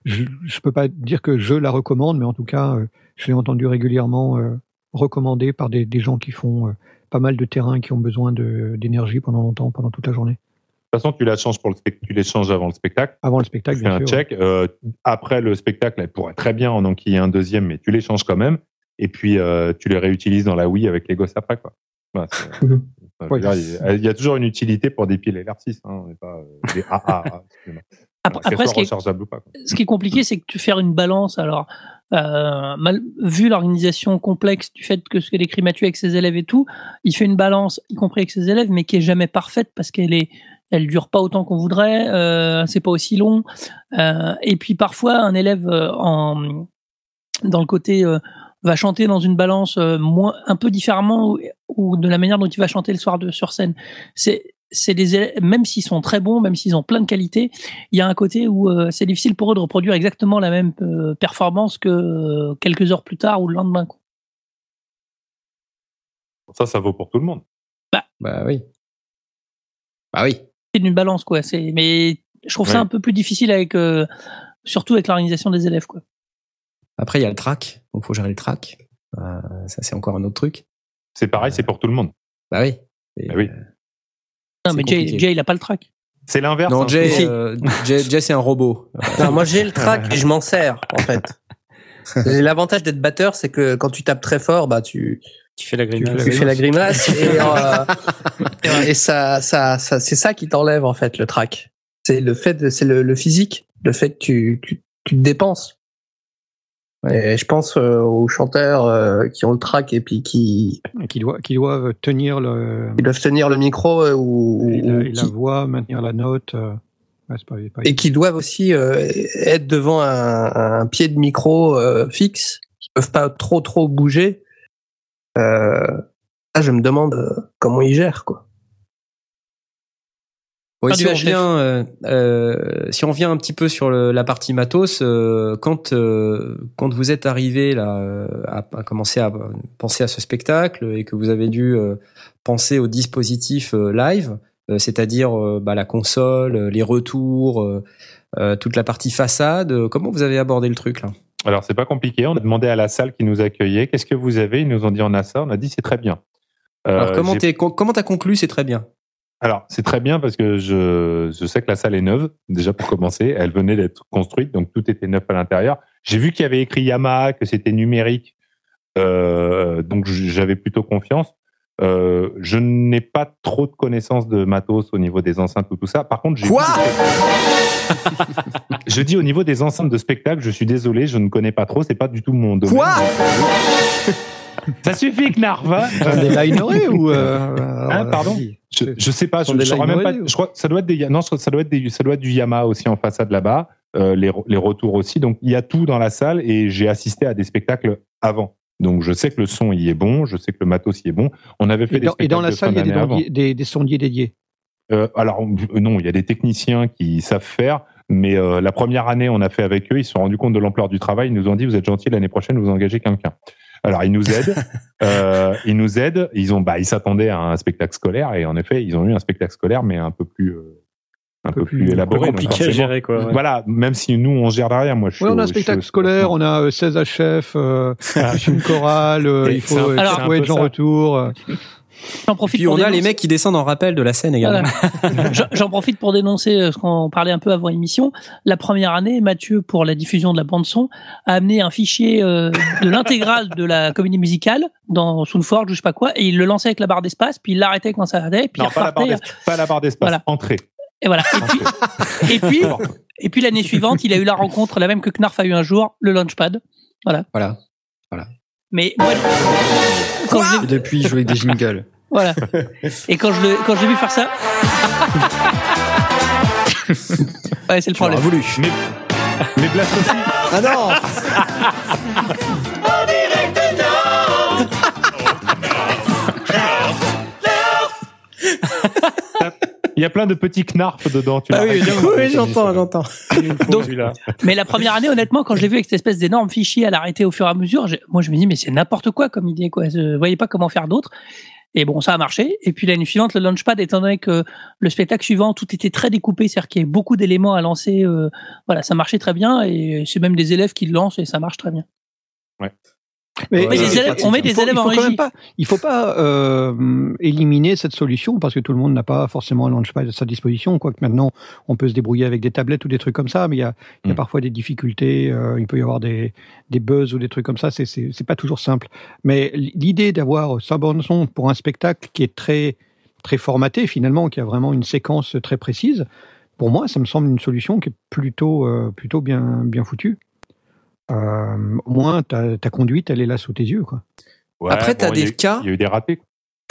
je ne peux pas dire que je la recommande, mais en tout cas, euh, je l'ai entendu régulièrement euh, recommandée par des, des gens qui font euh, pas mal de terrain et qui ont besoin d'énergie pendant longtemps, pendant toute la journée. De toute façon, tu la changes pour le tu les changes avant le spectacle. Avant le spectacle, Tu fais bien un sûr. check. Euh, après le spectacle, elle pourrait très bien en enquiller un deuxième, mais tu les changes quand même. Et puis, euh, tu les réutilises dans la Wii avec les gosses après, quoi. Ouais. dire, il y a- il y a toujours une utilité pour des piles LR6, hein, on n'est pas euh, des AA. excusez-moi. Après, ce qui est, ou pas. ce qui est compliqué, c'est que tu fais une balance. Alors, euh, mal, vu l'organisation complexe du fait que ce que décrit Mathieu avec ses élèves et tout, il fait une balance, y compris avec ses élèves, mais qui est jamais parfaite parce qu'elle est, elle dure pas autant qu'on voudrait, euh, c'est pas aussi long. Euh, et puis parfois, un élève euh, en dans le côté euh, va chanter dans une balance euh, moins un peu différemment ou, ou de la manière dont il va chanter le soir de sur scène. C'est c'est des élèves, même s'ils sont très bons, même s'ils ont plein de qualités, il y a un côté où euh, c'est difficile pour eux de reproduire exactement la même euh, performance que euh, quelques heures plus tard ou le lendemain. Ça, ça vaut pour tout le monde. Bah oui. Bah oui. C'est une balance quoi. C'est mais je trouve ça un peu plus difficile avec euh, surtout avec l'organisation des élèves quoi. Après, il y a le track, donc faut gérer le track. Euh, ça, c'est encore un autre truc. C'est pareil, c'est pour tout le monde. Bah oui. Et, Bah oui. euh, Non mais Jay. Jay il a pas le track. C'est l'inverse. non, hein. Jay, Si. euh, Jay, Jay, c'est un robot. Non, moi j'ai le track et je m'en sers en fait. Et L'avantage d'être batteur, c'est que quand tu tapes très fort, bah tu Tu fais la grimace. tu fais la grimace et, euh, et ça, ça, ça c'est ça qui t'enlève en fait le track. C'est le fait, de- c'est le, le physique, le fait que tu, tu, tu te dépenses. Et je pense euh, aux chanteurs euh, qui ont le track et puis qui, Qui doivent, qui doivent tenir le, qui doivent tenir le micro euh, ou, et la, ou et la qui- voix, maintenir la note. euh, ouais, c'est pas, pas et qui doivent aussi euh, être devant un, un pied de micro euh, fixe, qui peuvent pas trop trop bouger. Euh, là, je me demande euh, comment ils gèrent quoi. Oui, si on HF. revient, euh, euh, si on revient un petit peu sur le- la partie matos, euh, quand euh, quand vous êtes arrivé là à, à commencer à penser à ce spectacle et que vous avez dû euh, penser au dispositif euh, live, euh, c'est-à-dire euh, bah, la console, les retours, euh, euh, toute la partie façade, comment vous avez abordé le truc là? Alors, c'est pas compliqué. On a demandé à la salle qui nous accueillait qu'est-ce que vous avez? Ils nous ont dit on a ça. On a dit c'est très bien. Euh, Alors comment t'es comment t'as conclu C'est très bien? Alors, c'est très bien parce que je, je sais que la salle est neuve, déjà pour commencer. Elle venait d'être construite, donc tout était neuf à l'intérieur. J'ai vu qu'il y avait écrit Yamaha, que c'était numérique, euh, donc j'avais plutôt confiance. Euh, je n'ai pas trop de connaissances de matos au niveau des enceintes ou tout ça. Par contre, j'ai Quoi je dis au niveau des enceintes de spectacle, je suis désolé, je ne connais pas trop, c'est pas du tout mon domaine. Quoi Ça suffit, Knarf. hein Sont des linerés ou euh, Hein, pardon. Je, je sais pas, je, je saurais même pas. Je crois ça doit être des, non, ça doit être des, ça doit être du Yamaha aussi en façade là-bas, euh, les, les retours aussi. Donc il y a tout dans la salle et j'ai assisté à des spectacles avant. Donc je sais que le son y est bon, je sais que le matos y est bon. On avait fait Et des dans, et dans la salle, il y a de des, sondiers dédiés. Euh, alors non, il y a des techniciens qui savent faire. Mais euh, la première année, on a fait avec eux. Ils se sont rendus compte de l'ampleur du travail. Ils nous ont dit, vous êtes gentils, l'année prochaine, vous engagez quelqu'un. Alors ils nous aident. euh, ils nous aident. Ils ont, bah, ils s'attendaient à un spectacle scolaire et en effet, ils ont eu un spectacle scolaire, mais un peu plus, euh, un, peu, plus, plus- élaboré. un peu donc compliqué à gérer, quoi, ouais. Voilà. Même si nous on gère derrière, moi je suis. Oui, on a un spectacle scolaire, on a euh, 16 HF, euh, plus une chorale, euh, Et il c'est faut un- euh, wedges en retour. euh. J'en profite Puis pour on a les mecs qui descendent en rappel de la scène également. Voilà. J'en- profite pour dénoncer euh, ce qu'on parlait un peu avant émission. La première année, Mathieu, pour la diffusion de la bande son, a amené un fichier euh, de l'intégrale de la comédie musicale dans Soundforge ou je sais pas quoi, et il le lançait avec la barre d'espace, puis il l'arrêtait quand ça allait, puis Non, il pas la barre. Pas la barre d'espace. Voilà. Entrée. Et voilà. Et puis, et puis, et puis l'année suivante, il a eu la rencontre, la même que Knarf a eu un jour, le Launchpad. Voilà. Voilà. Mais moi, quand je l'ai- Et depuis, je joue avec des jingles. voilà. Et quand je le, quand je l'ai vu faire ça, ouais, c'est le Tu problème. voulu. Mais, mais Blast aussi. Ah non Il y a plein de petits knarfs dedans. Tu Ah l'as oui, j'entends, j'entends. Mais la première année, honnêtement, quand je l'ai vu avec cette espèce d'énorme fichier à l'arrêter au fur et à mesure, moi je me dis mais c'est n'importe quoi comme idée quoi. Je voyais pas comment faire d'autre. Et bon, ça a marché. Et puis l'année suivante, le Launchpad, étant donné que le spectacle suivant, tout était très découpé, c'est-à-dire qu'il y avait beaucoup d'éléments à lancer. euh, voilà, ça marchait très bien. Et c'est même des élèves qui le lancent et ça marche très bien. Mais, les élèves- on met des faut, élèves en quand régie. même pas, il faut pas euh, éliminer cette solution parce que tout le monde n'a pas forcément un launchpad à sa disposition. Quoique maintenant, on peut se débrouiller avec des tablettes ou des trucs comme ça, mais il y a, y a Mm. parfois des difficultés. euh, il peut y avoir des, des buzz ou des trucs comme ça. C'est c'est c'est pas toujours simple. Mais l'idée d'avoir sa bande son pour un spectacle qui est très très formaté finalement, qui a vraiment une séquence très précise, pour moi, ça me semble une solution qui est plutôt euh, plutôt bien bien foutue. Euh, au moins, ta, ta conduite, elle est là sous tes yeux, quoi. Ouais, Après, t'as bon, il y a des eu- cas- Il y a eu des ratés.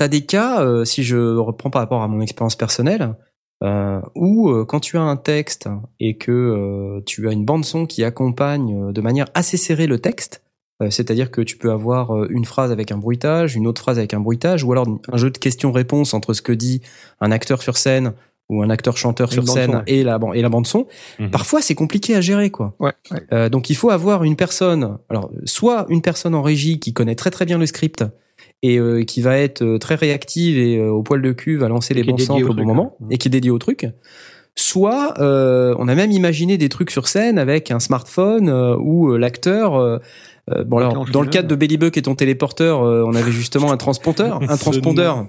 Des cas, euh, si je reprends par rapport à mon expérience personnelle, euh, où euh, quand tu as un texte et que euh, tu as une bande son qui accompagne euh, de manière assez serrée le texte, euh, c'est-à-dire que tu peux avoir euh, une phrase avec un bruitage, une autre phrase avec un bruitage, ou alors un jeu de questions-réponses entre ce que dit un acteur sur scène ou un acteur chanteur sur scène son, ouais. et la et la bande son. Mhm. Parfois, c'est compliqué à gérer, quoi. Ouais, ouais. Euh, donc il faut avoir une personne, alors soit une personne en régie qui connaît très très bien le script et euh, qui va être euh, très réactive et euh, au poil de cul va lancer Et les bons samples au au bon moment ouais. et qui est dédié au truc. Soit euh, on a même imaginé des trucs sur scène avec un smartphone euh, où euh, l'acteur euh, bon alors dans le cadre de Bellybuck et ton téléporteur, euh, on avait justement un transpondeur, un transpondeur.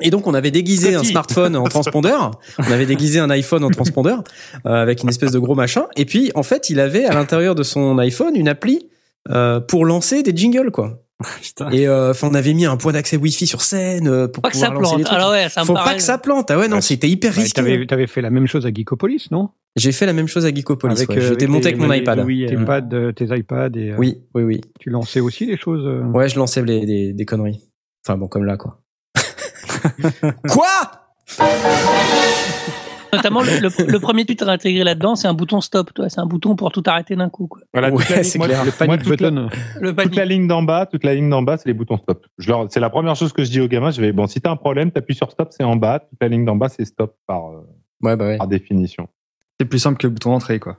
Et donc on avait déguisé un smartphone en transpondeur, on avait déguisé un iPhone en transpondeur euh, avec une espèce de gros machin. Et puis en fait, il avait à l'intérieur de son iPhone une appli euh, pour lancer des jingles quoi. Et euh, enfin, on avait mis un point d'accès Wi-Fi sur scène euh, pour Pas que ça lancer plante. les trucs. Alors ouais, ça me Faut paraît. pas que ça plante. Ah ouais, non, Ouais. c'était hyper Ouais, risqué. T'avais t'avais fait la même chose à Geekopolis, non? J'ai fait la même chose à Geekopolis. Avec, ouais. euh, J'étais avec monté avec mon iPad. Oui, Tes euh, pads, euh, tes iPads et euh, Oui, oui, oui. tu lançais aussi les choses. euh, Ouais, je lançais les, des, des conneries. Enfin bon, comme là, quoi. quoi? Notamment, le, le- le premier tweet à intégrer là-dedans, c'est un bouton stop. Toi, c'est un bouton pour tout arrêter d'un coup. Quoi. Voilà, Ouais, ligne- moi, clair. Le moi, panic toute la- button. Le toute la ligne d'en bas, toute la ligne d'en bas, c'est les boutons stop. C'est la première chose que je dis aux gamins. Je vais, bon, si t'as un problème, t'appuies sur stop, c'est en bas. Toute la ligne d'en bas, c'est stop par, euh, Ouais, bah ouais. par définition. C'est plus simple que le bouton entrée, quoi.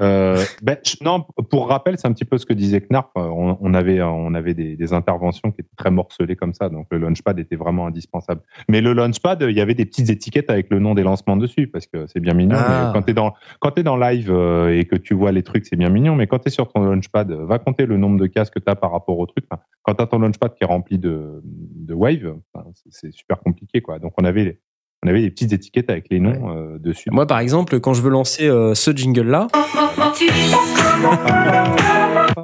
Euh, ben, non, pour rappel, c'est un petit peu ce que disait Knarp. On, on avait, on avait des, des interventions qui étaient très morcelées comme ça, donc le launchpad était vraiment indispensable. Mais le launchpad, il y avait des petites étiquettes avec le nom des lancements dessus, parce que c'est bien mignon. Ah. Mais quand t'es dans, quand t'es dans live euh, et que tu vois les trucs, c'est bien mignon. Mais quand t'es sur ton launchpad, euh, va compter le nombre de casques que t'as par rapport au truc. Enfin, quand t'as ton launchpad qui est rempli de, de wave, enfin, c'est super compliqué, quoi. Donc on avait, on avait des petites étiquettes avec les noms euh, dessus. Moi, par exemple, quand je veux lancer euh, ce jingle-là,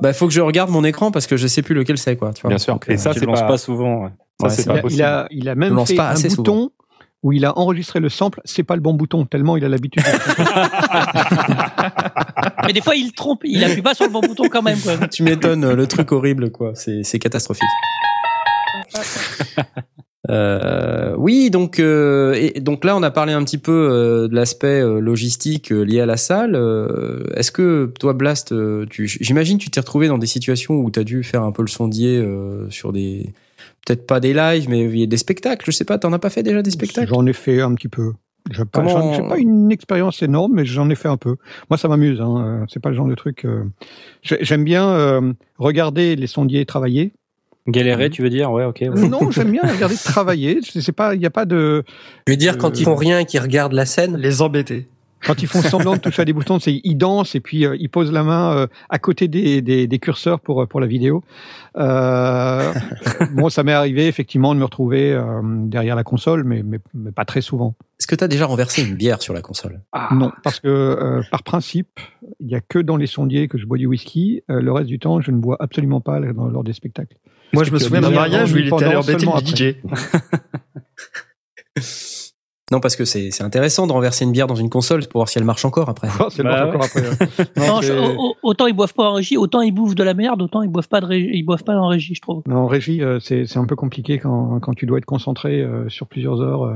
bah faut que je regarde mon écran parce que je sais plus lequel c'est, quoi. Tu vois. Bien sûr. Donc, Et euh, ça, tu c'est pas- pas souvent. ouais. Ça, Ouais, pas Il a, il possible. a, il a Je même fait pas un bouton où il a enregistré le sample. C'est pas le bon bouton, tellement il a l'habitude. de- Mais des fois, il trompe. Il appuie pas sur le bon bouton quand même. Quoi. tu m'étonnes, euh, le truc horrible, quoi. C'est catastrophique. Euh, oui, donc euh, et donc là on a parlé un petit peu euh, de l'aspect euh, logistique euh, lié à la salle. Est-ce que toi Blast, j'imagine tu t'es retrouvé dans des situations où tu as dû faire un peu le sondier euh, sur des peut-être pas des lives mais des spectacles. Je sais pas, t'en as pas fait déjà des spectacles? J'en ai fait un petit peu. J'ai pas, Comment- pas une expérience énorme, mais j'en ai fait un peu. Moi, ça m'amuse. Hein. C'est pas le genre de truc. j'ai- J'aime bien regarder les sondiers travailler. Galérer, tu veux dire? Ouais, ok. ouais. Euh, non, j'aime bien regarder travailler. C'est pas, il y a pas de. Je veux dire, quand ils font rien et qu'ils regardent la scène, Les embêter. Quand ils font semblant de toucher à des boutons, c'est ils dansent et puis euh, ils posent la main euh, à côté des, des, des curseurs pour pour la vidéo. Euh, bon, ça m'est arrivé effectivement de me retrouver euh, derrière la console, mais, mais mais pas très souvent. Est-ce que tu as déjà renversé une bière sur la console? Non, parce que euh, par principe, il y a que dans les sondiers que je bois du whisky. Euh, le reste du temps, je ne bois absolument pas dans- lors des spectacles. Moi, je me souviens d'un mariage où il était allé embêter le DJ. Non, parce que c'est c'est intéressant de renverser une bière dans une console pour voir si elle marche encore après. Oh, c'est Bah encore après. ouais. Non, Non, je- c'est- au- au- autant ils boivent pas en régie, autant ils bouffent de la merde, autant ils boivent pas de régie, ils boivent pas en régie, je trouve. Non, en régie, euh, c'est c'est un peu compliqué quand, quand tu dois être concentré euh, sur plusieurs heures. euh,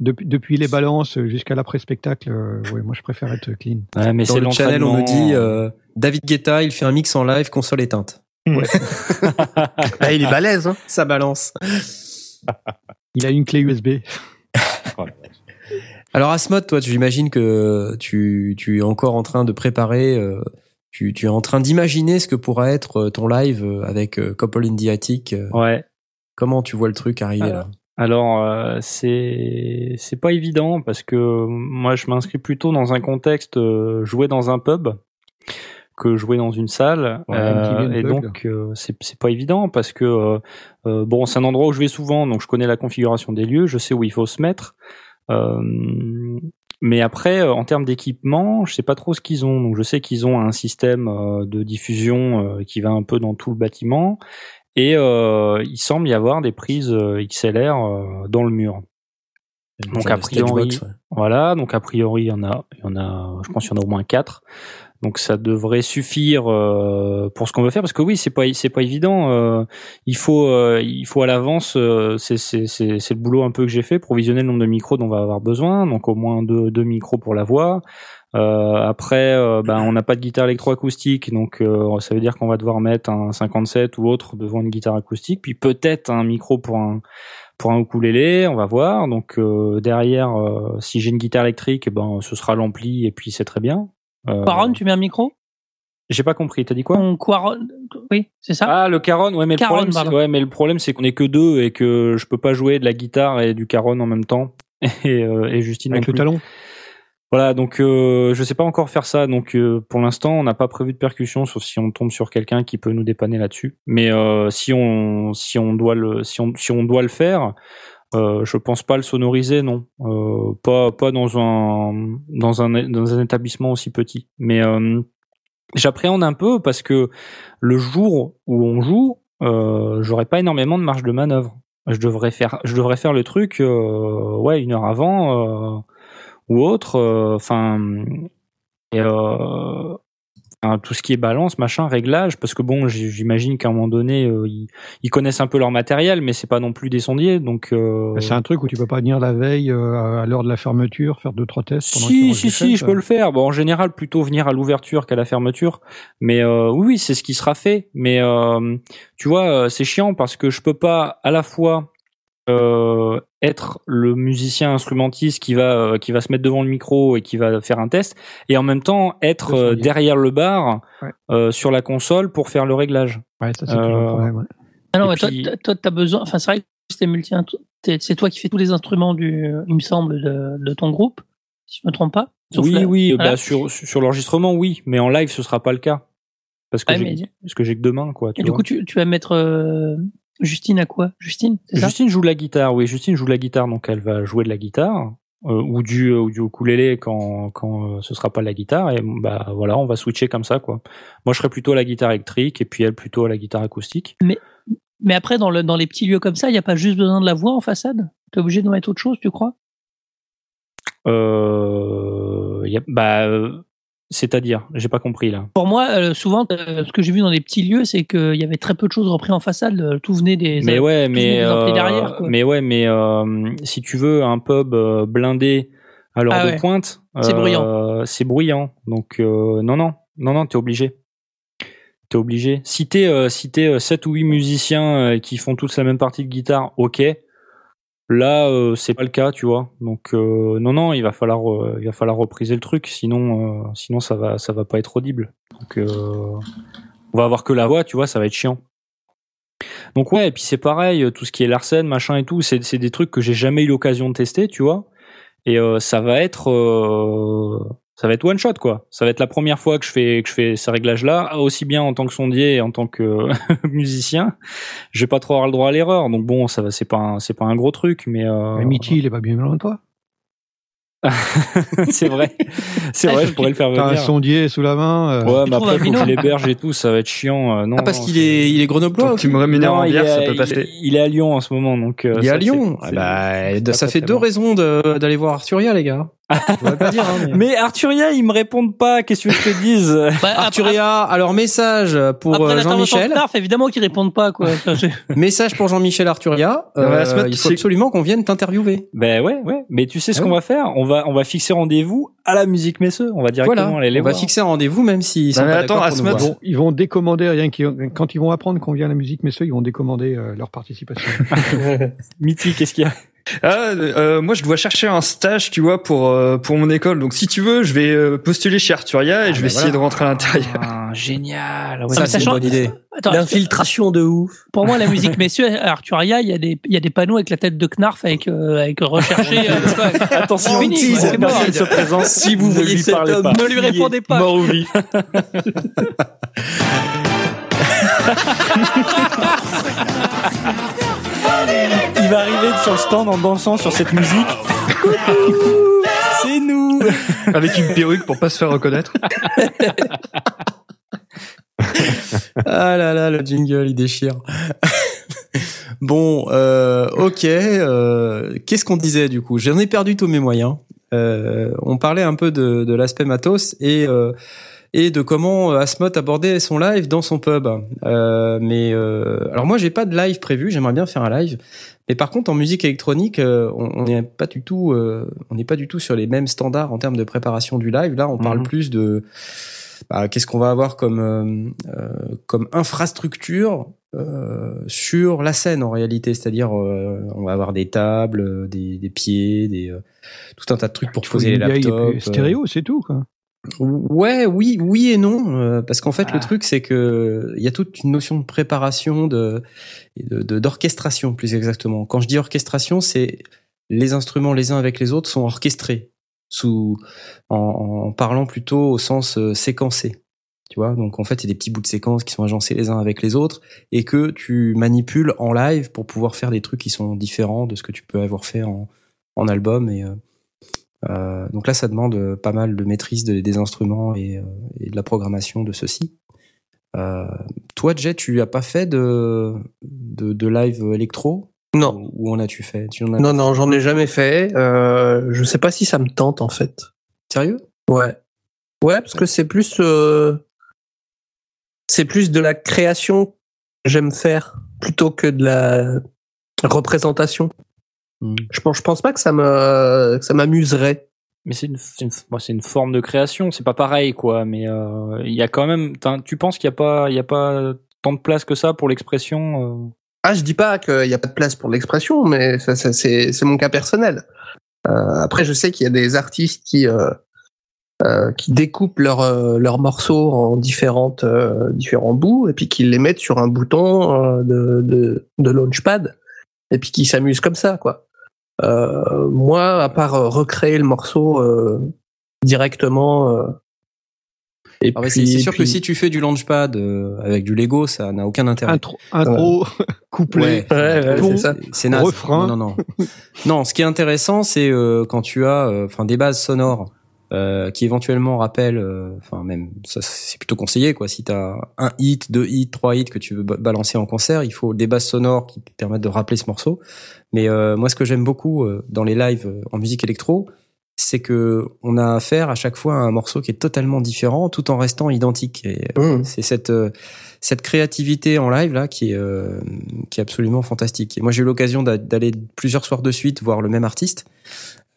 depuis, depuis les balances jusqu'à l'après-spectacle, euh, ouais, moi je préfère être clean. Ouais, mais Dans c'est le channel, on nous dit euh, David Guetta, il fait un mix en live, console éteinte. ah, il est balèze. Hein. Ça balance. Il a une clé USB. Alors Asmod, toi, j'imagine que tu, tu es encore en train de préparer, euh, tu, tu es en train d'imaginer ce que pourra être euh, ton live euh, avec euh, Couple in the Attic. Ouais. Comment tu vois le truc arriver là? Alors euh, c'est c'est pas évident parce que moi je m'inscris plutôt dans un contexte euh, jouer dans un pub que jouer dans une salle Ouais, Euh, et donc euh, c'est pas évident parce que euh, bon c'est un endroit où je vais souvent donc je connais la configuration des lieux je sais où il faut se mettre mais après en termes d'équipement je sais pas trop ce qu'ils ont donc je sais qu'ils ont un système de diffusion qui va un peu dans tout le bâtiment et il semble y avoir des prises XLR dans le mur. Donc a priori, ouais. voilà, donc a priori il y en a, il y en a, je pense qu'il y en a au moins quatre. Donc ça devrait suffire euh, pour ce qu'on veut faire parce que oui c'est pas c'est pas évident. euh, il faut euh, il faut à l'avance c'est le boulot un peu que j'ai fait pour visionner le nombre de micros dont on va avoir besoin. Donc au moins deux deux micros pour la voix. Après, ben, on n'a pas de guitare électroacoustique, donc ça veut dire qu'on va devoir mettre un 57 ou autre devant une guitare acoustique, puis peut-être un micro pour un pour un ukulélé, on va voir. Donc derrière, si j'ai une guitare électrique, eh ben ce sera l'ampli et puis c'est très bien. Euh, Quaron, tu mets un micro? J'ai pas compris. T'as dit quoi? Ton Quaron, oui, c'est ça? Ah, le caron. Ouais, mais Caron, le problème, c'est, pardon. ouais, mais le problème, c'est qu'on est que deux et que je peux pas jouer de la guitare et du caron en même temps. Et, euh, et Justine Avec non le plus. talon. Voilà, donc euh, je sais pas encore faire ça. Donc euh, pour l'instant, on n'a pas prévu de percussion, sauf si on tombe sur quelqu'un qui peut nous dépanner là-dessus. Mais euh, si on si on doit le si on si on doit le faire, euh, je pense pas le sonoriser, non. Euh, pas pas dans un dans un dans un établissement aussi petit. Mais euh, j'appréhende un peu parce que le jour où on joue, euh, j'aurais pas énormément de marge de manœuvre. Je devrais faire, je devrais faire le truc, euh, ouais, une heure avant ou autre. Enfin, et tout ce qui est balance, machin, réglage, parce que bon, j'imagine qu'à un moment donné, euh, ils, ils connaissent un peu leur matériel, mais c'est pas non plus des sondiers, donc. euh, C'est un truc où tu peux pas venir la veille euh, à l'heure de la fermeture, faire deux trois tests. pendant Si, si, si, je peux le faire. Bon, en général, plutôt venir à l'ouverture qu'à la fermeture. Mais euh, oui, oui, c'est ce qui sera fait. Mais euh, tu vois, c'est chiant parce que je peux pas à la fois euh, être le musicien instrumentiste qui va euh, qui va se mettre devant le micro et qui va faire un test, et en même temps être euh, derrière le bar Ouais. euh, sur la console pour faire le réglage. Ouais, ça c'est toujours le problème. ouais. Ah non, Et mais toi, puis- t'as- toi, t'as besoin. Enfin, c'est vrai que c'est multi. t'es- C'est toi qui fais tous les instruments du, il me semble, de, de ton groupe, si je me trompe pas. Sauf oui, la- oui, voilà. bah, sur sur l'enregistrement, oui, mais en live, ce sera pas le cas parce que Ouais, j'ai mais- parce que j'ai que deux mains, quoi. tu Et du coup, tu, tu vas mettre euh, Justine à quoi? Justine, Justine joue de la guitare, oui. Justine joue de la guitare, donc elle va jouer de la guitare euh, ou du ou du ukulélé quand quand euh, ce sera pas la guitare et bah voilà, on va switcher comme ça quoi. Moi, je serai plutôt à la guitare électrique et puis elle plutôt à la guitare acoustique. Mais après, dans, le, dans les petits lieux comme ça, il n'y a pas juste besoin de la voix en façade? T'es obligé de mettre autre chose, tu crois? Euh, y a, bah euh, c'est-à-dire, j'ai pas compris là. Pour moi, euh, souvent, euh, ce que j'ai vu dans les petits lieux, c'est qu'il y avait très peu de choses reprises en façade. euh, Tout venait des. Mais ouais, mais des euh, derrière, mais ouais, mais euh, si tu veux un pub blindé à l'heure Ah de ouais. pointe, C'est bruyant. C'est bruyant. Donc euh, non, non, non, non, t'es obligé. T'es obligé. Si t'es euh, si t'es euh, sept ou huit musiciens qui font tous la même partie de guitare, ok. Là, euh, c'est pas le cas, tu vois. Donc euh, non, non, il va falloir euh, il va falloir repriser le truc, sinon euh, sinon ça va ça va pas être audible. Donc on va avoir que la voix, tu vois, ça va être chiant. Donc ouais, et puis c'est pareil, tout ce qui est Larsen, machin et tout, c'est c'est des trucs que j'ai jamais eu l'occasion de tester, tu vois. Et ça va être ça va être one shot quoi. Ça va être la première fois que je fais que je fais ces réglages là, aussi bien en tant que sondier et en tant que musicien. Je vais pas trop avoir le droit à l'erreur. Donc bon, ça va c'est pas un, c'est pas un gros truc mais euh, Mais Mitty, il est pas bien loin de toi. c'est vrai. C'est Ah, vrai, je pourrais le faire T'as un venir. sondier sous la main. euh, Ouais, mais après faut que je binôme l'héberge et tout, ça va être chiant. euh, non, Ah, parce qu'il est, il est grenoblois tu me rémunères Non, en il bière, est- ça peut passer. Il est à Lyon en ce moment, donc. euh, Il est ça, à Lyon. Ah bah, ça fait deux raisons de- d'aller voir Arturia, les gars. Je voudrais pas dire, hein, mais- Mais Arturia, ils me répondent pas. Qu'est-ce que je te dise Bah, après- Arturia, alors message pour Après euh, Jean-Michel. Évidemment qu'ils répondent pas, quoi. Message pour Jean-Michel Arturia. Ouais, Euh, Asmat, il faut absolument qu'on vienne t'interviewer. Ben ouais, ouais. Mais tu sais ce Ah qu'on va faire? On va, on va fixer rendez-vous à la musique Messeux. On va directement Voilà. aller les On va voir. fixer un rendez-vous, même pas attends, Asmat, voir. Bon, ils vont décommander rien qui quand ils vont apprendre qu'on vient à la musique messieurs, ils vont décommander euh, leur participation. Mitty, qu'est-ce qu'il y a? Ah, euh, moi, je dois chercher un stage, tu vois, pour euh, pour mon école. Donc, si tu veux, je vais euh, postuler chez Arturia et je vais bah essayer de rentrer à l'intérieur. Ah, Génial. Ouais, Ça, c'est une bonne idée. L'infiltration de ouf. pour moi, la musique messieurs, à Arturia, il y a des, il y a des panneaux avec la tête de Knarf avec, euh, avec recherché. euh, Attention, Fini, personne se présente. Si vous ne lui parlez homme, pas. ne lui répondez pas. Mort ou vif. Il va arriver sur le stand en dansant sur cette musique. Coucou, c'est nous. Avec une perruque pour pas se faire reconnaître. Ah là là, le jingle, il déchire. bon, euh, ok. euh, Qu'est-ce qu'on disait du coup? J'en ai perdu tous mes moyens. Euh, on parlait un peu de, de l'aspect matos et euh, et de comment Asmot abordait son live dans son pub. Euh, mais euh, alors moi, j'ai pas de live prévu. J'aimerais bien faire un live. Mais par contre, en musique électronique, euh, on n'est pas du tout, euh, on n'est pas du tout sur les mêmes standards en termes de préparation du live. Là, on parle Mhm. plus de bah, qu'est-ce qu'on va avoir comme euh, euh, comme infrastructure euh, sur la scène en réalité, c'est-à-dire euh, on va avoir des tables, euh, des, des pieds, des euh, tout un tas de trucs pour poser les laptops. euh. stéréo, c'est tout quoi. Ouais, oui, oui et non, euh, parce qu'en fait Ah. le truc c'est que il y a toute une notion de préparation, de d'orchestration plus exactement. Quand je dis orchestration, c'est les instruments les uns avec les autres sont orchestrés sous en, en parlant plutôt au sens euh, séquencé. Tu vois, donc en fait, il y a des petits bouts de séquence qui sont agencés les uns avec les autres et que tu manipules en live pour pouvoir faire des trucs qui sont différents de ce que tu peux avoir fait en, en album. Et euh, euh, donc là, ça demande euh, pas mal de maîtrise de- des instruments et, euh, et de la programmation de ceux-ci. Euh, toi, Jet, tu as pas fait de, de, de live électro? Non. Où en as-tu fait? Tu en as... Non, non, j'en ai jamais fait. Euh, je sais pas si ça me tente en fait. Sérieux? Ouais. Ouais, parce que c'est plus, c'est plus de la création que j'aime faire plutôt que de la représentation. Hmm. Je pense, je pense pas que ça me, que ça m'amuserait. Mais c'est une, c'est une, moi, c'est une forme de création. C'est pas pareil, quoi. Mais euh, il y a quand même. Tu penses qu'il y a pas, il y a pas tant de place que ça pour l'expression. euh? Ah, je dis pas qu'il n'y a pas de place pour l'expression, mais ça, ça, c'est, c'est mon cas personnel. Euh, après, je sais qu'il y a des artistes qui, euh, euh, qui découpent leurs euh, leurs morceaux en différentes, euh, différents bouts et puis qui les mettent sur un bouton euh, de, de, de launchpad et puis qui s'amusent comme ça, quoi. Euh, moi, à part euh, recréer le morceau euh, directement. euh, et Ah ouais, puis, c'est sûr puis- que si tu fais du launchpad euh, avec du Lego, ça n'a aucun intérêt. Intro, intro couplet, Ouais, ouais, c'est ça. C'est naze. refrain. Non, non, non. non, ce qui est intéressant, c'est euh, quand tu as, euh, enfin, des bases sonores euh, qui éventuellement rappellent, euh, enfin même, ça c'est plutôt conseillé quoi. Si t'as un hit, deux hits, trois hits que tu veux ba- balancer en concert, il faut des bases sonores qui te permettent de rappeler ce morceau. Mais euh, moi, ce que j'aime beaucoup euh, dans les lives euh, en musique électro, c'est que on a affaire à chaque fois à un morceau qui est totalement différent, tout en restant identique. Et euh, Mmh. c'est cette euh, cette créativité en live là qui est euh, qui est absolument fantastique. Et moi j'ai eu l'occasion d'a- d'aller plusieurs soirs de suite voir le même artiste,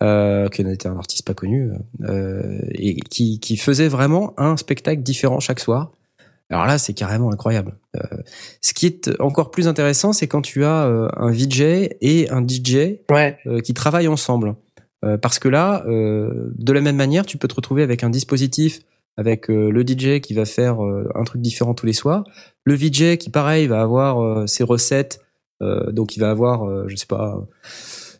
euh, qui était un artiste pas connu euh, et qui qui faisait vraiment un spectacle différent chaque soir. Alors là c'est carrément incroyable. Euh, ce qui est encore plus intéressant c'est quand tu as euh, un VJ et un DJ Ouais. euh, qui travaillent ensemble. Euh, parce que là, euh, de la même manière, tu peux te retrouver avec un dispositif, avec euh, le DJ qui va faire euh, un truc différent tous les soirs, le VJ qui, pareil, va avoir euh, ses recettes, euh, donc il va avoir, euh, je sais pas,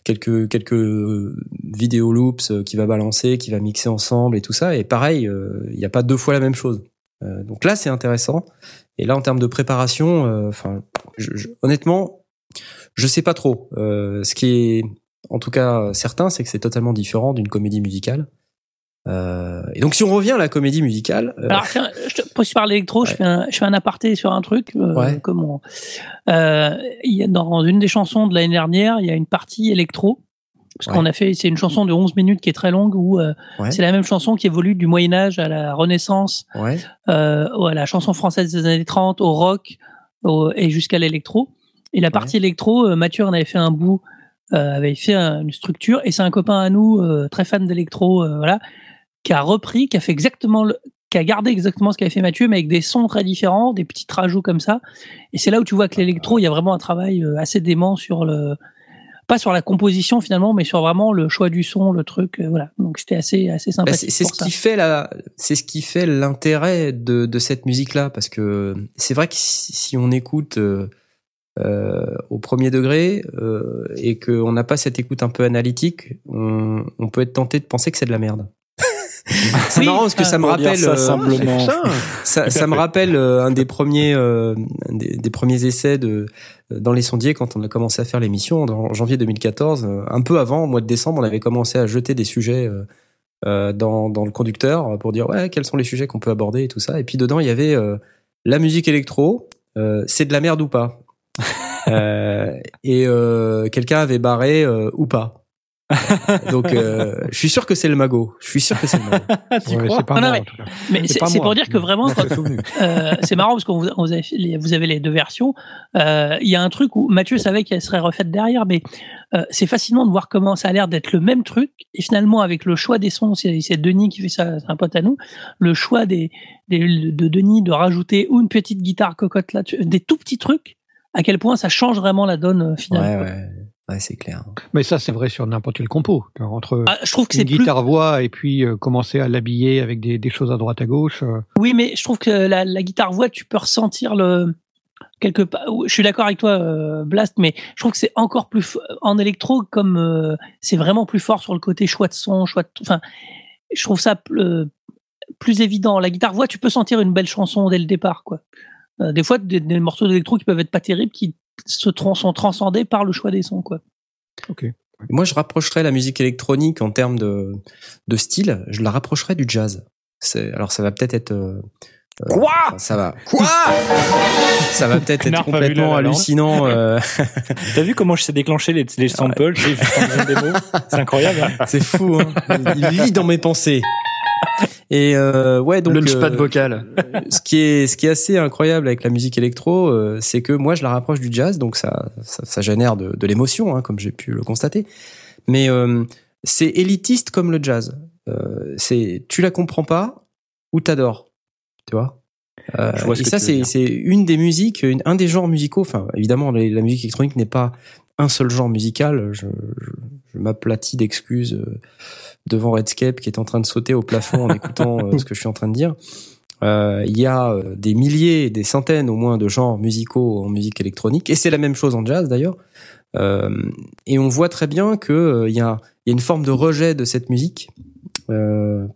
quelques quelques euh, vidéo loops euh, qui va balancer, qui va mixer ensemble et tout ça. Et pareil, euh, il n'y a pas deux fois la même chose. Euh, donc là, c'est intéressant. Et là, en termes de préparation, euh, enfin, je- je- honnêtement, je sais pas trop. Euh, ce qui est en tout cas certain, c'est que c'est totalement différent d'une comédie musicale. Euh, et donc, si on revient à la comédie musicale, euh, Alors, je te, électro, je, fais un, je fais un aparté sur un truc. Euh, Ouais. comment Dans une des chansons de l'année dernière, il y a une partie électro. Parce Ouais. qu'on a fait, c'est une chanson de 11 minutes qui est très longue où euh, Ouais. c'est la même chanson qui évolue du Moyen-Âge à la Renaissance, ouais, euh, à la chanson française des années 30, au rock au- et jusqu'à l'électro. Et la partie électro, euh, Mathieu en avait fait un bout, euh, avait fait un- une structure, et c'est un copain à nous, très fan d'électro, voilà, qui a repris, qui a fait exactement le, qui a gardé exactement ce qu'avait fait Mathieu, mais avec des sons très différents, des petits rajouts comme ça. Et c'est là où tu vois que l'électro, il y a vraiment un travail assez dément sur le, pas sur la composition finalement, mais sur vraiment le choix du son, le truc, euh, voilà. Donc c'était assez, assez Bah, sympathique. c'est ce qui fait la, c'est ce qui fait l'intérêt de, de cette musique-là, parce que c'est vrai que si, si on écoute euh, euh, au premier degré euh, et qu'on n'a pas cette écoute un peu analytique, on, on peut être tenté de penser que c'est de la merde. C'est Oui, marrant parce que ah, ça me pour dire rappelle, ça euh, simplement. Ça. ça, ça me rappelle euh, un des premiers, euh, un des, des premiers essais de dans les sondiers quand on a commencé à faire l'émission en janvier 2014. euh, un peu avant, au mois de décembre, on avait commencé à jeter des sujets euh, euh, dans, dans le conducteur pour dire ouais quels sont les sujets qu'on peut aborder et tout ça. Et puis dedans il y avait euh, la musique électro. euh, c'est de la merde ou pas? Euh, Et euh, quelqu'un avait barré euh, ou pas. Donc euh, je suis sûr que c'est le magot. Je suis sûr que c'est le magot. tu Ouais, crois c'est pas non, moi, mais- en tout cas. Mais C'est moi. pour dire que vraiment. Euh, c'est marrant parce que vous, vous, avez, les- vous avez les deux versions. Euh, Il y a un truc où Mathieu savait qu'elle serait refaite derrière, mais euh, c'est fascinant de voir comment ça a l'air d'être le même truc. Et finalement, avec le choix des sons, c'est c'est Denis qui fait ça, c'est un pote à nous, le choix des, des- de Denis de rajouter ou une petite guitare cocotte là, des tout petits trucs, à quel point ça change vraiment la donne finale. Ouais ouais ouais c'est clair. Mais ça, c'est vrai sur n'importe quel compo. Entre Ah, je trouve que une c'est plus guitare-voix et puis euh, commencer à l'habiller avec des, des choses à droite à gauche. euh, Oui, mais je trouve que la, la guitare voix, tu peux ressentir le quelque part. Je suis d'accord avec toi, euh, Blast, mais je trouve que c'est encore plus f- en électro comme euh, c'est vraiment plus fort sur le côté choix de son, choix de. Enfin, je trouve ça plus évident. La guitare voix, tu peux sentir une belle chanson dès le départ, quoi. Euh, des fois, des, des morceaux d'électro qui peuvent être pas terribles, qui se tran- sont transcendés par le choix des sons, quoi. Moi, je rapprocherais la musique électronique en termes de, de style, je la rapprocherais du jazz. Alors, ça va peut-être être euh, Quoi? Enfin, Ça va. Quoi? Ça va peut-être être complètement hallucinant. euh, T'as vu comment je sais déclencher les, les samples? C'est incroyable. hein. C'est fou. Hein Il lit dans mes pensées. Et euh, ouais, donc Launchpad euh, vocal. ce qui est ce qui est assez incroyable avec la musique électro, euh, c'est que moi je la rapproche du jazz, donc ça ça, ça génère de, de l'émotion, hein, comme j'ai pu le constater. Mais euh, c'est élitiste comme le jazz. Euh, c'est tu la comprends pas ou t'adores, tu vois? Euh, Je vois ce et ça c'est c'est une des musiques, une- un des genres musicaux. Enfin évidemment les- la musique électronique n'est pas un seul genre musical. Je, je, je m'aplatis d'excuses devant Redscape qui est en train de sauter au plafond en écoutant euh, ce que je suis en train de dire. Euh, Il y a euh, des milliers, des centaines au moins de genres musicaux en musique électronique, et c'est la même chose en jazz d'ailleurs. Et on voit très bien que euh, il y, y a une forme de rejet de cette musique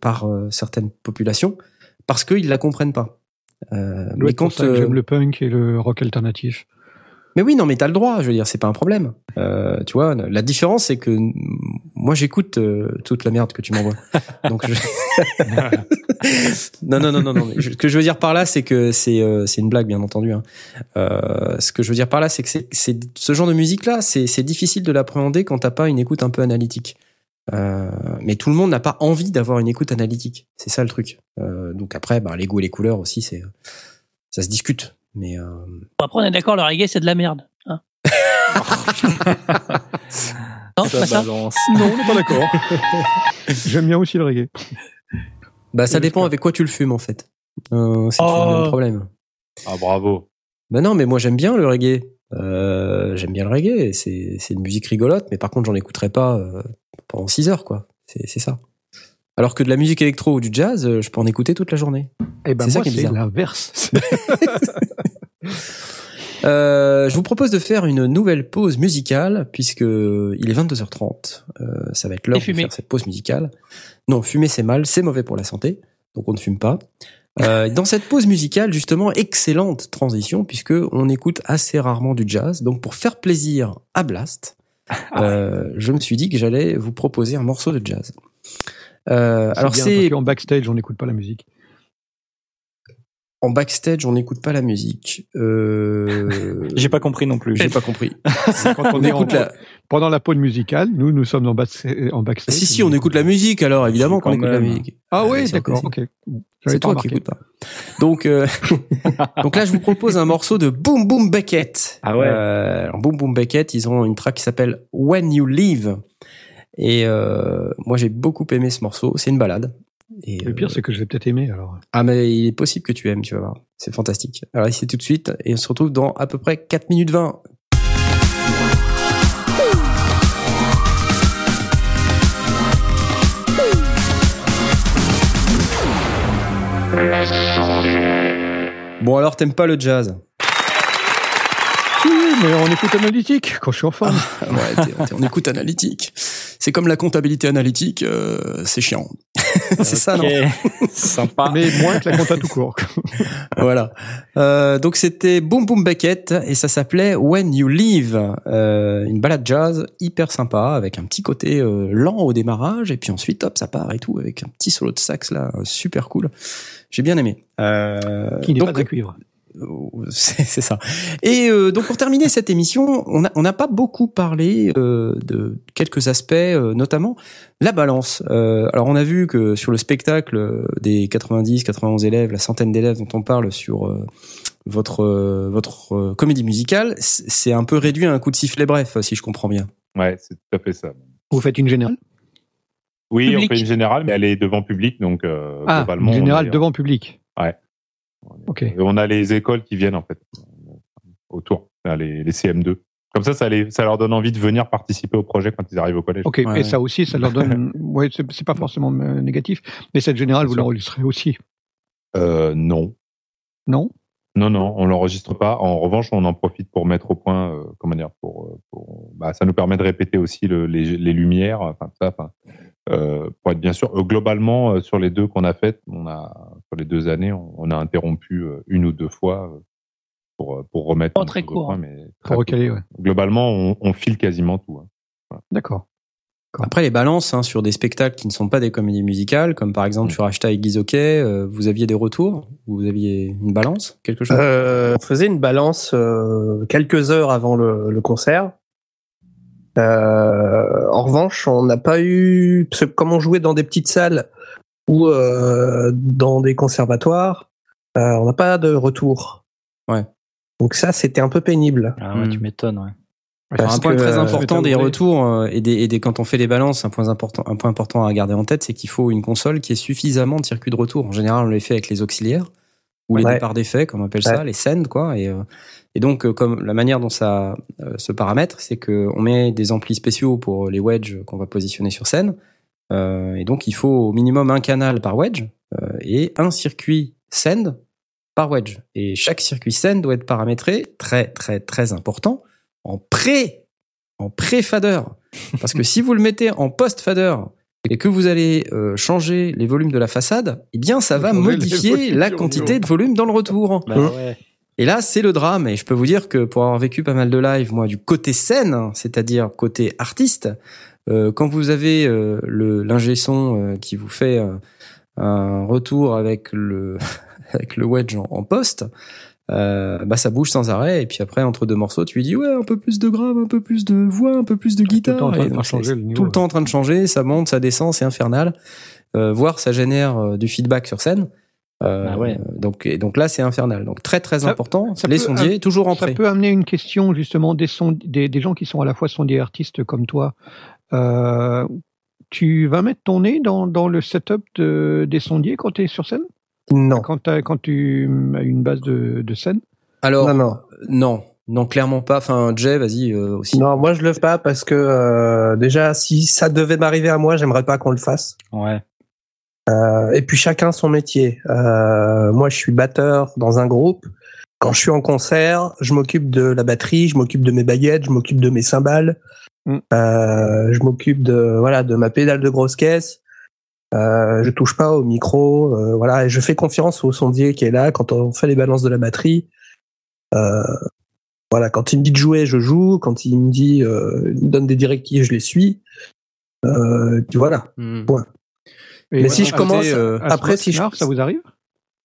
par certaines populations parce qu'ils la comprennent pas. Euh, mais Mais quand euh, j'aime le punk et le rock alternatif. mais oui, non, mais t'as le droit. Je veux dire, c'est pas un problème. Euh, tu vois, la différence, c'est que moi, j'écoute euh, toute la merde que tu m'envoies. Donc, je... non, non, non, non, non. mais je- ce que je veux dire par là, c'est que c'est euh, c'est une blague, bien entendu. Hein. Euh, ce que je veux dire par là, c'est que c'est c'est ce genre de musique-là, c'est c'est difficile de l'appréhender quand t'as pas une écoute un peu analytique. Euh, mais tout le monde n'a pas envie d'avoir une écoute analytique. C'est ça le truc. Euh, donc après, bah, les goûts et les couleurs aussi, c'est ça se discute. Mais euh, après, on est d'accord, le reggae, c'est de la merde. hein. non, c'est Ça pas ça. balance. Non, on n'est pas d'accord. J'aime bien aussi le reggae. Bah, ça dépend avec quoi tu le fumes, en fait. Euh, c'est toujours le Oh. même problème. Ah, bravo. Bah non, mais moi, j'aime bien le reggae. Euh, j'aime bien le reggae. C'est, c'est une musique rigolote, mais par contre, j'en écouterai pas euh, pendant 6 heures, quoi. C'est, c'est ça. Alors que de la musique électro ou du jazz, je peux en écouter toute la journée. Et ben C'est ça qui est c'est bizarre. l'inverse. Euh, je vous propose de faire une nouvelle pause musicale puisque il est 22h30. Euh, ça va être l'heure de fumer. faire cette pause musicale. Non, fumer c'est mal, c'est mauvais pour la santé, donc on ne fume pas. Euh, dans cette pause musicale, justement, excellente transition puisque on écoute assez rarement du jazz. Donc pour faire plaisir à Blast, euh, je me suis dit que j'allais vous proposer un morceau de jazz. Euh, alors c'est qu'en backstage, on n'écoute pas la musique. En backstage, on n'écoute pas la musique. Euh... J'ai pas compris non plus. J'ai pas compris. Quand on, On est en- écoute la, pendant la pause musicale, nous, nous sommes en, bas- en backstage. Si, si, on écoute la musique, alors évidemment qu'on écoute la musique. Ah oui, d'accord, ok. C'est toi qui écoutes pas. Donc, euh, donc là, je vous propose un morceau de Boom Boom Beckett. Ah ouais. Euh, alors Boom Boom Beckett, ils ont une track qui s'appelle When You Leave. Et euh, moi, j'ai beaucoup aimé ce morceau. C'est une balade. Et, Le pire, euh, c'est que je vais peut-être aimer alors. ah, mais il est possible que tu aimes, tu vas voir. C'est fantastique. Alors ici, tout de suite, et on se retrouve dans à peu près 4 minutes 20. Bon, alors, t'aimes pas le jazz? Mais on écoute analytique quand je suis en forme. Ouais, t'es- t'es- on écoute analytique. C'est comme la comptabilité analytique, euh, c'est chiant. c'est ça, non. Sympa. mais moins que la compta tout court. Voilà. Euh, donc c'était Boom Boom Beckett et ça s'appelait When You Leave, euh, une balade jazz hyper sympa avec un petit côté euh, lent au démarrage et puis ensuite hop ça part et tout avec un petit solo de sax là euh, super cool. J'ai bien aimé. Euh, Qui n'est pas à cuivre. C'est ça. Et euh, donc pour terminer cette émission, on n'a on n'a pas beaucoup parlé euh, de quelques aspects, euh, notamment la balance. Euh, alors on a vu que sur le spectacle des 90, 91 élèves, la centaine d'élèves dont on parle sur euh, votre euh, votre euh, comédie musicale, c'est un peu réduit à un coup de sifflet bref, si je comprends bien. Ouais, c'est tout à fait ça. Vous faites une générale? Oui, Public. on fait une générale, mais elle est devant public, donc euh, Ah, globalement. une générale est- devant public. Ouais. Ok. Et on a les écoles qui viennent en fait autour, les, les CM2. Comme ça, ça, les, ça leur donne envie de venir participer au projet quand ils arrivent au collège. Ok, Ouais. et ça aussi, ça leur donne. ouais, c'est pas forcément euh, négatif, mais cette générale, vous l'enregistrez aussi, Euh, non, non? Non, non, on l'enregistre pas. En revanche, on en profite pour mettre au point, euh, comment dire, pour, euh, pour bah, ça nous permet de répéter aussi le- les, les lumières, enfin tout ça, enfin, euh, pour être bien sûr. euh, globalement, euh, sur les deux qu'on a faites, on a sur les deux années, on, on a interrompu euh, une ou deux fois pour pour remettre Pas les très court, point, hein. mais très Pour recaler, ouais. Globalement, on, on file quasiment tout. hein. D'accord. Après les balances hein, sur des spectacles qui ne sont pas des comédies musicales, comme par exemple sur hashtag OK, euh, vous aviez des retours? Vous aviez une balance? Quelque chose? Euh, on faisait une balance euh, quelques heures avant le, le concert. Euh, en revanche, on n'a pas eu, parce que comme on jouait dans des petites salles ou euh, dans des conservatoires, euh, on n'a pas de retour. Ouais. Donc ça, c'était un peu pénible. Ah ouais, Hmm. tu m'étonnes, ouais. Alors, un parce point que, très euh, important des retours euh, et, des, et des quand on fait des balances, un point important, un point important à garder en tête, c'est qu'il faut une console qui ait suffisamment de circuits de retour. En général, on les fait avec les auxiliaires ou les départs d'effet, comme on appelle ça, les sends, quoi. Et, euh, et donc, comme la manière dont ça se paramètre, c'est que on met des amplis spéciaux pour les wedges qu'on va positionner sur scène. Euh, et donc, il faut au minimum un canal par wedge euh, et un circuit send par wedge. Et chaque circuit send doit être paramétré, très très très important, en pré en pré-fader. Parce que si vous le mettez en post-fader et que vous allez euh, changer les volumes de la façade, eh bien ça va modifier la quantité de volume dans le retour. Bah ouais. Et là, c'est le drame. Et je peux vous dire que pour avoir vécu pas mal de live, moi, du côté scène, hein, c'est-à-dire côté artiste, euh, quand vous avez euh, le l'ingé son euh, qui vous fait euh, un retour avec le avec le wedge en, en poste, euh, bah ça bouge sans arrêt. Et puis après, entre deux morceaux, tu lui dis ouais, un peu plus de grave, un peu plus de voix, un peu plus de le guitare. temps en train Et de changer c'est le niveau, tout le ouais. temps en train de changer, ça monte, ça descend, c'est infernal. Euh, voire ça génère euh, du feedback sur scène. Euh, Ah ouais. donc, et donc là, c'est infernal. Donc très très Ça- important. ça les peut- sondiers toujours en Ça prêt. peut amener une question justement des, sond- des, des gens qui sont à la fois sondiers artistes comme toi. Euh, tu vas mettre ton nez dans, dans le setup de, des sondiers quand tu es sur scène? Non. quand, quand tu as une base de, de scène Alors Non, non. non, non, clairement pas. Enfin, Jay, vas-y euh, aussi. Non, moi je le fais pas parce que euh, déjà, si ça devait m'arriver à moi, j'aimerais pas qu'on le fasse. Ouais. Euh, et puis chacun son métier. Euh, moi, je suis batteur dans un groupe. Quand je suis en concert, je m'occupe de la batterie, je m'occupe de mes baguettes, je m'occupe de mes cymbales, Mm. euh, je m'occupe de voilà de ma pédale de grosse caisse. Euh, je touche pas au micro, euh, voilà. Et je fais confiance au sondier qui est là quand on fait les balances de la batterie. Euh, voilà, quand il me dit de jouer, je joue. Quand il me dit, euh, il me donne des directives, je les suis. Euh, voilà. Hmm. Et Mais si je commence, euh, après, si je- ça vous arrive?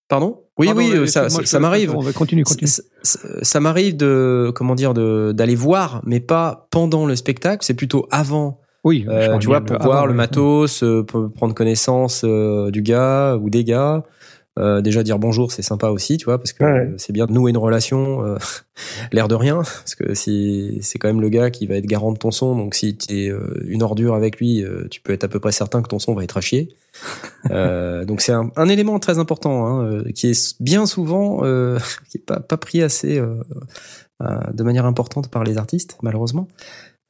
Pardon? Oui, Pardon, oui, euh, ça, m'arrive. On va continuer, continue. Ça, ça- ça m'arrive de comment dire de d'aller voir, mais pas pendant le spectacle. C'est plutôt avant. Oui, Euh, tu vois, pour voir le matos, euh, pour prendre connaissance euh, du gars ou des gars. Euh, déjà dire bonjour, c'est sympa aussi, tu vois, parce que Ouais. euh, c'est bien de nouer une relation, euh, l'air de rien, parce que si c'est quand même le gars qui va être garant de ton son, donc si tu es une ordure avec lui, euh, tu peux être à peu près certain que ton son va être à chier. Euh, donc c'est un, un élément très important, hein, euh, qui est bien souvent, euh, qui est pas, pas pris assez euh, euh, de manière importante par les artistes, malheureusement.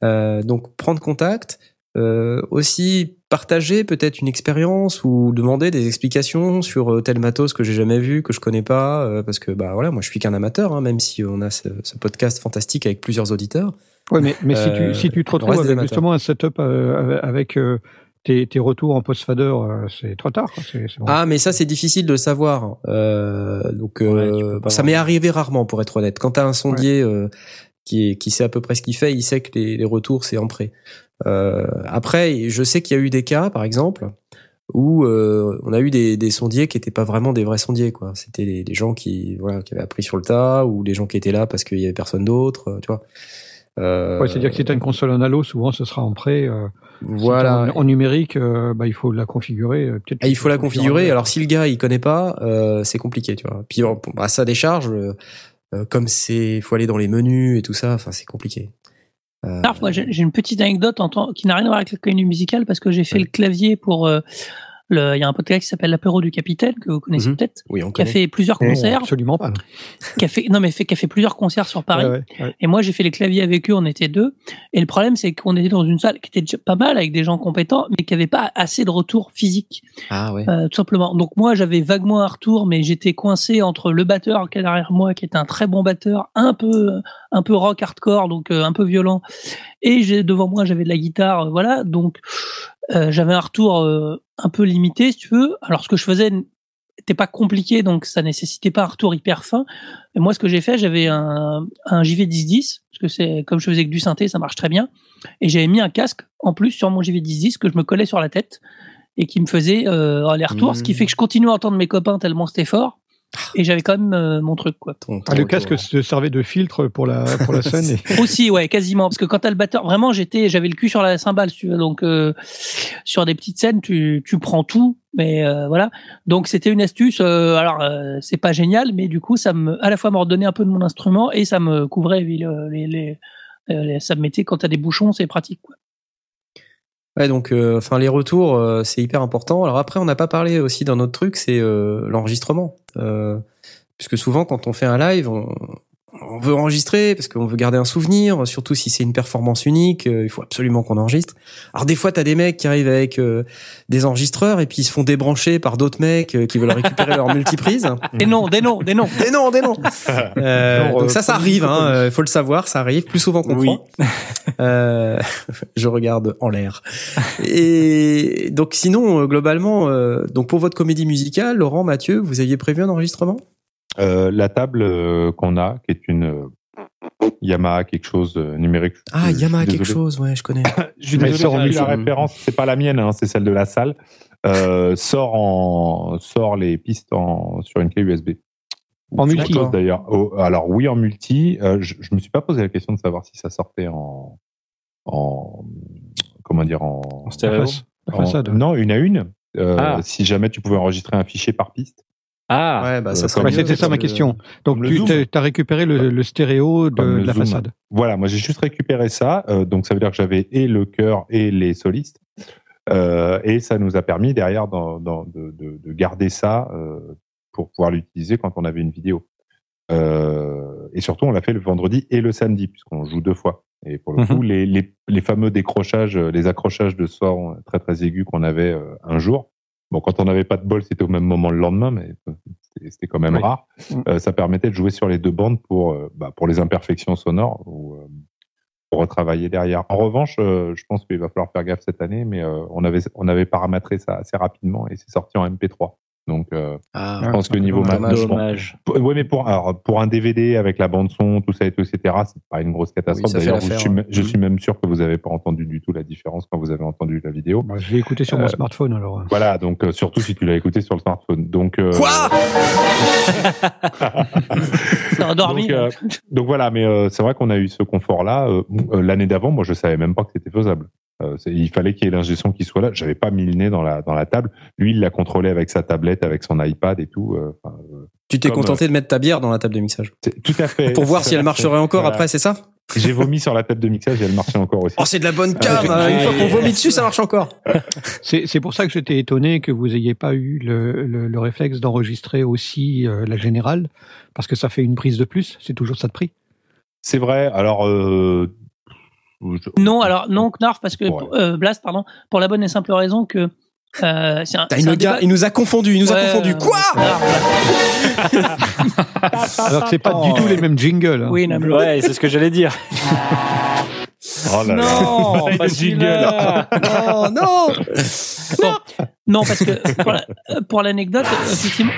Euh, donc prendre contact, euh, aussi partager peut-être une expérience ou demander des explications sur euh, tel matos que j'ai jamais vu, que je connais pas, euh, parce que bah voilà, moi je suis qu'un amateur, hein, même si on a ce, ce podcast fantastique avec plusieurs auditeurs. Ouais, mais, mais si, tu, si tu te retrouves avec justement un setup euh, avec, euh, tes, tes retours en post-fader, euh, c'est trop tard. bon. Ah, mais ça c'est difficile de le savoir. Euh, donc euh, Ouais, tu peux pas ça m'est arrivé rarement, pour être honnête. Quand t'as un sondier euh, qui, est, qui sait à peu près ce qu'il fait, il sait que les, les retours c'est en prêt. Euh, après, je sais qu'il y a eu des cas, par exemple, où euh, on a eu des, des sondiers qui étaient pas vraiment des vrais sondiers, quoi. C'était des, des gens qui, voilà, qui avaient appris sur le tas, ou des gens qui étaient là parce qu'il y avait personne d'autre, euh, tu vois. Euh, Ouais, C'est-à-dire que si tu as une console en halo, souvent ce sera en prêt. euh, voilà. En, en numérique, euh, bah, il faut la configurer. peut-être Ah, il faut la configurer. Alors si le gars il connaît pas, euh, c'est compliqué, tu vois. Puis bon, à sa décharge, euh, comme c'est, faut aller dans les menus et tout ça. Enfin, c'est compliqué. Euh, j'ai une petite anecdote en qui n'a rien à voir avec la comédie musicale parce que j'ai fait le clavier pour. euh, Il y a un podcast qui s'appelle L'apéro du capitaine que vous connaissez Mhm. peut-être, oui, on qui a fait plusieurs Non, concerts, Absolument pas. non. qui a fait non mais fait qui a fait plusieurs concerts sur Paris. Ouais, ouais, ouais. Et moi, j'ai fait les claviers avec eux, on était deux. Et le problème, c'est qu'on était dans une salle qui était déjà pas mal avec des gens compétents, mais qui avait pas assez de retour physique, Ah ouais. euh, tout simplement. Donc moi, j'avais vaguement un retour, mais j'étais coincé entre le batteur qui est derrière moi, qui était un très bon batteur, un peu, un peu rock hardcore, donc euh, un peu violent, et j'ai devant moi, j'avais de la guitare, euh, voilà. Donc euh, j'avais un retour euh, un peu limité, si tu veux. Alors ce que je faisais était pas compliqué, donc ça nécessitait pas un retour hyper fin. Et moi, ce que j'ai fait, j'avais un, un JV1010, parce que c'est comme je faisais que du synthé, ça marche très bien. Et j'avais mis un casque en plus sur mon JV1010 que je me collais sur la tête et qui me faisait euh, les retours, ce qui fait que je continue à entendre mes copains tellement c'était fort. Et j'avais quand même euh, mon truc quoi. Ah, le casque se servait de filtre pour la pour la scène. et- Aussi, ouais, quasiment. Parce que quand t'as le batteur, vraiment, j'étais, j'avais le cul sur la cymbale, si tu veux. Donc, euh, sur des petites scènes, tu, tu prends tout, mais euh, voilà. Donc, c'était une astuce. euh, alors, euh, c'est pas génial, mais du coup, ça me, à la fois me redonnait un peu de mon instrument et ça me couvrait les, les, les- euh, les- ça me mettait quand t'as des bouchons, c'est pratique. Quoi. Ouais, donc, euh, enfin, les retours, euh, c'est hyper important. Alors après, on n'a pas parlé aussi d'un autre truc, c'est euh, l'enregistrement. Puisque souvent, quand on fait un live, on, on veut enregistrer parce qu'on veut garder un souvenir, surtout si c'est une performance unique, euh, il faut absolument qu'on enregistre. Alors des fois, t'as des mecs qui arrivent avec euh, des enregistreurs et puis ils se font débrancher par d'autres mecs euh, qui veulent récupérer leur multiprise. Des noms, des noms, des noms. Des noms, des noms. Euh, donc ça, ça arrive. une Hein, faut le savoir, ça arrive plus souvent qu'on Oui. croit. Euh, je regarde en l'air. Et donc sinon, globalement, euh, donc pour votre comédie musicale, Laurent, Mathieu, vous aviez prévu un enregistrement? Euh, la table euh, qu'on a, qui est une euh, Yamaha quelque chose euh, numérique. Ah, Je- Yamaha quelque chose, ouais, je connais. Je suis Mais désolé, sort en la référence, c'est pas la mienne, hein, c'est celle de la salle. Euh, sort en sort les pistes en sur une clé USB. En multi. chose, d'ailleurs. Oh, alors oui en multi. Euh, je, je me suis pas posé la question de savoir si ça sortait en en comment dire en, En stéréo. En- non une à une. Euh, Ah. Si jamais tu pouvais enregistrer un fichier par piste. Ah, Ouais, bah ça Euh, mieux, C'était ça ma que- question. Donc le tu as récupéré le, le stéréo de, Comme le de la zoom. façade. Voilà, moi j'ai juste récupéré ça, euh, donc ça veut dire que j'avais et le chœur et les solistes, Euh, et ça nous a permis derrière dans, dans- de, de- de garder ça euh, pour pouvoir l'utiliser quand on avait une vidéo. Euh, et surtout, on l'a fait le vendredi et le samedi puisqu'on joue deux fois. Et pour le Mhm. coup, les, les, les fameux décrochages, les accrochages de son très très aigus qu'on avait un jour. Bon, quand on n'avait pas de bol, c'était au même moment le lendemain, mais euh, c'était- quand même Oui. rare. Mm. Euh, ça permettait de jouer sur les deux bandes pour, euh, bah, pour les imperfections sonores ou pour retravailler derrière. En revanche, je pense qu'il va falloir faire gaffe cette année, mais on avait on avait paramétré ça assez rapidement et c'est sorti en MP3. Donc, euh, Ah, je pense que niveau dommage. maintenant, je pense- dommage. pour- ouais, mais pour alors, pour un DVD avec la bande son, tout ça et tout, etc. C'est pas une grosse catastrophe. Oui, D'ailleurs, je, suis, hein. je suis même sûr que vous avez pas entendu du tout la différence quand vous avez entendu la vidéo. Moi, je l'ai écouté sur mon Euh, smartphone alors. Voilà, donc euh, surtout si tu l'as écouté sur le smartphone. Donc euh, Quoi? T'as endormi. donc, euh, donc voilà, mais euh, c'est vrai qu'on a eu ce confort-là. Euh, euh, L'année d'avant, moi, je savais même pas que c'était faisable. Euh, il fallait qu'il y ait l'ingé son qui soit là. J'avais pas mis le nez dans la dans la table. Lui, il l'a contrôlé avec sa tablette, avec son iPad et tout. euh, enfin, euh, Tu t'es contenté de mettre ta bière dans la table de mixage tout à fait. pour voir si elle marcherait encore Voilà. après, c'est ça? J'ai vomi sur la table de mixage et elle marchait encore aussi. Oh, c'est de la bonne cam. Ah, hein. Une fois qu'on vomit dessus, ça marche encore. C'est c'est pour ça que j'étais étonné que vous ayez pas eu le, le, le réflexe d'enregistrer aussi euh, la générale, parce que ça fait une prise de plus. C'est toujours ça de prix. C'est vrai. Alors, euh, Non, alors non, Knarf, parce que Ouais. euh, Blast, pardon, pour la bonne et simple raison que euh, un, gars, débat- il nous a confondu, il nous a confondu. euh, Quoi Alors que c'est pas du tout les mêmes jingles. hein. Oui, non, mais- Ouais, c'est ce que j'allais dire. Oh là là. Non, Le pas jingle. celui-là. Oh non Bon, non, parce que pour la- pour l'anecdote, effectivement.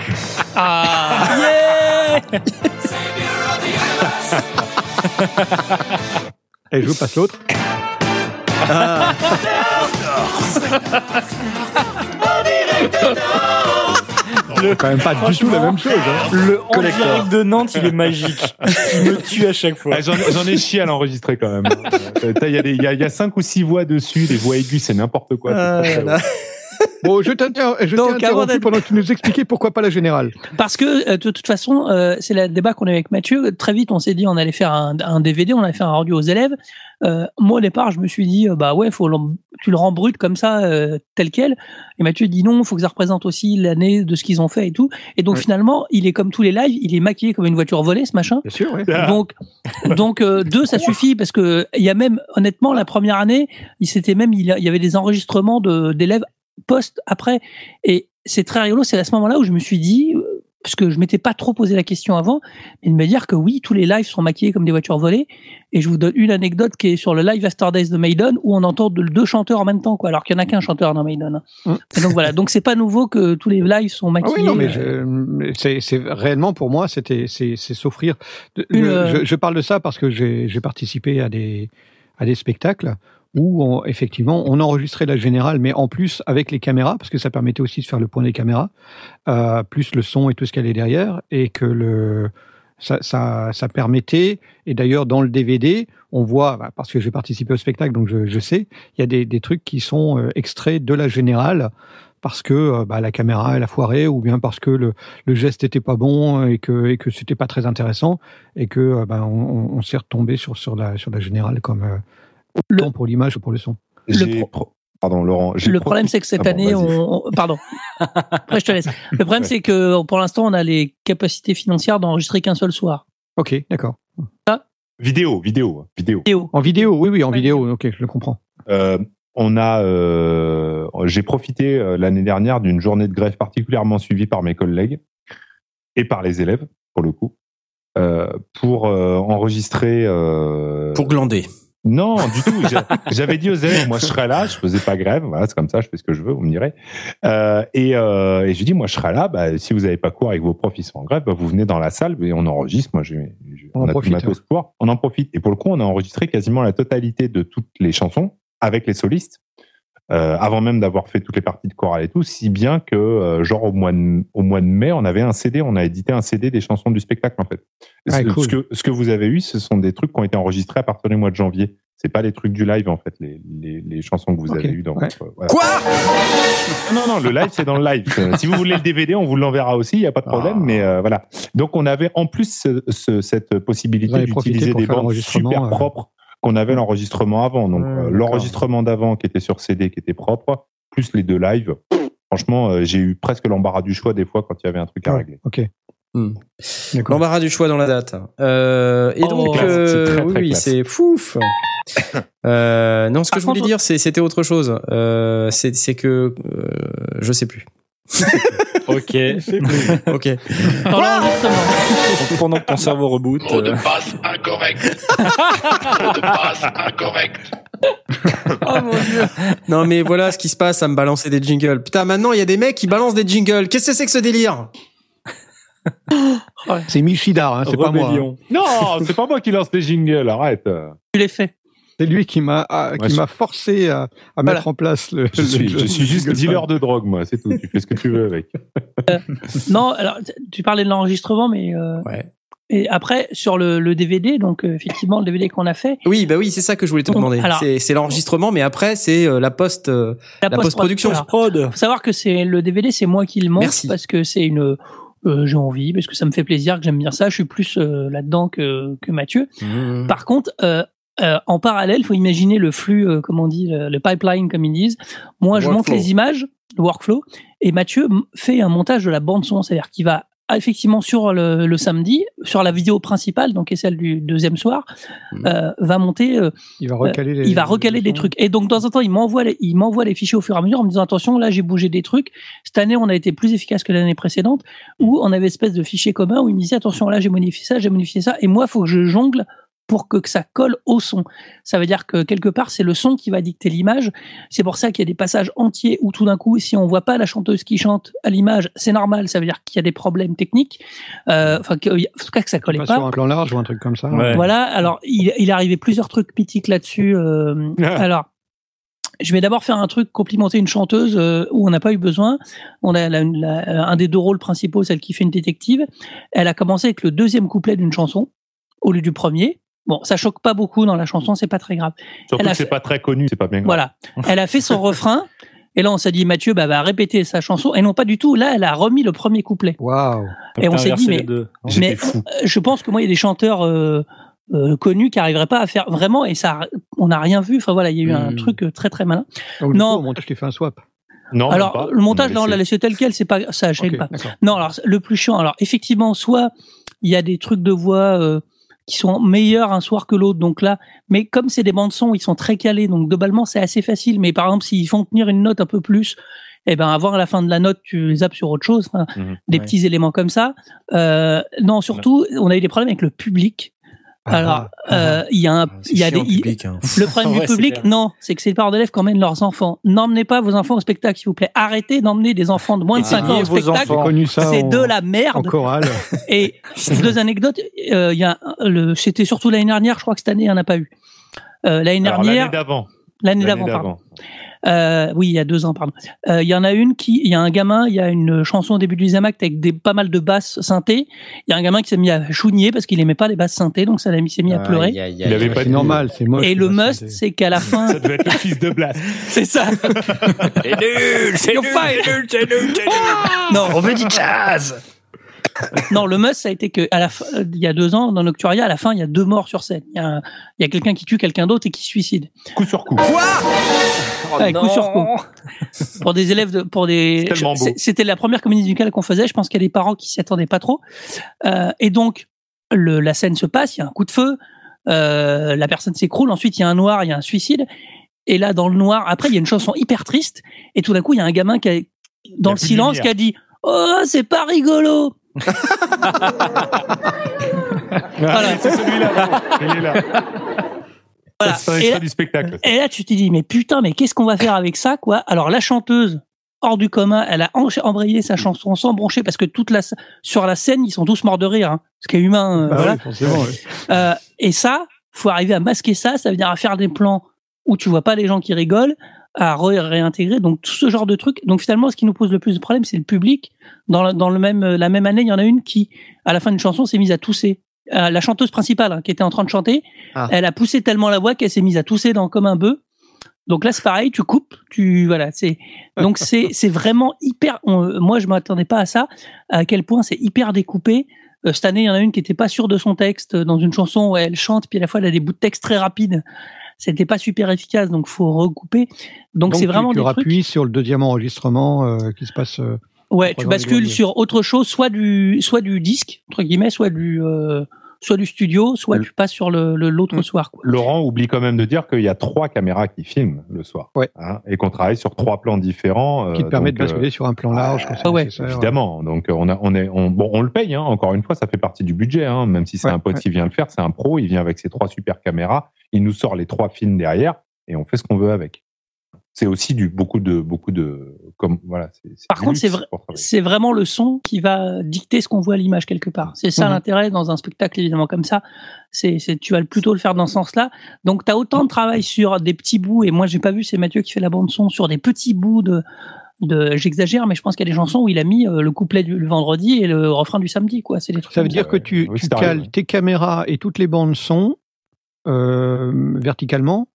Ah, Yeah Et je vous passe l'autre. C'est quand même pas du tout la même chose. hein. Le en direct de Nantes, il est magique. Il me tue à chaque fois. Ah, J'en ai- j'en ai chié à l'enregistrer quand même. Euh, t'as- Il y, a des- il y, a- il y a cinq ou six voix dessus, des voix aiguës, c'est n'importe quoi. Ah, C'est très- là. Bon, je t'ai Donc, interrompu pendant que tu nous expliquais pourquoi pas la générale. Parce que euh, de toute façon, euh, c'est le débat qu'on a eu avec Mathieu. Très vite, on s'est dit on allait faire un, un DVD, on allait faire un rendu aux élèves. Euh, moi, au départ, je me suis dit euh, bah ouais, faut tu le rends brut comme ça, euh, tel quel. Et Mathieu dit non, faut que ça représente aussi l'année de ce qu'ils ont fait et tout. Et donc Ouais. finalement, il est comme tous les lives, il est maquillé comme une voiture volée, ce machin. Bien sûr, oui. Donc, donc euh, deux, ça suffit parce que il y a même, honnêtement, la première année, il s'était même, il y avait des enregistrements de d'élèves post après, et c'est très rigolo. C'est à ce moment-là où je me suis dit, euh, parce que je m'étais pas trop posé la question avant, mais de me dire que oui, tous les lives sont maquillés comme des voitures volées. Et je vous donne une anecdote qui est sur le live After Days de Maiden où on entend de- deux chanteurs en même temps, quoi, alors qu'il y en a qu'un chanteur dans Maiden. Mm. Et donc voilà, donc c'est pas nouveau que tous les lives sont Ah maquillés. oui, non, mais, euh, mais c'est, réellement pour moi, c'était, c'est, s'offrir. euh, je, je parle de ça parce que j'ai, j'ai participé à des, à des spectacles où effectivement on enregistrait la générale, mais en plus avec les caméras, parce que ça permettait aussi de faire le point des caméras, euh, plus le son et tout ce y avait derrière, et que le ça, ça, permettait, et d'ailleurs dans le DVD, on voit, bah, parce que j'ai participé au spectacle, donc je, sais, il y a des, trucs qui sont euh, extraits de la générale parce que euh, bah, la caméra elle a foiré ou bien parce que le, le geste était pas bon et que et que c'était pas très intéressant et que bah, on s'est retombé sur sur la sur la générale comme pour l'image que pour le son. Pro- Pardon, Laurent. Le pro- problème, c'est que cette Ah année, vas-y. on, on- pardon. Après, je te laisse. Le problème, c'est que pour l'instant, on a les capacités financières d'enregistrer qu'un seul soir. Ok, d'accord. Vidéo, vidéo, vidéo. En vidéo, oui, oui, en vidéo. Ok, je le comprends. Euh, on a, euh, j'ai profité euh, l'année dernière d'une journée de grève particulièrement suivie par mes collègues et par les élèves, pour le coup, euh, pour euh, enregistrer. euh, Pour glander. Non, du tout. J'a- J'avais dit aux élèves, moi je serai là, je faisais pas grève, voilà, c'est comme ça, je fais ce que je veux, vous me direz. Euh, et euh, et j'ai dit, moi je serai là, bah, si vous n'avez pas cours avec vos profs, ils sont en grève, bah, vous venez dans la salle et on enregistre. Moi, j'ai, j'ai- On en a profite, pour. On en profite. Et pour le coup, on a enregistré quasiment la totalité de toutes les chansons avec les solistes. Euh, avant même d'avoir fait toutes les parties de chorale et tout, si bien que euh, genre au mois de, au mois de mai, on avait un CD, on a édité un CD des chansons du spectacle en fait. Ah, Ce- cool. ce, que, ce que vous avez eu, ce sont des trucs qui ont été enregistrés à partir du mois de janvier. C'est pas les trucs du live en fait, les, les, les chansons que vous avez eues dans ouais. votre. voilà. Quoi? Non, non, le live, c'est dans le live. Euh, si vous voulez le DVD, on vous l'enverra aussi, il n'y a pas de problème. Ah. Mais euh, voilà. Donc, on avait en plus ce- ce- cette possibilité d'utiliser des bandes super euh. propres qu'on avait l'enregistrement avant. Donc, euh, l'enregistrement d'avant qui était sur CD, qui était propre, plus les deux lives. Franchement, euh, j'ai eu presque l'embarras du choix des fois quand il y avait un truc à Ouais, régler. Ok. Hmm. L'embarras du choix dans la date. Euh, et Oh. donc, euh, très, oui, très oui, classe. c'est fouf. Euh, non, ce que Par je voulais contre- dire, c'est- c'était autre chose. Euh, c'est c'est que euh, je sais plus. Ok. Ok. Dans l'enregistrement. Pendant que ton cerveau reboot. euh, passe incorrect. Mot de passe incorrect. Oh mon dieu. Non, mais voilà ce qui se passe à me balancer des jingles. Putain, maintenant il y a des mecs qui balancent des jingles. Qu'est-ce que c'est que ce délire C'est Michidar, hein, c'est pas moi. hein. Non, c'est pas moi qui lance les jingles, arrête. Tu l'as fait. C'est lui qui m'a ah, qui je- m'a forcé à, à Voilà. mettre en place le. Je le- suis, le- je suis juste le- dealer de drogue, moi, c'est tout. Tu fais ce que tu veux avec. Non, alors tu parlais de l'enregistrement, mais euh, Ouais. et après sur le, le DVD, donc euh, effectivement le DVD qu'on a fait, Oui, bah oui, c'est ça que je voulais te Donc, demander. alors- C'est l'enregistrement, mais après c'est euh, la post. euh, la, La post- post-production. voilà. Prod. Faut savoir que c'est le DVD, c'est moi qui le monte Merci. parce que c'est une euh, j'ai envie, parce que ça me fait plaisir, que j'aime bien ça. Je suis plus euh, là-dedans que, que Mathieu. mmh. Par contre, euh, euh, en parallèle, faut imaginer le flux, euh, comment on dit, le, le pipeline comme ils disent. Moi, je monte les images, le workflow, et Mathieu fait un montage de la bande son, c'est-à-dire qu'il va ah, effectivement sur le, le samedi, sur la vidéo principale, donc qui est celle du deuxième soir, Mhm. euh, va monter euh, Il va recaler les. il va recaler des trucs. Et donc, de temps en temps, il m'envoie les, il m'envoie les fichiers au fur et à mesure en me disant, attention, là, j'ai bougé des trucs. Cette année, on a été plus efficace que l'année précédente où on avait espèce de fichier commun où il me disait, attention, là, j'ai modifié ça, j'ai modifié ça. Et moi, il faut que je jongle pour que, ça colle au son. Ça veut dire que quelque part, c'est le son qui va dicter l'image. C'est pour ça qu'il y a des passages entiers où tout d'un coup, si on voit pas la chanteuse qui chante à l'image, c'est normal. Ça veut dire qu'il y a des problèmes techniques. Euh, Enfin, en tout cas, que ça collait Pas pas. sur un plan large ou un truc comme ça. Ouais. Voilà, alors il, il est arrivé plusieurs trucs mythiques là-dessus. euh, alors, je vais d'abord faire un truc, complimenter une chanteuse euh, où on n'a pas eu besoin. On a la- la- un des deux rôles principaux, celle qui fait une détective. Elle a commencé avec le deuxième couplet d'une chanson au lieu du premier. Bon, ça choque pas beaucoup dans la chanson, c'est pas très grave. Surtout Elle que c'est fait- pas très connu, c'est pas bien grave. Voilà. Elle a fait son refrain. Et là, on s'est dit, Mathieu bah, va répéter sa chanson. Et non, pas du tout. Là, elle a remis le premier couplet. Waouh. Et on s'est dit, mais mais fou. euh, je pense que moi, il y a des chanteurs euh, euh, connus qui arriveraient pas à faire vraiment, et ça, on n'a rien vu. Enfin voilà, il y a eu un Hmm. truc très très malin. Donc, du Non. coup, au montage, tu fais un swap. Non, alors pas. le montage, On là, on l'a laissé. tel quel, c'est pas ça, gêne Ok, pas. Non, alors le plus chiant, alors effectivement, soit il y a des trucs de voix euh, qui sont meilleurs un soir que l'autre, donc là, mais comme c'est des bandes son, ils sont très calés, donc globalement c'est assez facile. Mais par exemple, s'ils font tenir une note un peu plus, et ben avant à la fin de la note, tu les zappes sur autre chose. Mhm. des Ouais. petits éléments comme ça. Euh, non, surtout, on a eu des problèmes avec le public. Alors, euh, il y a un, il y a des, public. hein. le problème Ouais, du public, non, c'est que c'est les parents d'élèves qui emmènent leurs enfants. N'emmenez pas vos enfants au spectacle, s'il vous plaît. Arrêtez d'emmener des enfants de moins de 5 ans au spectacle. C'est en, de la en merde. chorale. Et deux anecdotes. euh, Il y a le, c'était surtout l'année dernière. Je crois que cette année, il n'y en a pas eu. Euh, l'année dernière, l'année d'avant. l'année L'année d'avant, pardon. Euh, oui, il y a deux ans, pardon. Euh, Il y en a une qui, il y a un gamin, il y a une chanson au début du deuxième acte avec des, pas mal de basses synthé. Il y a un gamin qui s'est mis à chouigner parce qu'il aimait pas les basses synthé, donc ça l'a mis, s'est mis à pleurer. Aïe, aïe, Il avait pas C'est normal, c'est moche. Et le Bah, must, c'est- qu'à la fin, Ça devait être le fils de Blast. c'est ça. C'est nul, c'est nul, c'est nul, c'est nul. Non, On veut du jazz non, le must, ça a été que à la fin, il y a deux ans, dans Nocturia, à la fin, il y a deux morts sur scène. Il y a, y a quelqu'un qui tue quelqu'un d'autre et qui se suicide. Coup sur coup. Oh Ouais, coup sur coup. Pour des élèves de, pour des, c'était la première comédie musicale qu'on faisait. Je pense qu'il y a des parents qui s'y attendaient pas trop. Euh, et donc, le, la scène se passe, il y a un coup de feu, euh, la personne s'écroule, ensuite il y a un noir, il y a un suicide. Et là, dans le noir, après, il y a une chanson hyper triste. Et tout d'un coup, il y a un gamin qui a, dans a le silence, qui a dit, Oh, c'est pas rigolo! Voilà. Ah, c'est celui-là. Il est là. Voilà. Ça, Et là- du spectacle. Et là, tu te dis, mais putain, mais qu'est-ce qu'on va faire avec ça, quoi? Alors, la chanteuse, hors du commun, elle a embrayé sa chanson sans broncher parce que toute la, sur la scène, ils sont tous morts de rire, hein, ce qui est humain. euh, Bah voilà. oui, forcément, ouais. Euh, et ça, faut arriver à masquer ça, ça veut dire à faire des plans où tu vois pas les gens qui rigolent, à ré- réintégrer, donc tout ce genre de trucs. Donc finalement, ce qui nous pose le plus de problèmes, c'est le public. Dans, dans le même, la même année, il y en a une qui, à la fin d'une chanson, s'est mise à tousser. Euh, la chanteuse principale, hein, qui était en train de chanter, Ah. elle a poussé tellement la voix qu'elle s'est mise à tousser dans, comme un bœuf. Donc là, c'est pareil, tu coupes, tu voilà, c'est donc c'est c'est vraiment hyper. on- moi, je m'attendais pas à ça. À quel point c'est hyper découpé. Euh, cette année, il y en a une qui était pas sûre de son texte euh, dans une chanson où elle chante, puis à la fois elle a des bouts de texte très rapides. C'était pas super efficace, donc faut recouper. Donc c'est tu- vraiment tu, des trucs. rappuies sur le deuxième enregistrement euh, qui se passe. Ouais, tu bascules sur autre chose, soit du soit du disque entre guillemets, soit du euh, soit du studio, soit tu passes sur le le- l'autre soir. Quoi. Laurent oublie quand même de dire qu'il y a trois caméras qui filment le soir. Ouais. Hein, et qu'on travaille sur trois plans différents. qui te euh, permettent de euh, basculer sur un plan large. Ah ouais. nécessaire. Évidemment. Donc, euh, on, a, on, est, on, bon, on le paye. Hein. Encore une fois, ça fait partie du budget. Hein. Même si c'est Ouais, un pote ouais. qui vient le faire, c'est un pro. Il vient avec ses trois super caméras. Il nous sort les trois films derrière et on fait ce qu'on veut avec. C'est aussi du beaucoup de beaucoup de comme voilà. Par contre, c'est vrai, vraiment le son qui va dicter ce qu'on voit à l'image quelque part. C'est ça Mhm. l'intérêt dans un spectacle évidemment comme ça. C'est, tu vas plutôt le faire dans ce sens-là. Donc tu as autant de travail sur des petits bouts et moi j'ai pas vu c'est Mathieu qui fait la bande son sur des petits bouts de de j'exagère mais je pense qu'il y a des chansons où il a mis euh, le couplet du le vendredi et le refrain du samedi quoi, c'est des trucs Ça veut dire que tu, Oui, tu cales tes caméras et toutes les bandes son euh, verticalement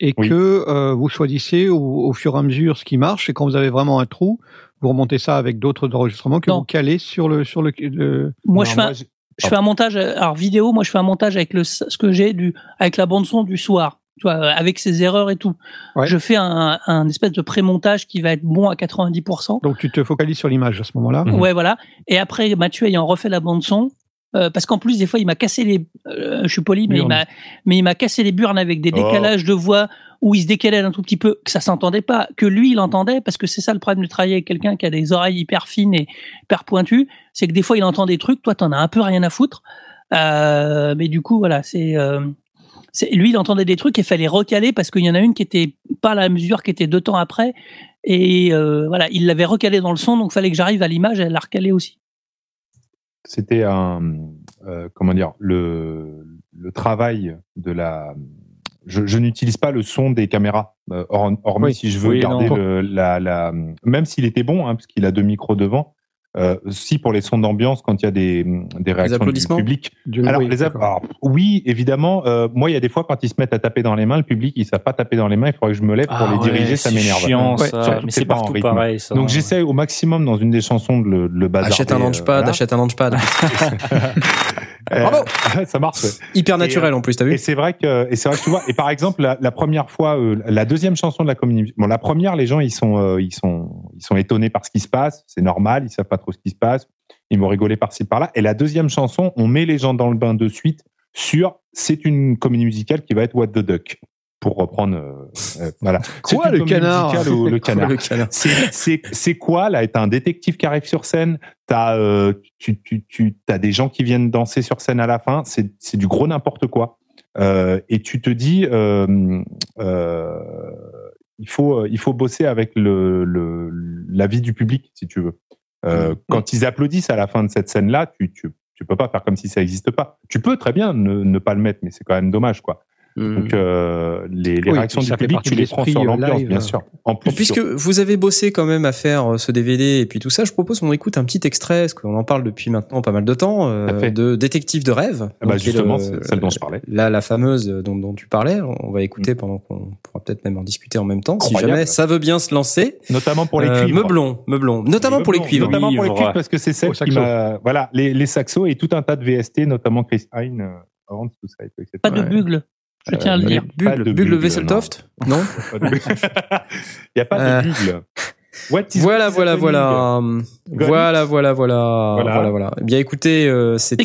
et Oui. que euh, vous choisissez au, au fur et à mesure ce qui marche et quand vous avez vraiment un trou, vous remontez ça avec d'autres enregistrements que Non. vous calez sur le sur le, le- Moi Non, je fais un- je fais un montage alors vidéo moi je fais un montage avec le ce que j'ai du avec la bande son du soir tu vois, avec ses erreurs et tout Ouais. je fais un, un espèce de pré-montage qui va être bon à 90% donc tu te focalises sur l'image à ce moment-là. Mhm. ouais voilà et après Mathieu ayant refait la bande son euh, parce qu'en plus des fois il m'a cassé les euh, je suis poli mais il m'a mais il m'a cassé les burnes avec des Oh. décalages de voix où il se décalait un tout petit peu que ça s'entendait pas que lui il entendait parce que c'est ça le problème de travailler avec quelqu'un qui a des oreilles hyper fines et hyper pointues c'est que des fois il entend des trucs toi t'en as un peu rien à foutre. Euh, mais du coup voilà c'est euh, c'est lui il entendait des trucs et fallait recaler parce qu'il y en a une qui était pas à la mesure qui était deux temps après et euh, voilà il l'avait recalé dans le son donc fallait que j'arrive à l'image et à la recaler aussi c'était un euh, comment dire le le travail de la je, je n'utilise pas le son des caméras euh, hor- hormis Oui. si je veux Oui, garder le, la, la même s'il était bon hein, parce qu'il a deux micros devant euh, si pour les sons d'ambiance quand il y a des des réactions du applaudissements public Du- alors oui, les alors, oui évidemment euh, moi il y a des fois quand ils se mettent à taper dans les mains le public ils savent pas taper dans les mains il faudrait que je me lève pour Ah les ouais, diriger ça m'énerve chiant, Ouais, mais c'est partout pareil ça donc j'essaie au maximum dans une des chansons de le, de le bazarder Achète un euh, launchpad, voilà. achète un launchpad. Euh, Bravo. ça marche. Hyper Et, naturel en plus, t'as Et vu c'est vrai que et c'est vrai que tu vois et par exemple la, la première fois euh, la deuxième chanson de la comédie bon la première les gens ils sont euh, ils sont ils sont étonnés par ce qui se passe c'est normal ils savent pas trop ce qui se passe ils vont rigoler par-ci par-là et la deuxième chanson on met les gens dans le bain de suite sur c'est une comédie musicale qui va être What the Duck pour reprendre, euh, euh, voilà. Quoi, le canard ou le canard Le canard. c'est quoi là T'as un détective qui arrive sur scène, t'as euh, tu tu tu t'as des gens qui viennent danser sur scène à la fin. C'est c'est du gros n'importe quoi. Euh, et tu te dis, euh, il faut il faut bosser avec le le la vie du public si tu veux. Euh, Quand ils applaudissent à la fin de cette scène là, tu tu tu peux pas faire comme si ça n'existe pas. Tu peux très bien ne, ne pas le mettre, mais c'est quand même dommage quoi. Donc euh, les, les Oui, réactions du fait public, tu les prends sur euh, l'ambiance, bien euh. sûr. En plus, puisque vous avez bossé quand même à faire euh, ce DVD et puis tout ça, je propose qu'on écoute un petit extrait, parce qu'on en parle depuis maintenant pas mal de temps, euh, de Détective de rêve. Ah bah justement, le- c'est celle dont je parlais. Là, la fameuse dont, dont tu parlais, on va écouter pendant qu'on pourra peut-être même en discuter en même temps, si jamais ça veut bien se lancer. notamment pour les Euh, cuivres. Meublon, meublon, notamment pour les cuivres. Notamment pour les Cuivres. parce que c'est celle qui m'a. Voilà, les, les saxos et tout un tas de VST, notamment Chris Hine, euh, avant tout ça. et tout, etc. Pas de Ouais. bugle, je tiens à le Euh, dire. Pas Bugle, Bugle Vesseltoft Non. Il n'y a pas Euh. de bugle. What is Voilà, voilà, voilà. Voilà, voilà, voilà. Voilà. Voilà, voilà. Eh Bien écoutez, euh, c'était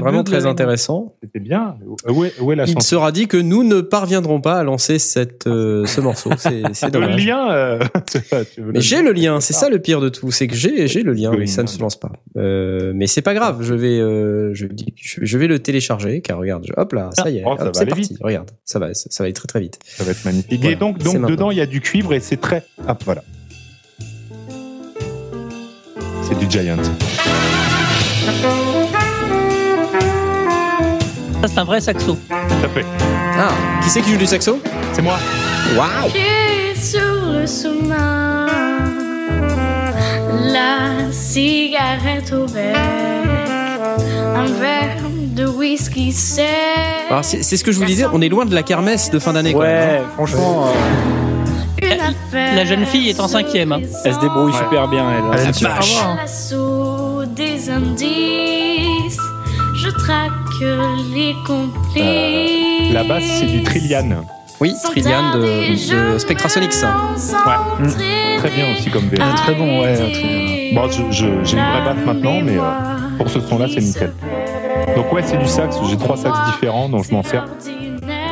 vraiment très euh, intéressant. C'était bien. Où est, où est la Il sera dit que nous ne parviendrons pas à lancer cette, euh, ce morceau. C'est c'est Le dommage. lien. euh, Mais j'ai le lien, c'est ça le pire de tout, c'est que j'ai j'ai le lien, Oui, mais ça ne se lance pas. Euh, mais c'est pas grave, je vais euh, je, dis- je, vais le télécharger car regarde, je- hop là, ça y est, Oh, ça hop, va c'est aller parti. vite. Regarde, ça va ça va aller très très vite. Ça va être magnifique. Voilà, Et donc, donc dedans, il y a du cuivre et c'est très. Ah, voilà. C'est du Giant. Ça, c'est un vrai saxo. Tout à fait. Ah, qui c'est qui joue du saxo C'est moi. Waouh sur le sous-marin, la cigarette au bec, un verre de whisky sec. Alors c'est c'est ce que je vous disais, on est loin de la kermesse de fin d'année quand même. Ouais, hein. franchement, euh, La jeune fille est en cinquième, hein. elle se débrouille super bien, elle. Ah, Ah, vache. des indices, je traque les complices. Euh, La basse, c'est du Trillian. Oui, Trillian de, de Spectrasonics. Ouais. Très bien aussi comme VS. Ah, très bon, ouais. Bon, j'ai une vraie basse maintenant, mais euh, pour ce son-là, c'est nickel. Donc ouais, c'est du sax. J'ai trois sax différents, donc je m'en sers.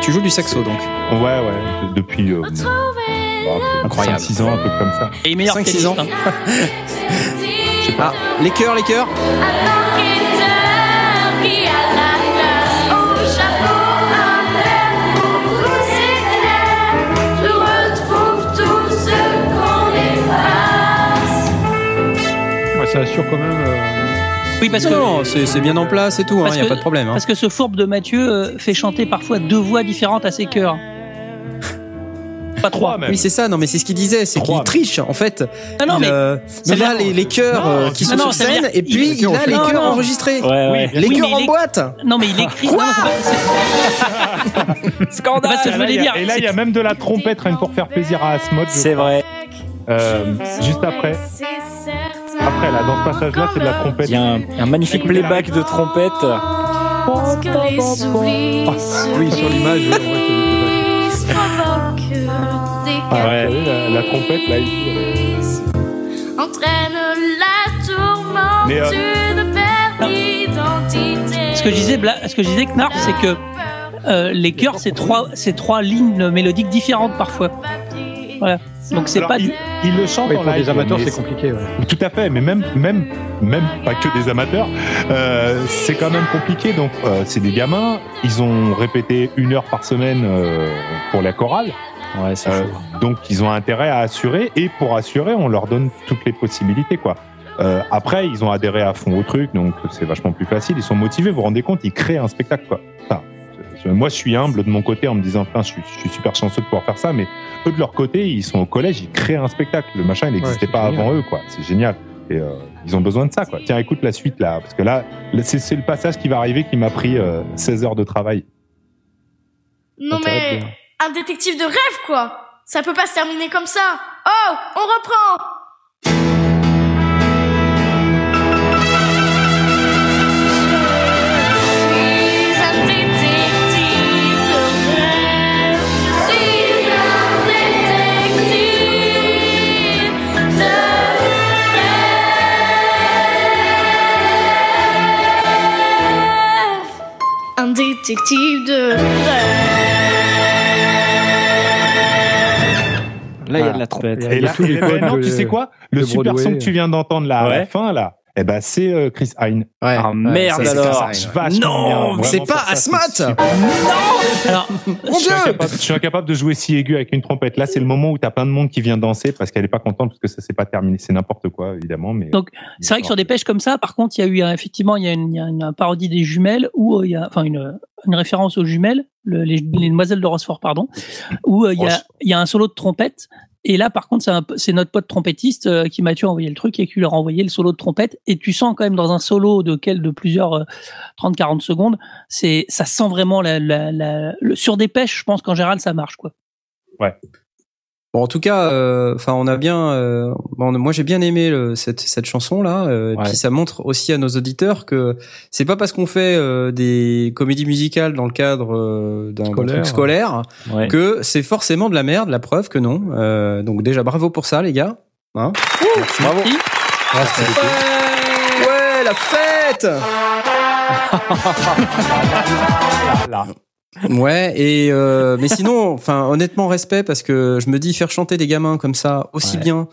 Tu joues du saxo donc. Ouais, ouais, de- depuis euh, Incroyable. 5-6 ans, un truc comme ça. Et meilleur 5-6 pianiste, ans. hein. Ah, les cœurs, les cœurs. Ça assure quand même. euh, Oui, parce que, Non, c'est c'est bien en place et tout, il Parce n'y a que- pas de problème. hein. parce que ce fourbe de Mathieu euh, fait chanter parfois deux voix différentes à ses chœurs. Pas trois. même. Oui, c'est ça, non, mais c'est ce qu'il disait, c'est qu'il triche, en fait. Non, il, mais euh, ça il veut a les, les chœurs Non, euh, qui sont non, sur scène, dire- et puis il- il a les chœurs non. enregistrés. Ouais, ouais. Les Oui, chœurs en boîte Non, mais il écrit. non, c'est pas- c'est- c'est pas ce que je Et là, voulais il y a- dire. Et là, il y a même de la trompette, rien que pour faire plaisir à Asmod. C'est vrai. Euh, juste après. Après, là, dans ce passage-là, c'est de la trompette. Il y a un, un magnifique playback de trompette. Parce oublis Oui, sur l'image, Ah, ouais, la, la trompette, là, ici. entraîne la tourmente Mais, euh, d'une perte d'identité. Ce que je disais, Bla- ce que je disais, Knarf, c'est que euh, les chœurs, c'est trois, c'est trois lignes mélodiques différentes parfois. Voilà. Donc c'est pas. il, il le chante Oui, en pour live. des amateurs, c'est compliqué. ouais. Tout à fait, mais même, même, même pas que des amateurs, euh, c'est quand même compliqué. Donc, euh, c'est des gamins, ils ont répété une heure par semaine euh, pour la chorale. Ouais, c'est Euh, donc, ils ont intérêt à assurer, et pour assurer, on leur donne toutes les possibilités, quoi. Euh, après, ils ont adhéré à fond au truc, donc c'est vachement plus facile. Ils sont motivés, vous vous rendez compte, ils créent un spectacle, quoi. Enfin, moi, je suis humble de mon côté en me disant, je, suis, je suis super chanceux de pouvoir faire ça, mais eux de leur côté, ils sont au collège, ils créent un spectacle. Le machin, il n'existait pas génial. avant eux, quoi. C'est génial. Et euh, ils ont besoin de ça, quoi. Tiens, écoute la suite, là, parce que là, c'est c'est le passage qui va arriver qui m'a pris euh, 16 heures de travail. Non Intérêt de mais bien. Un détective de rêve quoi. Ça peut pas se terminer comme ça. Oh, on reprend. Un détective de rêve. Là, il y a de la trompette. Et là, et ben non, tu sais quoi? Le super son que tu viens d'entendre là à la fin là, eh ben c'est euh, Chris Hine. Ouais. Ah, merde, ça, alors. ça, marche ouais. vachement bien. Non, c'est pas Asmat. Alors, Mon Je suis, Dieu incapable, je suis incapable de jouer si aigu avec une trompette. Là, c'est le moment où t'as plein de monde qui vient danser parce qu'elle est pas contente parce que ça s'est pas terminé. C'est n'importe quoi, évidemment. Mais Donc, c'est vrai que sur des pêches comme ça, par contre, il y a eu effectivement, il y a une, il y a une parodie des jumelles où euh, il y a, enfin, une, une référence aux jumelles, le- les, les demoiselles de Rochefort, pardon, où euh, y a, il y a un solo de trompette. Et là, par contre, c'est notre pote trompettiste euh, qui Mathieu a envoyé le truc et qui leur a envoyé le solo de trompette. Et tu sens quand même dans un solo de quel de plusieurs euh, 30-40 secondes, c'est ça sent vraiment la, sur des pêches. Je pense qu'en général, ça marche quoi. Bon, en tout cas, euh, enfin, on a bien. euh, bon, moi, j'ai bien aimé le- cette cette chanson là. et Ouais. puis ça montre aussi à nos auditeurs que c'est pas parce qu'on fait euh, des comédies musicales dans le cadre euh, d'un truc scolaire Ouais. que c'est forcément de la merde. La preuve que non. Euh, donc déjà, bravo pour ça, les gars. Hein Bravo. ouais, la fête. Ouais, et euh, mais sinon, enfin, honnêtement, respect parce que je me dis faire chanter des gamins comme ça aussi Ouais. bien,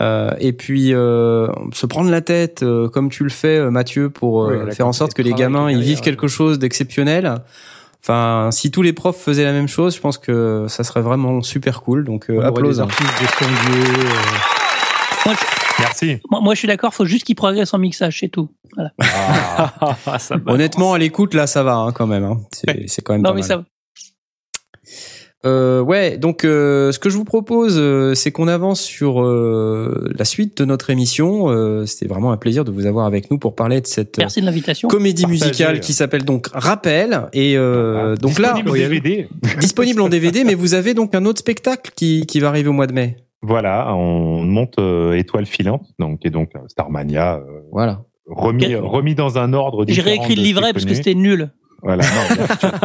euh, et puis euh, se prendre la tête euh, comme tu le fais, euh, Mathieu, pour euh, Oui, faire en sorte que les gamins ils vivent quelque chose d'exceptionnel. Enfin, si tous les profs faisaient la même chose, je pense que ça serait vraiment super cool. Donc, euh, euh, Moi, Merci. moi, moi, je suis d'accord. Faut juste qu'ils progressent en mixage, c'est tout. Voilà. Ah, ça. Honnêtement, à l'écoute, là, ça va hein, quand même. Hein. C'est quand même Non, pas mais mal. ça. Euh, ouais, donc euh, ce que je vous propose, euh, c'est qu'on avance sur euh, la suite de notre émission. Euh, C'était vraiment un plaisir de vous avoir avec nous pour parler de cette Merci de l'invitation. comédie Partagez. musicale qui s'appelle donc Rappel. Et euh, donc là, Disponible DVD. disponible en DVD, mais vous avez donc un autre spectacle qui, qui va arriver au mois de mai. Voilà, on monte euh, Étoile filante, donc et donc euh, Starmania euh, Voilà. remis remis dans un ordre J'ai réécrit le livret qui parce que c'était nul. Voilà,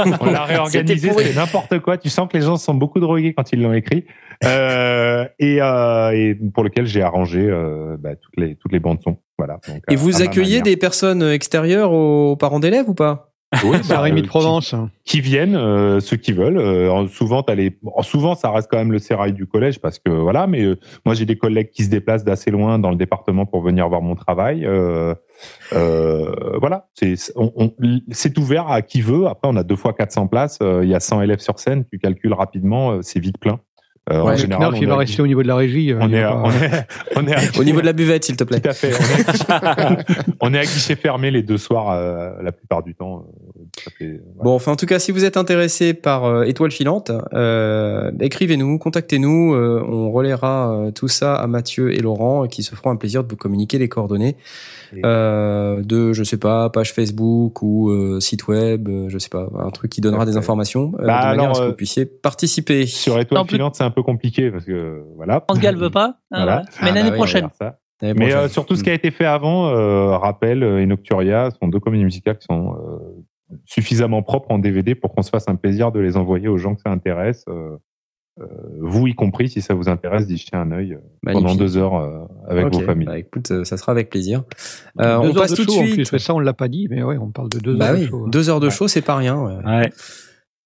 non, on l'a réorganisé, c'est n'importe quoi. Tu sens que les gens sont beaucoup drogués quand ils l'ont écrit, euh, et, euh, et pour lequel j'ai arrangé euh, bah, toutes les toutes les bandes son. Voilà. Donc, Et vous accueillez des personnes extérieures aux parents d'élèves ou pas? Oui, bah, Rémi euh, de Provence. qui viennent, euh, ceux qui veulent. Euh, souvent, t'as les... bon, souvent, ça reste quand même le sérail du collège parce que voilà. Mais euh, moi, j'ai des collègues qui se déplacent d'assez loin dans le département pour venir voir mon travail. Euh, euh, voilà, c'est ouvert à qui veut. Après, on a deux fois 400 places. Euh, Il y a 100 élèves sur scène. Tu calcules rapidement, euh, c'est vite plein. Euh, en Ouais, général, Knarf, on il va rester au niveau de la régie. euh, on est, on est, on est à- Au niveau de la buvette, s'il te plaît. Tout à fait. On est à guichet, on est à guichet fermé les deux soirs euh, la plupart du temps. euh, fait-. Bon, enfin, en tout cas, si vous êtes intéressé par euh, Étoile filante, euh, écrivez-nous, contactez-nous. euh, on relaiera euh, tout ça à Mathieu et Laurent, qui se feront un plaisir de vous communiquer les coordonnées euh, de, je sais pas, page Facebook ou euh, site web, euh, je sais pas, un truc qui donnera des informations euh, Bah, de manière alors, à ce que vous puissiez participer. Sur étoile filante, c'est un peu compliqué parce que voilà. Pascal veut pas. Voilà. voilà. Mais Ah, l'année bah prochaine. Mais prochaine. euh, sur tout ce qui a été fait avant, euh, Rappel euh, et Nocturia sont deux comédies musicales qui sont euh, suffisamment propres en DVD pour qu'on se fasse un plaisir de les envoyer aux gens que ça intéresse. Euh, vous y compris, si ça vous intéresse, d'y jeter un œil euh, pendant deux heures euh, avec vos familles. bah, écoute, euh, ça sera avec plaisir. Euh, Deux on heures passe de tout de show, en suite. plus, ça, on l'a pas dit, mais ouais, on parle de deux Bah heures oui, de show. hein. deux heures de show, c'est pas rien. ouais. Ouais.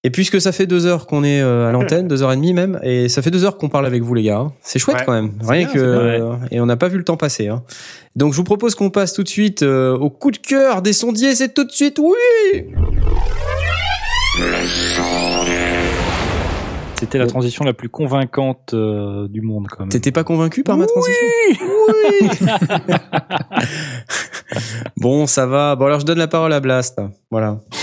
Et puisque ça fait deux heures qu'on est euh, à l'antenne, deux heures et demie même, et ça fait deux heures qu'on parle avec vous les gars, hein. c'est chouette Ouais. quand même. Rien bien, que et on n'a pas vu le temps passer. Hein. Donc je vous propose qu'on passe tout de suite euh, au coup de cœur des sondiers. C'est tout de suite, oui. C'était la transition la plus convaincante euh, du monde, quand même. T'étais pas convaincu par ma transition? Oui. bon, ça va. Bon alors je donne la parole à Blast. Voilà.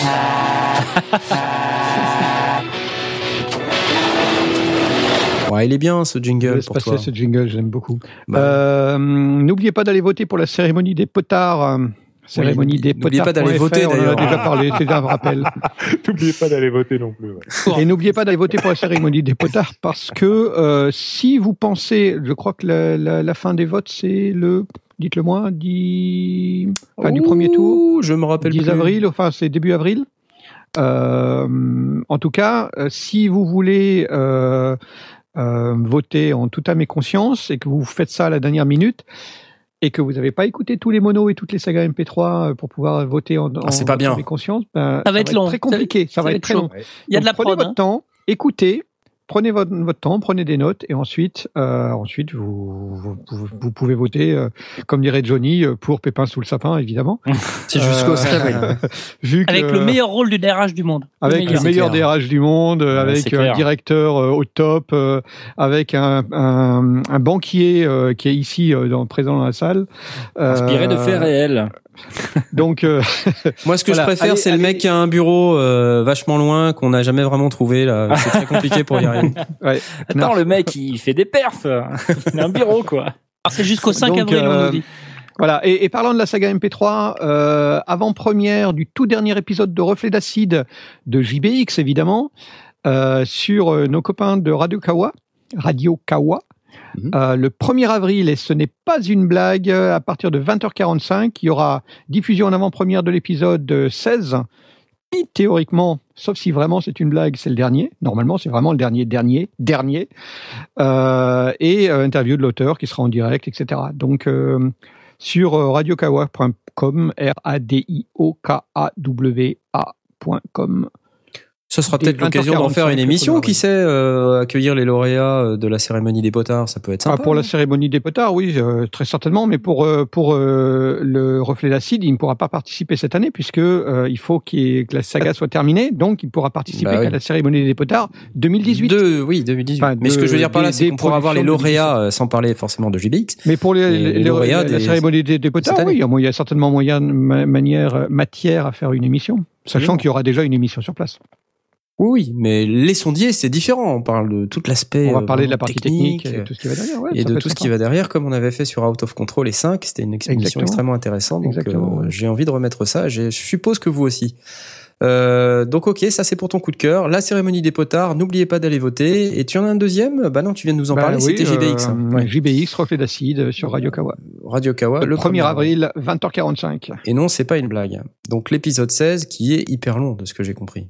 Ouais, il est bien ce jingle Laisse pour passer toi. ce jingle, j'aime beaucoup. Bah, Euh, N'oubliez pas d'aller voter pour la cérémonie des potards. Cérémonie des n'oubliez pas d'aller voter, On en a déjà parlé, c'est un rappel. N'oubliez pas d'aller voter non plus. ouais. Et n'oubliez pas d'aller voter pour la cérémonie des potards parce que euh, si vous pensez, je crois que la, la- la fin des votes c'est le, dites-le moi, 10, enfin, du premier tour. Je me rappelle 10 plus. avril, enfin c'est début avril. Euh, en tout cas, euh, si vous voulez euh, euh, voter en toute âme et conscience et que vous faites ça à la dernière minute et que vous n'avez pas écouté tous les monos et toutes les sagas MP3 euh, pour pouvoir voter en, Ah, c'est en pas bien. conscience, ben, Ça va être long. très compliqué. Ça, va être très long. Il y a de la prenez prod. votre hein. temps, écoutez, prenez votre, votre temps, prenez des notes et ensuite, euh, ensuite vous, vous, pouvez voter, euh, comme dirait Johnny, euh, pour Pépin sous le sapin, évidemment. C'est jusqu'au Euh, Scrabble. vu que- Avec le meilleur rôle du DRH du monde. avec le meilleur clair. DRH du monde, Ouais, avec un directeur euh, au top, euh, avec un, un, un banquier euh, qui est ici euh, dans, présent dans la salle. Euh, Inspiré de faits réels. Donc, euh, Moi, ce que Voilà, je préfère, allez, c'est le allez. mec qui a un bureau euh, vachement loin qu'on n'a jamais vraiment trouvé. Là, c'est très compliqué pour y arriver. ouais, Attends, Knarf. le mec, il fait des perfs. Il a un bureau, quoi. Alors, c'est jusqu'au 5 Donc, avril, on euh, nous dit. Voilà, et, et parlant de la saga MP3, euh, avant-première du tout dernier épisode de Reflet d'acide de JBX, évidemment, euh, sur euh, nos copains de Radio Kawa, Radio Kawa, Mhm. euh, le 1er avril, et ce n'est pas une blague, euh, à partir de 20h45, il y aura diffusion en avant-première de l'épisode euh, 16, qui théoriquement, sauf si vraiment c'est une blague, c'est le dernier. Normalement, c'est vraiment le dernier, dernier, dernier. Euh, et euh, interview de l'auteur qui sera en direct, etc. Donc, euh, sur euh, radiokawa.com, R-A-D-I-O-K-A-W-A.com. Ce sera peut-être l'occasion d'en faire une 20h45, émission, qui sait, euh, accueillir les lauréats euh, de la cérémonie des potards, ça peut être Ah, sympa. pour la cérémonie des potards, oui, euh, très certainement. Mais pour euh, pour euh, le reflet d'acide, il ne pourra pas participer cette année puisque euh, il faut qu'il y ait- que la saga soit terminée. Donc, il pourra participer Bah oui. qu'à la cérémonie des potards 2018. De, oui, 2018. Enfin, Mais ce que je veux de- dire par là, c'est qu'on pourra avoir les de lauréats, euh, sans parler forcément de JBX. Mais pour les, lauréats la, la cérémonie des, des potards, oui, il y a il certainement moyen, ma- manière, matière à faire une émission, sachant qu'il y aura déjà une émission sur place. Oui, mais les sondiers, c'est différent. On parle de tout l'aspect. On va euh, parler de la partie technique, et tout ce qui va derrière. Ouais, et de tout ce qui va derrière, comme on avait fait sur Out of Control et 5. C'était une Exactement. extrêmement intéressante. Donc, euh, j'ai envie de remettre ça. Je suppose que vous aussi. Euh, donc, ok, ça c'est pour ton coup de cœur. La cérémonie des potards, n'oubliez pas d'aller voter. Et tu en as un deuxième? Bah non, tu viens de nous en Bah parler, oui, c'était JBX. hein. euh, Ouais. JBX, reflet d'acide euh, sur Radio Kawa. Radio Kawa, Le 1er avril, 20h45. Et non, c'est pas une blague. Donc l'épisode 16 qui est hyper long de ce que j'ai compris.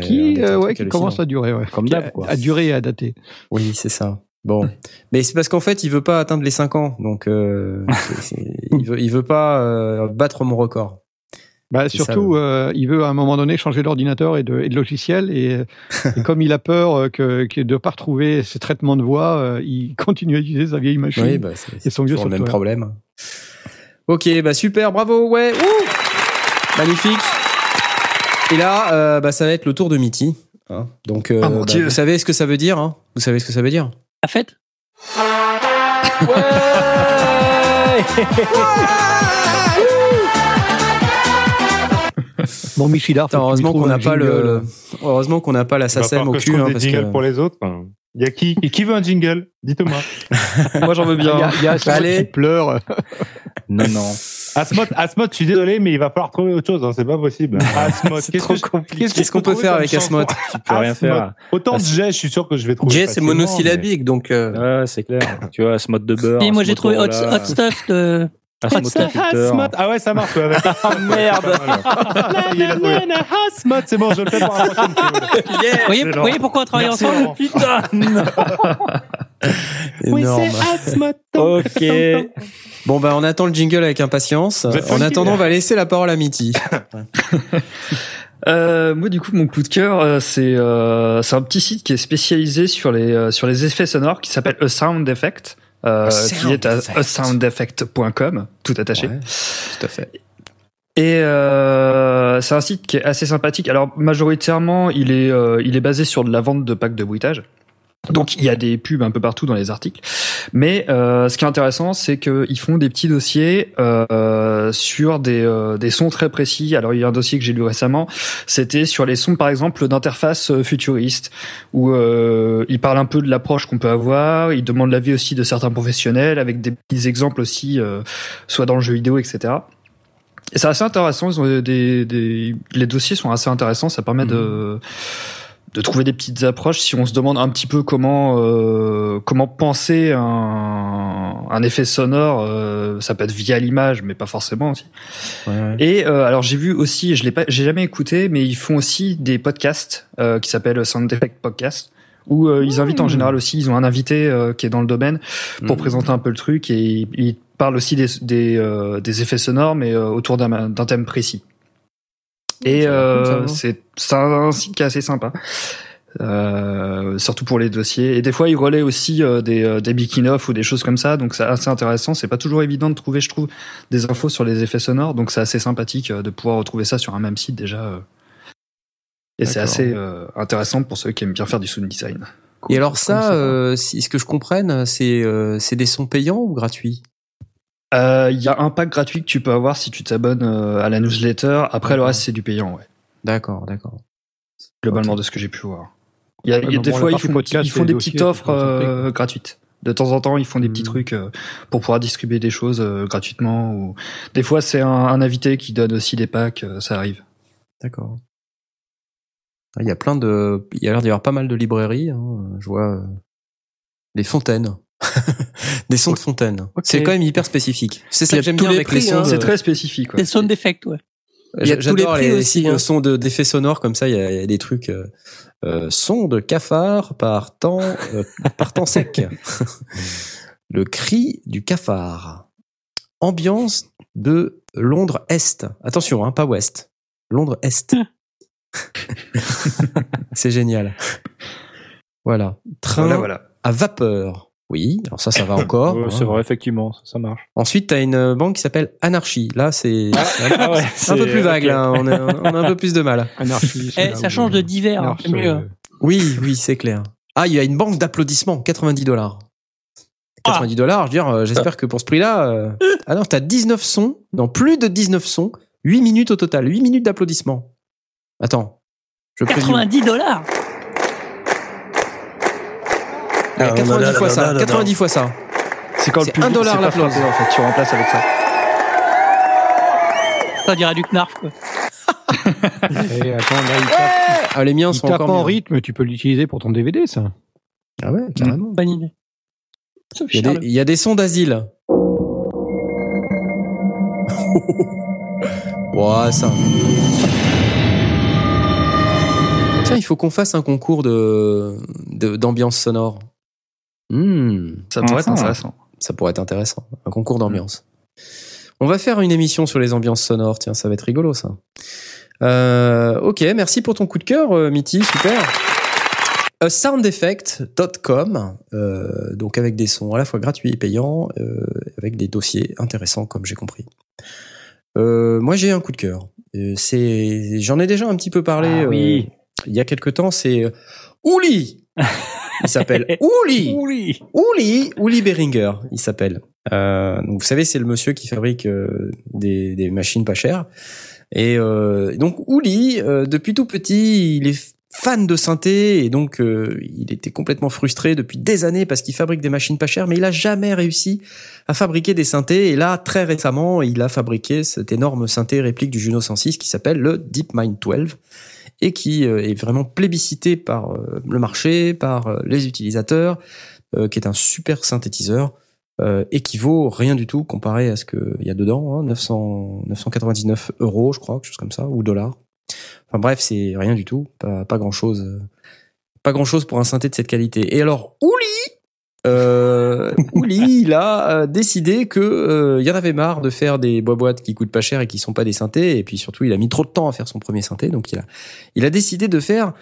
Qui, euh, ouais, qui commence à durer. Ouais. Comme Qui a- d'hab, quoi. À durer et à dater. Oui, c'est ça. Bon, mais c'est parce qu'en fait, il veut pas atteindre les 5 ans, donc euh, il veut, il veut pas euh, battre mon record. Bah, ça, surtout, euh, il veut à un moment donné changer d'ordinateur et de, et de logiciel. Et, et comme il a peur que, que de ne pas retrouver ses traitements de voix, il continue à utiliser sa vieille machine. Oui, bah, c'est et son vieux toujours le même software. problème. Ok, bah super, bravo, ouais, ouh magnifique. Et là, euh, bah, ça va être le tour de Mitty. hein. Donc, euh, Ah, mon bah, Dieu. vous savez ce que ça veut dire hein Vous savez ce que ça veut dire La fête? Bon, Michidar, Attends, heureusement qu'on n'a pas le, heureusement qu'on n'a pas la SACEM au que je cul, trouve hein, des parce jingles que pour les autres. Il y a qui Qui veut un jingle? Dites-moi. Moi, j'en veux Il y bien. a, il y a Asmod Allez. qui pleure. non, non. Asmod, Asmod, je suis désolé, mais il va falloir trouver autre chose. hein, c'est pas possible. Asmod, C'est qu'est-ce trop compliqué. que Qu'est-ce qu'on peut faire avec Asmod Tu peux rien Asmod. faire. Autant de Jay, je suis sûr que je vais trouver. Jay, c'est monosyllabique, donc. euh, Ouais, c'est clair. tu vois, ce mode de beurre. Et moi j'ai trouvé hot, Stuff de. Hot Stuff. Asmod. Ah ouais, ça marche. Ouais, avec Ah merde. Asmod, c'est bon, je le fais pour la prochaine. Vous voyez, vous voyez pourquoi on travaille ensemble. Putain Énorme. Asmod. Ok. Bon, bah, on attend le jingle avec impatience. En attendant, on va laisser la parole à Mitty. Euh, moi, du coup, mon coup de cœur, euh, c'est euh, c'est un petit site qui est spécialisé sur les euh, sur les effets sonores qui s'appelle A Sound Effect, euh, A qui Sound est à Effect. asoundeffect.com, tout attaché. Ouais, tout à fait. Et euh, c'est un site qui est assez sympathique. Alors majoritairement, il est euh, il est basé sur de la vente de packs de bruitage. Donc il y a des pubs un peu partout dans les articles. Mais euh, ce qui est intéressant, c'est qu'ils font des petits dossiers euh, sur des, euh, des sons très précis. Alors il y a un dossier que j'ai lu récemment, c'était sur les sons par exemple d'interface euh, futuriste, où euh, ils parlent un peu de l'approche qu'on peut avoir, ils demandent l'avis aussi de certains professionnels, avec des petits exemples aussi, euh, soit dans le jeu vidéo, etc. Et c'est assez intéressant. Ils ont des, des, les dossiers sont assez intéressants. Ça permet de de trouver des petites approches si on se demande un petit peu comment euh, comment penser un, un effet sonore. euh, ça peut être via l'image, mais pas forcément aussi. Ouais, ouais. Et euh, alors j'ai vu aussi, je l'ai pas, j'ai jamais écouté, mais ils font aussi des podcasts euh, qui s'appellent Sound Effect Podcast où euh, ils invitent en général aussi, ils ont un invité euh, qui est dans le domaine pour Mhm. présenter un peu le truc et ils, ils parlent aussi des des, euh, des effets sonores mais euh, autour d'un d'un thème précis. Et euh, c'est c'est un site qui est assez sympa. Euh, surtout pour les dossiers. Et des fois, il relaie aussi euh, des, euh, des making-of ou des choses comme ça. Donc, c'est assez intéressant. C'est pas toujours évident de trouver, je trouve, des infos sur les effets sonores. Donc, c'est assez sympathique euh, de pouvoir retrouver ça sur un même site déjà. euh. Et c'est assez euh, intéressant pour ceux qui aiment bien faire du sound design. Et alors ça, euh, si, ce que je comprenne, c'est euh, c'est des sons payants ou gratuits? Euh, Il y a un pack gratuit que tu peux avoir si tu t'abonnes euh, à la newsletter. Après, le reste, c'est du payant, ouais. D'accord, d'accord. Globalement, de ce que j'ai pu voir. Il y a, Ouais, y a des bon, fois, ils font, podcast ils font des petites offres euh, gratuites. De temps en temps, ils font des petits Hmm. trucs euh, pour pouvoir distribuer des choses gratuitement. Ou des fois, c'est un, un invité qui donne aussi des packs. ça arrive. D'accord. Ah, Il y a plein de, il y a l'air d'y avoir pas mal de librairies. hein. Je vois des fontaines, des sons de fontaines. C'est quand même hyper spécifique. C'est ça que j'aime bien les avec prix, les sons. hein. de- C'est très spécifique. ouais. Des sound effects, ouais. Il y a tous les J'adore prix les, aussi, sites hein. de sons de- d'effets sonores comme ça. Il y a, il y a des trucs. Euh, euh, son de cafard par temps, euh, par temps sec. Le cri du cafard. Ambiance de Londres Est. Attention, hein, pas Ouest. Londres Est. C'est génial. Voilà. Train Voilà, voilà. à vapeur. Oui, alors ça, ça va encore. Ouais, hein. c'est vrai, effectivement, ça, ça marche. Ensuite, tu as une euh, banque qui s'appelle Anarchy. Là, c'est un, Ah ouais, un peu c'est- plus vague. Là. On, a, on a un peu plus de mal. Anarchie. c'est Eh, ça change de divers, hein, c'est mieux. Oui, oui, c'est clair. Ah, il y a une banque d'applaudissements, 90 dollars. 90 dollars, je veux dire, euh, j'espère que pour ce prix-là. Euh... Ah non, t'as 19 sons, non, plus de 19 sons, 8 minutes au total, 8 minutes d'applaudissements. Attends. Je préviens. 90 dollars Ouais, 90 fois ça, 90 fois ça. C'est quand le public un dollar frapper, en fait. Tu remplaces avec ça. Ça dirait du knarf, quoi. Et attends, là, il tape, Ah, les miens il sont tape encore en mieux. rythme, tu peux l'utiliser pour ton DVD, ça. Ah ouais, carrément. Bonne idée. Il y, a des, il y a des sons d'asile. Ouah, ça. Tiens, il faut qu'on fasse un concours de- d'ambiance sonore. Hmm, Ça pourrait être intéressant. ça pourrait être intéressant. Un concours d'ambiance. On va faire une émission sur les ambiances sonores. Tiens, ça va être rigolo, ça. Euh, ok, merci pour ton coup de cœur, euh, Mitty. Super. A soundeffect.com, euh, donc avec des sons à la fois gratuits et payants, euh, avec des dossiers intéressants, comme j'ai compris. Euh, moi, j'ai un coup de cœur. Euh, c'est, j'en ai déjà un petit peu parlé. Ah oui. euh, il y a quelque temps. C'est euh, Ouli. Il s'appelle Ouli. Oui. Uli, Uli Beringer, il s'appelle. Euh, donc vous savez, c'est le monsieur qui fabrique euh, des, des machines pas chères. Et euh, donc Uli, euh, depuis tout petit, il est fan de synthé et donc euh, il était complètement frustré depuis des années parce qu'il fabrique des machines pas chères, mais il a jamais réussi à fabriquer des synthés. Et là, très récemment, il a fabriqué cet énorme synthé réplique du Juno 106 qui s'appelle le DeepMind 12 et qui euh, est vraiment plébiscité par euh, le marché, par euh, les utilisateurs, qui est un super synthétiseur et qui vaut rien du tout comparé à ce qu'il y a dedans, hein, 900, 999 euros, je crois, quelque chose comme ça, ou dollars. Enfin bref, c'est rien du tout, pas, pas grand chose, pas grand chose pour un synthé de cette qualité. Et alors, Ouli, euh, il a euh, décidé que euh, il y en avait marre de faire des boîtes qui coûtent pas cher et qui sont pas des synthés, et puis surtout, il a mis trop de temps à faire son premier synthé, donc il a, il a décidé de faire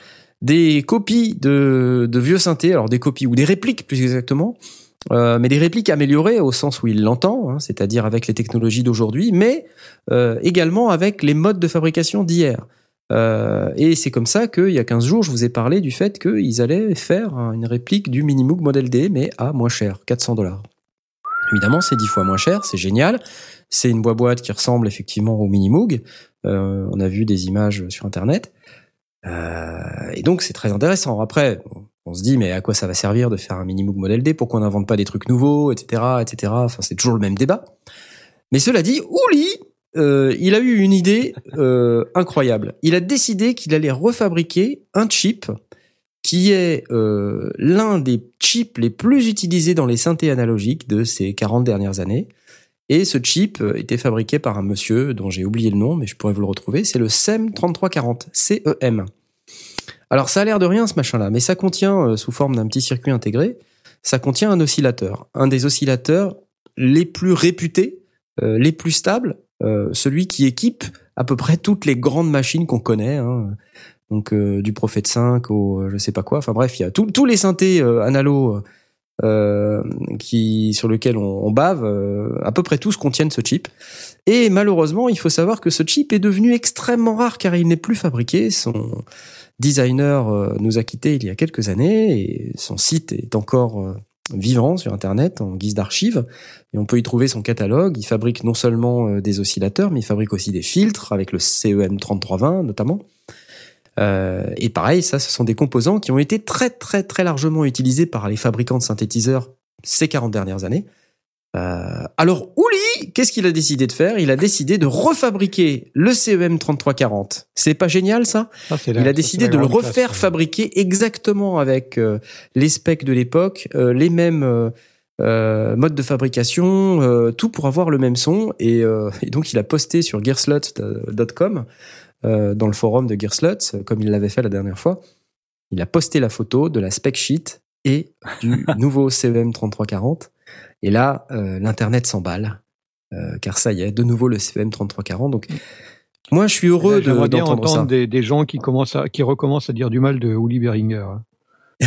des copies de, de vieux synthés, alors des copies ou des répliques plus exactement, euh, mais des répliques améliorées au sens où il l'entend, hein, c'est-à-dire avec les technologies d'aujourd'hui, mais euh, également avec les modes de fabrication d'hier. Euh, et c'est comme ça qu'il y a 15 jours, je vous ai parlé du fait qu'ils allaient faire une réplique du Minimoog Model D, mais à moins cher, 400 dollars. Évidemment, c'est 10 fois moins cher, c'est génial. C'est une boîte qui ressemble effectivement au Minimoog. Euh, on a vu des images sur Internet. Euh, et donc, c'est très intéressant. Après, on, se dit, mais à quoi ça va servir de faire un Minimoog Model D? Pourquoi on n'invente pas des trucs nouveaux, etc., etc. Enfin, c'est toujours le même débat. Mais cela dit, Ouli, euh, il a eu une idée euh, incroyable. Il a décidé qu'il allait refabriquer un chip qui est euh, l'un des chips les plus utilisés dans les synthés analogiques de ces 40 dernières années. Et ce chip était fabriqué par un monsieur dont j'ai oublié le nom, mais je pourrais vous le retrouver. C'est le CEM 3340, CEM. Alors ça a l'air de rien ce machin-là, mais ça contient, sous forme d'un petit circuit intégré, ça contient un oscillateur. Un des oscillateurs les plus réputés, les plus stables, celui qui équipe à peu près toutes les grandes machines qu'on connaît. hein. donc euh, du Prophet 5 au euh, je sais pas quoi. Enfin bref, il y a tous les synthés euh, analo euh, qui sur lesquels on, on bave, euh, à peu près tous contiennent ce chip. Et malheureusement, il faut savoir que ce chip est devenu extrêmement rare car il n'est plus fabriqué. Son designer euh, nous a quittés il y a quelques années et son site est encore euh, vivant sur Internet en guise d'archive. Et on peut y trouver son catalogue. Il fabrique non seulement euh, des oscillateurs, mais il fabrique aussi des filtres avec le E CEM 3320 notamment. Euh, et pareil, ça, ce sont des composants qui ont été très très très largement utilisés par les fabricants de synthétiseurs ces 40 dernières années. Euh, alors, Ouli, qu'est-ce qu'il a décidé de faire? Il a décidé de refabriquer le CEM 3340. C'est pas génial ça? La- Il a décidé de le classe, refaire fabriquer exactement avec euh, les specs de l'époque, euh, les mêmes euh, euh, modes de fabrication, euh, tout pour avoir le même son. Et, euh, et donc, il a posté sur gearslut.com, euh, dans le forum de Gearslut, comme il l'avait fait la dernière fois. Il a posté la photo de la spec sheet et du nouveau CEM 3340. Et là, euh, l'internet s'emballe, euh, car ça y est, de nouveau le CEM 3340. Donc, moi, je suis heureux Là, de- d'entendre entendre ça. des, des gens qui commencent à, qui recommencent à dire du mal de Uli Beringer.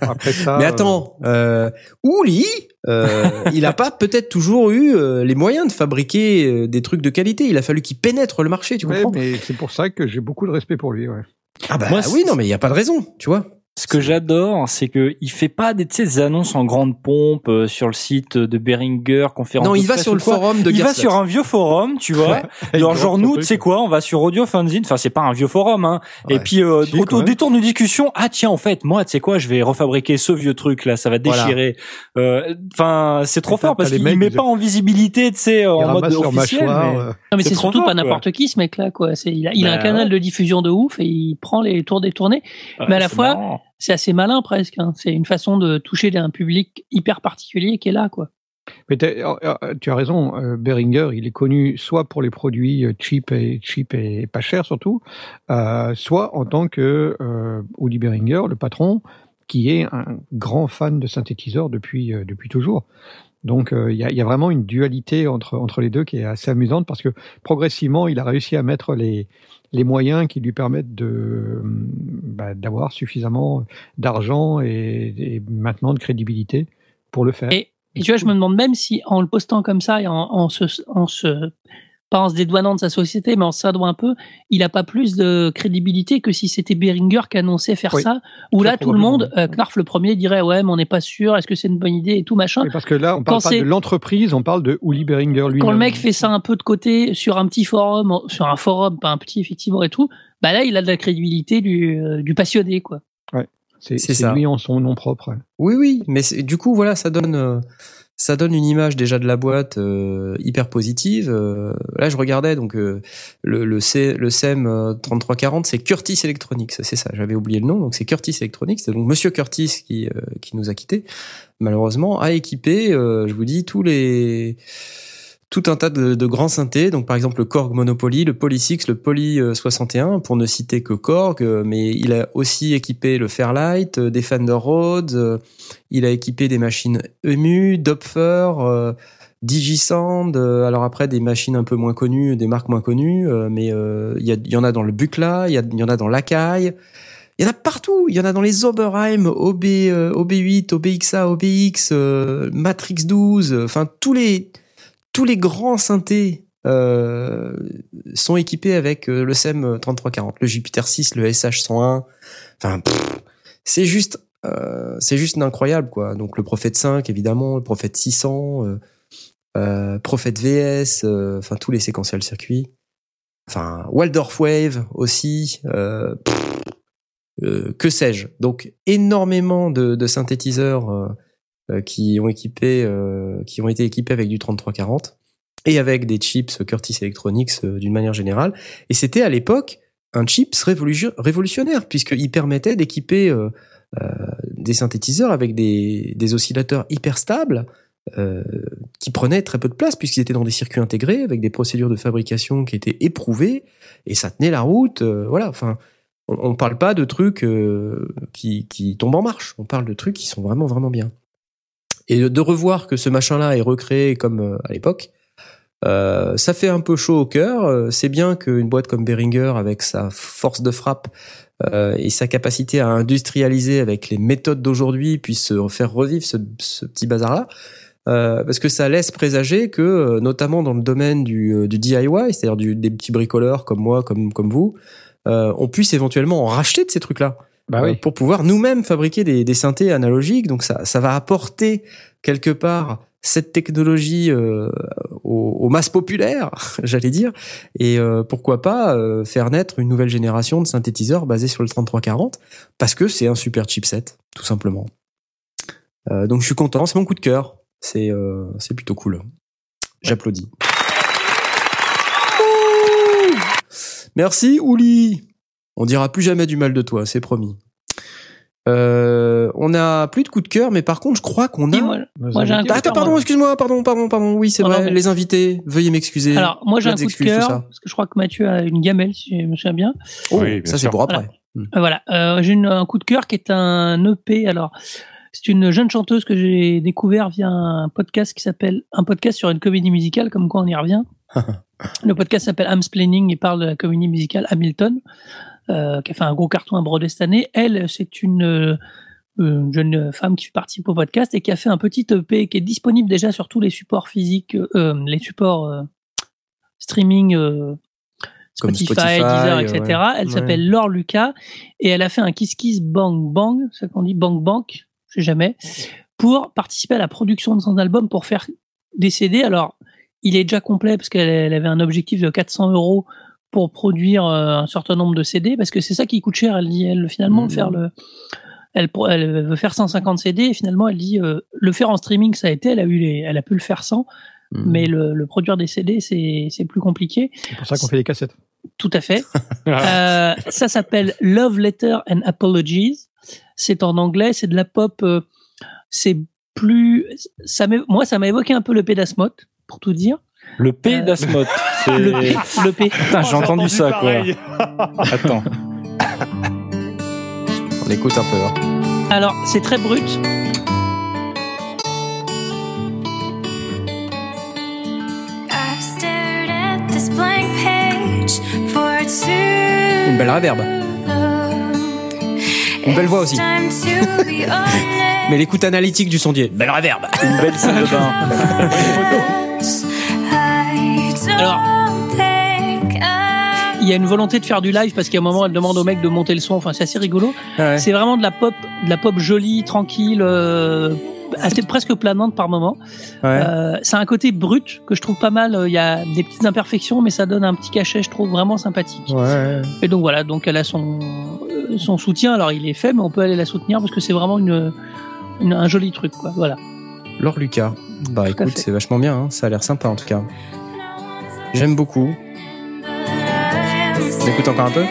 Après ça, Mais euh, attends, euh, Ouli, euh, il a pas peut-être toujours eu euh, les moyens de fabriquer euh, des trucs de qualité? Il a fallu qu'il pénètre le marché, tu ouais, comprends? mais c'est pour ça que j'ai beaucoup de respect pour lui. Ouais. Ah bah Moi, oui, non, mais il y a pas de raison, tu vois. Ce que j'adore, c'est que il fait pas des, tu sais, des annonces en grande pompe euh, sur le site de Beringer, conférence. Non, il va sur le quoi. forum de Il va sur un vieux forum, tu vois. Genre, genre nous, tu sais quoi, on va sur Audio Fanzine. Enfin, c'est pas un vieux forum, hein. Et puis, euh, Si, quand autour même. détour de discussion, ah tiens, en fait, moi, tu sais quoi, je vais refabriquer ce vieux truc là, ça va Voilà. déchirer. Euh, Enfin, c'est trop fort parce qu'il met pas en visibilité, tu sais, en mode officiel. mâchoire. mais- euh, Non, mais C'est surtout pas quoi. n'importe qui ce mec-là, quoi. C'est, il a, il a un Bah canal de diffusion de ouf et il prend les tours détournés. Mais à la fois. C'est assez malin presque. hein. C'est une façon de toucher un public hyper particulier qui est là, quoi. Mais euh, euh, tu as raison, euh, Beringer, il est connu soit pour les produits euh, cheap et cheap et pas chers surtout, euh, soit en tant que euh, Beringer, le patron, qui est un grand fan de synthétiseurs depuis depuis toujours. Donc il y, y a vraiment une dualité entre entre les deux qui est assez amusante parce que progressivement il a réussi à mettre les les moyens qui lui permettent de bah, d'avoir suffisamment d'argent et, maintenant de crédibilité pour le faire. Et, tu vois, je me demande même si en le postant comme ça et en, en se, pas en se dédouanant de sa société, mais en s'adouant un peu, il a pas plus de crédibilité que si c'était Beringer qui annonçait faire Oui, ça, où là tout le monde, euh, Knarf le premier dirait ouais, mais on n'est pas sûr, est-ce que c'est une bonne idée et tout machin. Oui, parce que là, on parle Quand pas c'est- de l'entreprise, on parle de Uli Beringer lui Quand le mec fait ça un peu de côté sur un petit forum, sur un forum, pas un petit effectivement et tout, bah là il a de la crédibilité du, euh, du passionné quoi. c'est c'est lui en son nom propre. ouais. Oui, oui, mais c'est- du coup, voilà, ça donne, euh, ça donne une image déjà de la boîte euh, hyper positive. Euh, là, je regardais donc euh, le le, C, le SEM euh, 3340, c'est Curtis Electronics, c'est ça. J'avais oublié le nom, donc c'est Curtis Electronics. C'est donc Monsieur Curtis qui euh, qui nous a quittés, malheureusement, a équipé, euh, je vous dis, tous les tout un tas de, grands synthés, donc par exemple le Korg Monopoly, le Poly 6, le Poly euh, 61, pour ne citer que Korg, euh, mais il a aussi équipé le Fairlight, euh, des Fender Rhodes, euh, il a équipé des machines EMU, Dopfer, euh, euh, alors après des machines un peu moins connues, des marques moins connues, euh, mais euh, il y, en a dans le Buchla, il y, en a dans l'Akai, il y en a partout, il y en a dans les Oberheim, OB, euh, OB8, OBXA, OBX, euh, Matrix 12, euh, enfin tous les tous les grands synthés euh, sont équipés avec euh, le SEM 3340, le Jupiter 6, le SH101. Enfin, c'est juste, euh, c'est juste incroyable quoi. Donc le Prophet 5 évidemment, le Prophet 600, euh, euh, Prophet VS, euh, enfin tous les séquentiels circuits. Enfin Waldorf Wave aussi. Euh, pff, que sais-je. Donc énormément de, de synthétiseurs. Euh, qui ont équipé, euh, qui ont été équipés avec du 3340 et avec des chips Curtis Electronics euh, d'une manière générale. Et c'était à l'époque un chips révolution- révolutionnaire puisqu'il permettait d'équiper des synthétiseurs avec des, oscillateurs hyper stables euh, qui prenaient très peu de place puisqu'ils étaient dans des circuits intégrés avec des procédures de fabrication qui étaient éprouvées et ça tenait la route. voilà, enfin. On, on parle pas de trucs qui tombent en marche. On parle de trucs qui sont vraiment vraiment bien. Et de revoir que ce machin-là est recréé comme euh, à l'époque, Euh, ça fait un peu chaud au cœur. Euh, C'est bien qu'une boîte comme Behringer, avec sa force de frappe euh, et sa capacité à industrialiser avec les méthodes d'aujourd'hui, puisse faire revivre ce, ce petit bazar-là. Euh, parce que ça laisse présager que, euh, notamment dans le domaine du, du DIY, c'est-à-dire des petits bricoleurs comme moi, comme, comme vous, on puisse éventuellement en racheter de ces trucs-là. Bah Euh, oui. pour pouvoir nous-mêmes fabriquer des, des synthés analogiques. Donc ça, ça va apporter quelque part cette technologie euh, aux, aux masses populaires, j'allais dire, et euh, pourquoi pas euh, faire naître une nouvelle génération de synthétiseurs basés sur le 3340, parce que c'est un super chipset, tout simplement. Euh, donc je suis content, c'est mon coup de cœur, c'est euh, c'est plutôt cool. J'applaudis. Merci Ouli. On dira plus jamais du mal de toi, c'est promis. Euh, on a plus de coup de cœur, mais par contre, je crois qu'on a. moi, moi, j'ai un coup de Ah, cœur, pardon, moi. excuse-moi, pardon, pardon, pardon. Oui, c'est non, vrai. mais- Les invités, veuillez m'excuser. Alors, moi, j'ai un coup de cœur, ça. parce que je crois que Mathieu a une gamelle, si je me souviens bien. Oh, Oui, bien ça c'est pour après. Euh, Voilà, Euh, j'ai une- un coup de cœur qui est un EP. Alors, c'est une jeune chanteuse que j'ai découvert via un podcast qui s'appelle un podcast sur une comédie musicale, comme quoi on y revient. Le podcast s'appelle I'm Splaining et parle de la comédie musicale Hamilton, euh, qui a fait un gros carton à Broadway cette année. Elle, c'est une, euh, une jeune femme qui participe au podcast et qui a fait un petit EP qui est disponible déjà sur tous les supports physiques, euh, les supports euh, streaming. Spotify, Spotify, Deezer, ouais. etc. Elle Ouais. s'appelle Laure Lucas et elle a fait un Kiss Kiss Bang Bang, ça qu'on dit Bang Bang, je sais jamais, pour participer à la production de son album pour faire des CD. Alors, il est déjà complet parce qu'elle elle avait un objectif de 400 euros pour produire euh, un certain nombre de CD parce que c'est ça qui coûte cher. Elle dit, elle finalement Mhm. faire le, elle, elle veut faire 150 CD et finalement elle dit euh, le faire en streaming ça a été, elle a eu les, elle a pu le faire sans, Mhm. mais le, le produire des CD c'est c'est plus compliqué. C'est pour ça qu'on fait des cassettes. Tout à fait. Euh, ça s'appelle Love Letter and Apologies. C'est en anglais, c'est de la pop. euh, c'est plus. Ça moi, ça m'a évoqué un peu le Pédasmot, pour tout dire. Le P Euh, d'Asmot. c'est- Le P. Le P. Putain, j'ai entendu ça, quoi. Attends. On écoute un peu. hein. Alors, c'est très brut. Une belle réverbe. Une belle voix aussi. Mais l'écoute analytique du sondier. Belle réverbe. Une belle salle de bain. Alors. Il y a une volonté de faire du live parce qu'à un moment, elle demande au mec de monter le son. Enfin, c'est assez rigolo. Ouais. C'est vraiment de la pop, de la pop jolie, tranquille, euh, assez presque planante par moment. Ouais. Euh, c'est un côté brut que je trouve pas mal. Il y a des petites imperfections, mais ça donne un petit cachet, je trouve vraiment sympathique. Ouais. Et donc voilà, donc elle a son euh, son soutien. Alors il est fait, mais on peut aller la soutenir parce que c'est vraiment une, une- un joli truc, quoi. Voilà. Laure Lucas. Bah écoute, c'est vachement bien. hein. Ça a l'air sympa en tout cas. J'aime beaucoup. On écoute encore un peu.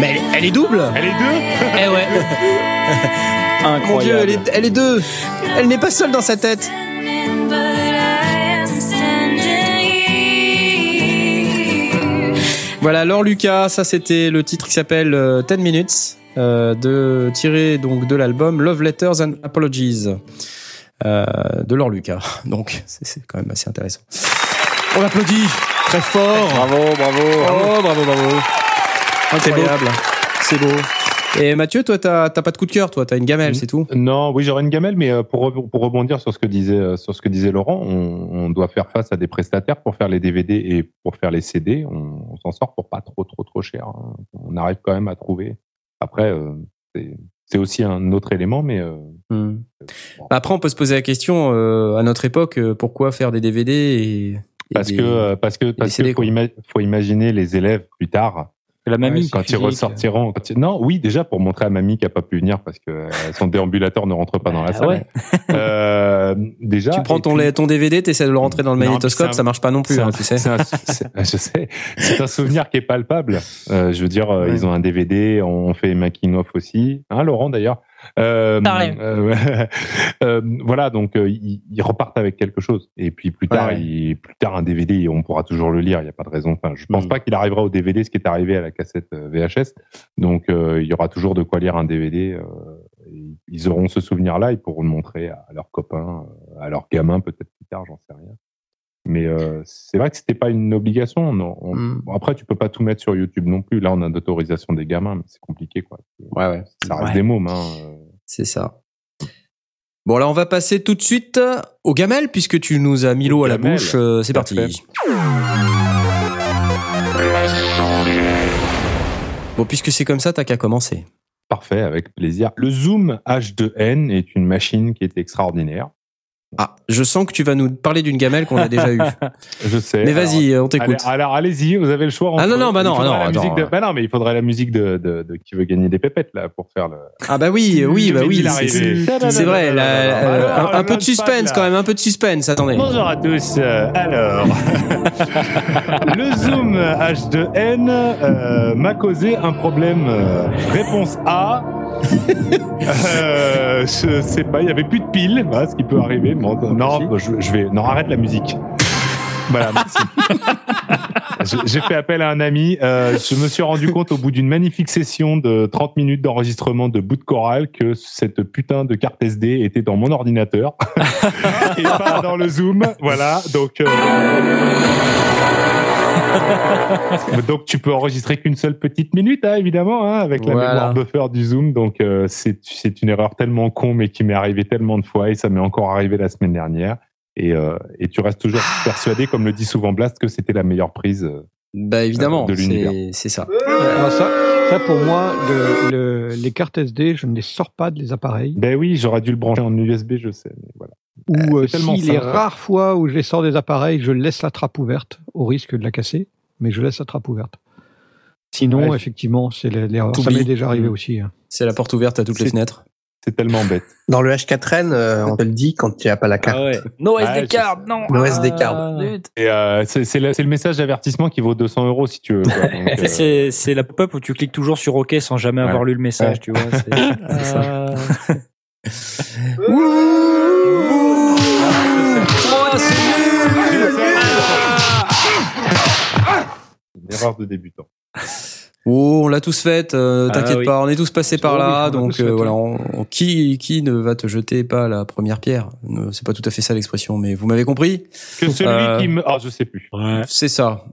Mais elle, elle est double. Elle est deux Eh ouais. Incroyable. Mon Dieu, elle est, elle est deux. Elle n'est pas seule dans sa tête. Voilà, Laure Lucas, ça c'était le titre qui s'appelle euh, 10 Minutes, euh, de, tiré donc de l'album Love Letters and Apologies euh, de Laure Lucas. Donc c'est quand même assez intéressant. On applaudit très fort. Bravo, bravo. Oh, bravo, bravo. Incroyable. C'est beau. Et Mathieu, toi, t'as pas de coup de cœur, toi, t'as une gamelle, c'est tout. Non, oui, j'aurais une gamelle, mais euh, pour, pour rebondir sur ce que disait euh, sur ce que disait Laurent, on, on doit faire face à des prestataires pour faire les DVD et pour faire les CD. On, on s'en sort pour pas trop trop trop cher. hein. On arrive quand même à trouver. Après, euh, c'est c'est aussi un autre élément, mais euh, Hmm. Après, on peut se poser la question euh, à notre époque, euh, pourquoi faire des DVD et, et parce des- que euh, parce que parce CD, que faut, quoi. ima- faut imaginer les élèves plus tard La mamie. quand ils ressortiront. quand ils- Non, oui, déjà pour montrer à mamie qui a pas pu venir parce que euh, son déambulateur ne rentre pas dans la Ah salle. ouais. Euh, déjà. tu prends ton, puis- ton DVD, t'essaies de le rentrer dans le magnétoscope, un- ça marche pas non plus, hein, tu sais. c'est un- c'est- je sais. C'est un souvenir qui est palpable. Euh, je veux dire, euh, Ouais. ils ont un DVD, on fait making of aussi. Hein, Laurent d'ailleurs. Euh, euh, euh, voilà, donc euh, ils, ils repartent avec quelque chose. Et puis plus tard, Ouais. il- plus tard un DVD, on pourra toujours le lire. Il n'y a pas de raison. Enfin, je pense Mm. pas qu'il arrivera au DVD ce qui est arrivé à la cassette VHS. Donc euh, il y aura toujours de quoi lire un DVD. euh, et ils auront ce souvenir-là, ils pourront le montrer à, leurs copains, à leurs gamins peut-être plus tard, j'en sais rien. Mais euh, c'est vrai que c'était pas une obligation. Non. On- Mm. bon, après, tu peux pas tout mettre sur YouTube non plus. Là, on a d'autorisation des gamins, mais c'est compliqué, quoi. Ouais, ouais. Ça reste Ouais. des mômes. Hein. C'est ça. Bon, là, on va passer tout de suite au gamelle, puisque tu nous as mis l'eau à la bouche. Euh, c'est parti. Bon, puisque c'est comme ça, t'as qu'à commencer. Parfait, avec plaisir. Le Zoom H2N est une machine qui est extraordinaire. Ah, je sens que tu vas nous parler d'une gamelle qu'on a déjà eue. Je sais. Mais vas-y, on t'écoute. Alors, alors, allez-y, vous avez le choix. Ah non, non, bah non, non, attends, de- euh. bah non, mais il faudrait la musique de, de, de qui veut gagner des pépettes là pour faire le. Ah bah oui, oui, bah oui, c'est- vrai. la- euh, un, le peu de suspense quand même, un peu de suspense. Attendez. Bonjour à tous. euh, alors, le Zoom H2N euh, m'a causé un problème. euh, réponse A. Euh, je sais pas, il y avait plus de piles, voilà, ce qui peut arriver. Bon, non, je, je vais. Non, arrête la musique. Voilà, merci. J'ai fait appel à un ami. euh, je me suis rendu compte au bout d'une magnifique session de 30 minutes d'enregistrement de bout de chorale que cette putain de carte SD était dans mon ordinateur et pas dans le Zoom. Voilà, donc. euh, donc tu peux enregistrer qu'une seule petite minute, hein, évidemment, hein, avec la Voilà. mémoire buffer du Zoom. Donc euh, c'est c'est une erreur tellement con, mais qui m'est arrivée tellement de fois et ça m'est encore arrivé la semaine dernière. Et, euh, et tu restes toujours persuadé, comme le dit souvent Blast, que c'était la meilleure prise. euh, Bah évidemment, de l'univers. c'est c'est ça. Alors ça, ça pour moi, le- le- les cartes SD, je ne les sors pas de les appareils. Ben oui, j'aurais dû le brancher en USB, je sais. Mais voilà. Ou euh, si les rares fois où je les sors des appareils, je laisse la trappe ouverte, au risque de la casser, mais je laisse la trappe ouverte. Sinon, Ouais, effectivement, c'est l'erreur. Ça m'est déjà arrivé Mm. aussi. hein. C'est la porte ouverte à toutes les fenêtres. C'est tellement bête. Dans le H4N, euh, on te le dit quand tu n'as pas la carte. Ah ouais. No SD je card, non. No SD card. Ah. Et euh, c'est c'est le, le message d'avertissement qui vaut 200 euros si tu veux. euh, c'est la pop-up où tu cliques toujours sur OK sans jamais Ouais. avoir lu le message, Ouais. tu vois. c'est- c'est ça. erreur de débutant. Oh, on l'a tous faite, euh, Ah t'inquiète oui. pas, on est tous passés par Oh oui, là, donc euh, voilà, oui. on- on- qui qui ne va te jeter pas la première pierre? Euh, C'est pas tout à fait ça l'expression, mais vous m'avez compris? Que celui Euh, qui me. Ah, je sais plus. C'est ça.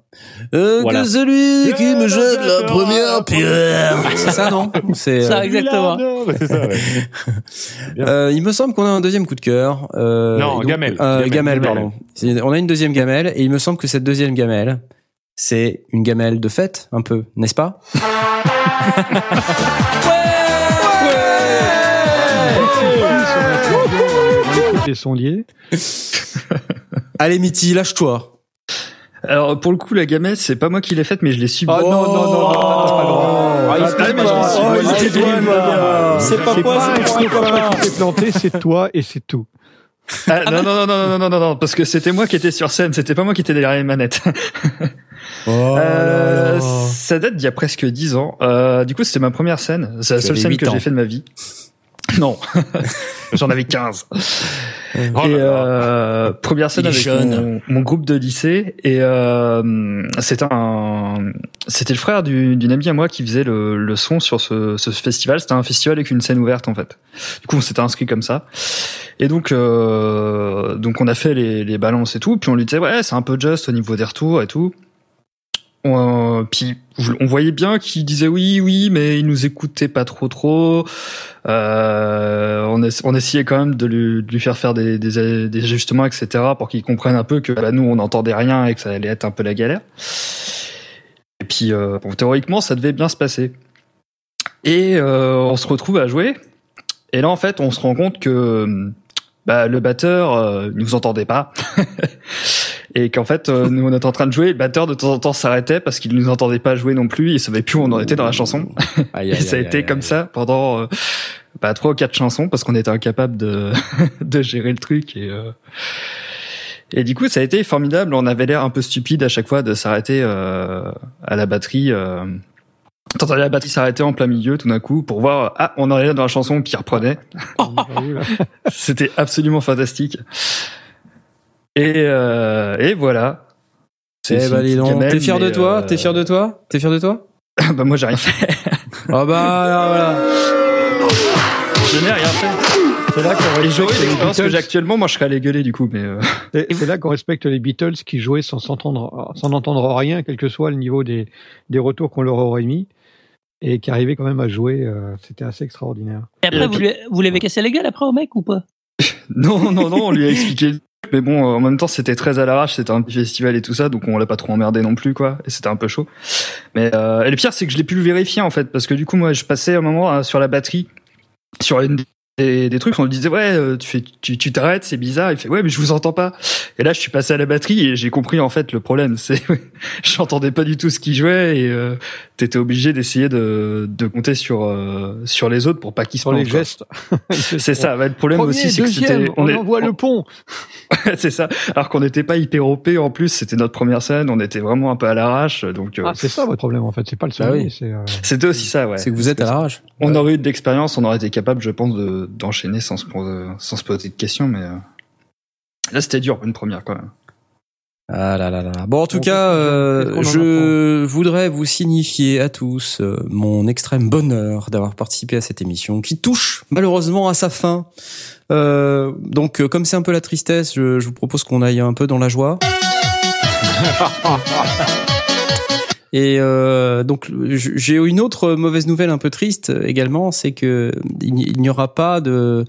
Euh, Voilà. Que celui qui me jette la première pierre. C'est ça, non? C'est. Ça, euh, exactement. Ça, ouais. euh, il me semble qu'on a un deuxième coup de cœur. Euh, Non, donc- gamelle. euh, Gamelle, gamelle, pardon. On a une deuxième gamelle, et il me semble que cette deuxième gamelle, c'est une gamelle de fête, un peu, n'est-ce pas? Ouais, ouais, ouais Les. Allez, Mitty, lâche-toi. Alors pour le coup la gamelle c'est pas moi qui l'ai faite mais je l'ai subi. Oh, non non non, non, c'est pas moi qui planté c'est toi et c'est tout. Ah, non, non, non, non, non, non, non, non, parce que c'était moi qui étais sur scène, c'était pas moi qui étais derrière les manettes. Oh Euh, ça date d'il y a presque dix ans. Euh, du coup, c'était ma première scène. C'est la seule scène que j'ai fait de ma vie. Non, j'en avais 15. Oh et euh, première scène avec mon, mon groupe de lycée. Et euh, c'était un c'était le frère du- d'une amie à moi qui faisait le, le son sur ce, ce festival. C'était un festival avec une scène ouverte en fait. Du coup on s'était inscrit comme ça. Et donc euh, donc on a fait les, les balances et tout. Puis on lui disait ouais c'est un peu juste au niveau des retours et tout on, puis on voyait bien qu'il disait oui, oui, mais il nous écoutait pas trop, trop. Euh, on, ess- on essayait quand même de lui, faire faire des, ajustements, etc., pour qu'il comprenne un peu que bah, nous on n'entendait rien et que ça allait être un peu la galère. Et puis euh, théoriquement, ça devait bien se passer. Et euh, on se retrouve à jouer. Et là, en fait, on se rend compte que bah, le batteur nous entendait pas. et qu'en fait, euh, nous, on était en train de jouer. Le batteur, de temps en temps, s'arrêtait parce qu'il nous entendait pas jouer non plus. Il savait plus où on en était dans la chanson. Aïe, Et aïe, ça a aïe, été aïe, comme aïe. ça pendant euh, bah, trois ou quatre chansons parce qu'on était incapable de, de gérer le truc. Et, euh, et du coup, ça a été formidable. On avait l'air un peu stupide à chaque fois de s'arrêter euh, à la batterie. Euh, T'entendais la batterie s'arrêter en plein milieu tout d'un coup pour voir ah on en est là dans la chanson qui reprenait. C'était absolument fantastique. Et, euh, et voilà. Eh c'est bah, T'es fier de toi T'es fier de toi T'es fier de toi Bah moi j'ai rien fait. Ah bah alors, voilà. Je n'ai rien fait. C'est là qu'on Et respecte les l'expérience que j'ai Beatles. actuellement, moi je serais allé gueuler du coup, mais euh, C'est c'est là qu'on respecte les Beatles qui jouaient sans s'entendre, sans entendre rien, quel que soit le niveau des, des retours qu'on leur aurait mis, et qui arrivaient quand même à jouer. euh, C'était assez extraordinaire. Et après, vous lui, vous l'avez cassé la gueule après au mec ou pas? Non, non, non, on lui a expliqué. Mais bon, en même temps, c'était très à l'arrache, c'était un petit festival et tout ça, donc on l'a pas trop emmerdé non plus, quoi. Et c'était un peu chaud. Mais euh, et le pire, c'est que je l'ai pu le vérifier en fait, parce que du coup, moi, je passais un moment euh, sur la batterie, sur une des, des trucs, on lui disait ouais, euh, tu fais, tu tu t'arrêtes, c'est bizarre. Il fait ouais, mais je vous entends pas. Et là, je suis passé à la batterie et j'ai compris en fait le problème, c'est j'entendais pas du tout ce qu'il jouait et euh, t'étais obligé d'essayer de de compter sur euh, sur les autres pour pas qu'ils se Sur les plantent, quoi. gestes. C'est ça. bah, le problème Premier, aussi, c'est que c'était on est- envoie le pont. c'est ça. Alors qu'on n'était pas hyper OP en plus, c'était notre première scène, on était vraiment un peu à l'arrache, donc euh, Ah, c'est ça votre problème en fait. C'est pas le Bah sommet. oui. euh, c'était aussi ça, ouais. C'est que vous êtes à l'arrache. On aurait eu de l'expérience, on aurait été capable, je pense, de d'enchaîner sans se poser, sans se poser de questions, mais euh, là c'était dur, une première quand même. Ah là là là. Bon, en tout cas, euh, je voudrais vous signifier à tous euh, mon extrême bonheur d'avoir participé à cette émission qui touche malheureusement à sa fin. Euh, donc, euh, comme c'est un peu la tristesse, je, je vous propose qu'on aille un peu dans la joie. Et euh, donc j'ai une autre mauvaise nouvelle un peu triste euh, également, c'est que il n'y il n'y aura pas de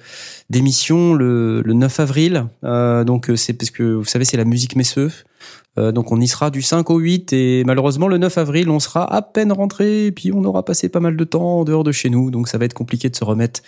d'émission le, le 9 avril. Euh, donc euh, c'est parce que vous savez c'est la musique Messeux. Euh, donc on y sera du 5 au 8 et malheureusement le 9 avril on sera à peine rentré et puis on aura passé pas mal de temps en dehors de chez nous donc ça va être compliqué de se remettre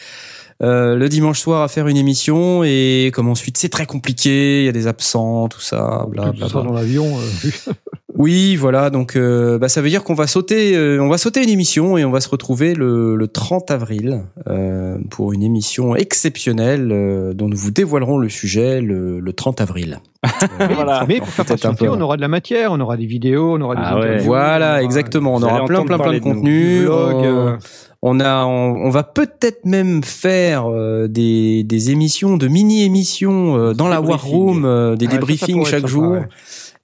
euh, le dimanche soir à faire une émission et comme ensuite c'est très compliqué, il y a des absents, tout ça, bla bla bla. dans l'avion. euh, Oui, voilà, donc euh, bah, ça veut dire qu'on va sauter, euh, on va sauter une émission et on va se retrouver le, le 30 avril euh, pour une émission exceptionnelle euh, dont nous vous dévoilerons le sujet le, le 30 avril. Voilà. Mais pour faire patienter, peu. on aura de la matière, on aura des vidéos, on aura des Ah ouais. interviews, on Voilà, aura exactement. On aura plein, plein, plein de contenu. On- euh, On a, on, on va peut-être même faire euh, des, des émissions, de mini-émissions euh, dans la War. Room, euh, des Ouais, ça, ça débriefings chaque sympa, jour, ouais.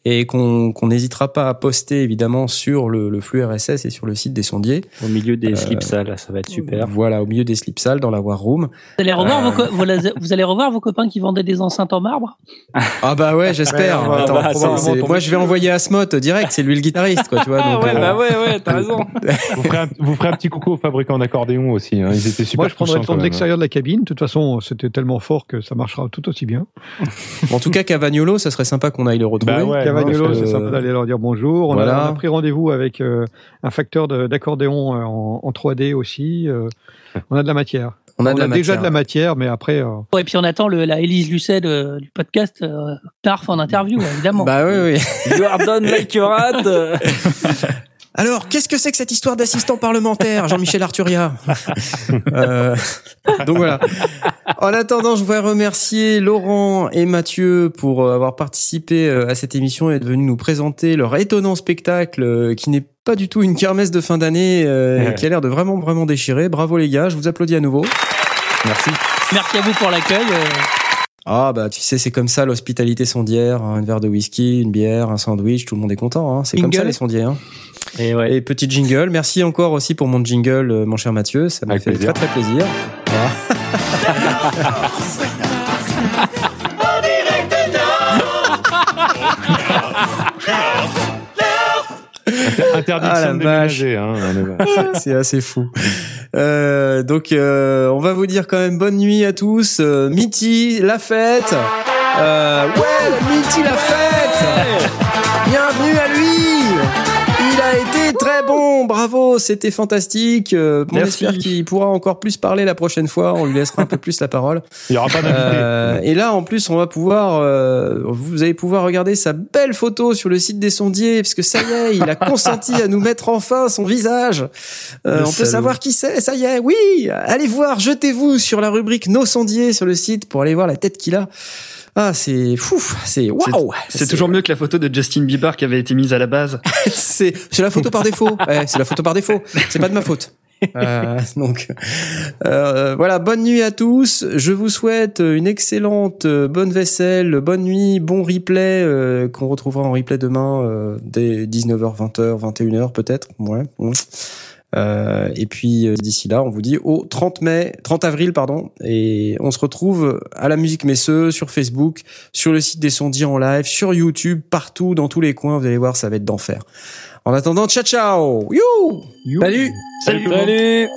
Et qu'on qu'on n'hésitera pas à poster évidemment sur le, le flux RSS et sur le site des sondiers. Au milieu des slips sales, ça va être super. Voilà, au milieu des slip sales dans la War Room. Vous allez revoir, Euh. vos, vous allez- vous allez revoir vos copains qui vendaient des enceintes en marbre? Ah bah ouais, j'espère. Bah, moi je vais envoyer Asmod direct, c'est lui le guitariste quoi, tu vois. Ah donc, ouais, euh, bah ouais, ouais, t'as raison. Vous ferez, un, vous ferez un petit coucou aux fabricants d'accordéons aussi. Hein. Ils étaient super Moi, je prendrais le quand de l'extérieur de la cabine. De toute façon, c'était tellement fort que ça marchera tout aussi bien. En tout cas, Cavagnolo, ça serait sympa qu'on aille le retrouver. Bah ouais, Cavagnolo, que- c'est sympa d'aller leur dire bonjour. On, Voilà. a, on a pris rendez-vous avec euh, un facteur d'accordéon euh, en, en 3D aussi. euh, on a de la matière. On a de la déjà de la matière, mais après, euh, Ouais, et puis on attend le, la Élise Lucet de- du podcast euh, Tarf en interview, évidemment. Bah oui, oui. You are done like rat. Alors, qu'est-ce que c'est que cette histoire d'assistant parlementaire, Jean-Michel Arturia Euh, Donc voilà. En attendant, je voudrais remercier Laurent et Mathieu pour euh, avoir participé euh, à cette émission et de venir nous présenter leur étonnant spectacle qui n'est pas du tout une kermesse de fin d'année euh, et qui a l'air de vraiment vraiment déchirer. Bravo les gars, je vous applaudis à nouveau. Merci. Merci à vous pour l'accueil. Ah bah tu sais c'est comme ça l'hospitalité sondière, hein, un verre de whisky, une bière, un sandwich, tout le monde est content. Hein. C'est comme ça les sondiers. Hein. Et ouais. Et petit jingle. Merci encore aussi pour mon jingle, euh, mon cher Mathieu. Ça m'a fait plaisir. très très plaisir. Interdiction Ah, la de. Hein, C'est assez fou. Euh, donc, euh, on va vous dire quand même bonne nuit à tous. Euh, Mitty, la fête. Euh, ouais, Mitty, la fête. Bravo, c'était fantastique. Euh, on espère qu'il pourra encore plus parler la prochaine fois. On lui laissera un peu plus la parole. Il n'y aura pas. Euh, et là, en plus, on va pouvoir, euh, vous allez pouvoir regarder sa belle photo sur le site des sondiers, parce que ça y est, il a consenti à nous mettre enfin son visage. Euh, on peut savoir qui c'est, ça y est, oui. Allez voir, jetez-vous sur la rubrique Nos sondiers sur le site pour aller voir la tête qu'il a. Ah, c'est fou, c'est waouh. C'est toujours mieux que la photo de Justin Bieber qui avait été mise à la base. c'est c'est la photo par défaut. Ouais, c'est la photo par défaut. C'est pas de ma faute. Euh, donc euh, voilà, bonne nuit à tous. Je vous souhaite une excellente euh, bonne vaisselle, bonne nuit, bon replay euh, qu'on retrouvera en replay demain euh, dès 19h, 20h, 21h peut-être. Ouais. ouais. Euh, et puis euh, d'ici là, on vous dit au 30 mai, 30 avril, pardon, et on se retrouve à la musique Messeux sur Facebook, sur le site des sondiers en live, sur YouTube, partout, dans tous les coins. Vous allez voir, ça va être d'enfer. En attendant, ciao ciao, you, Salut, Salut. Salut.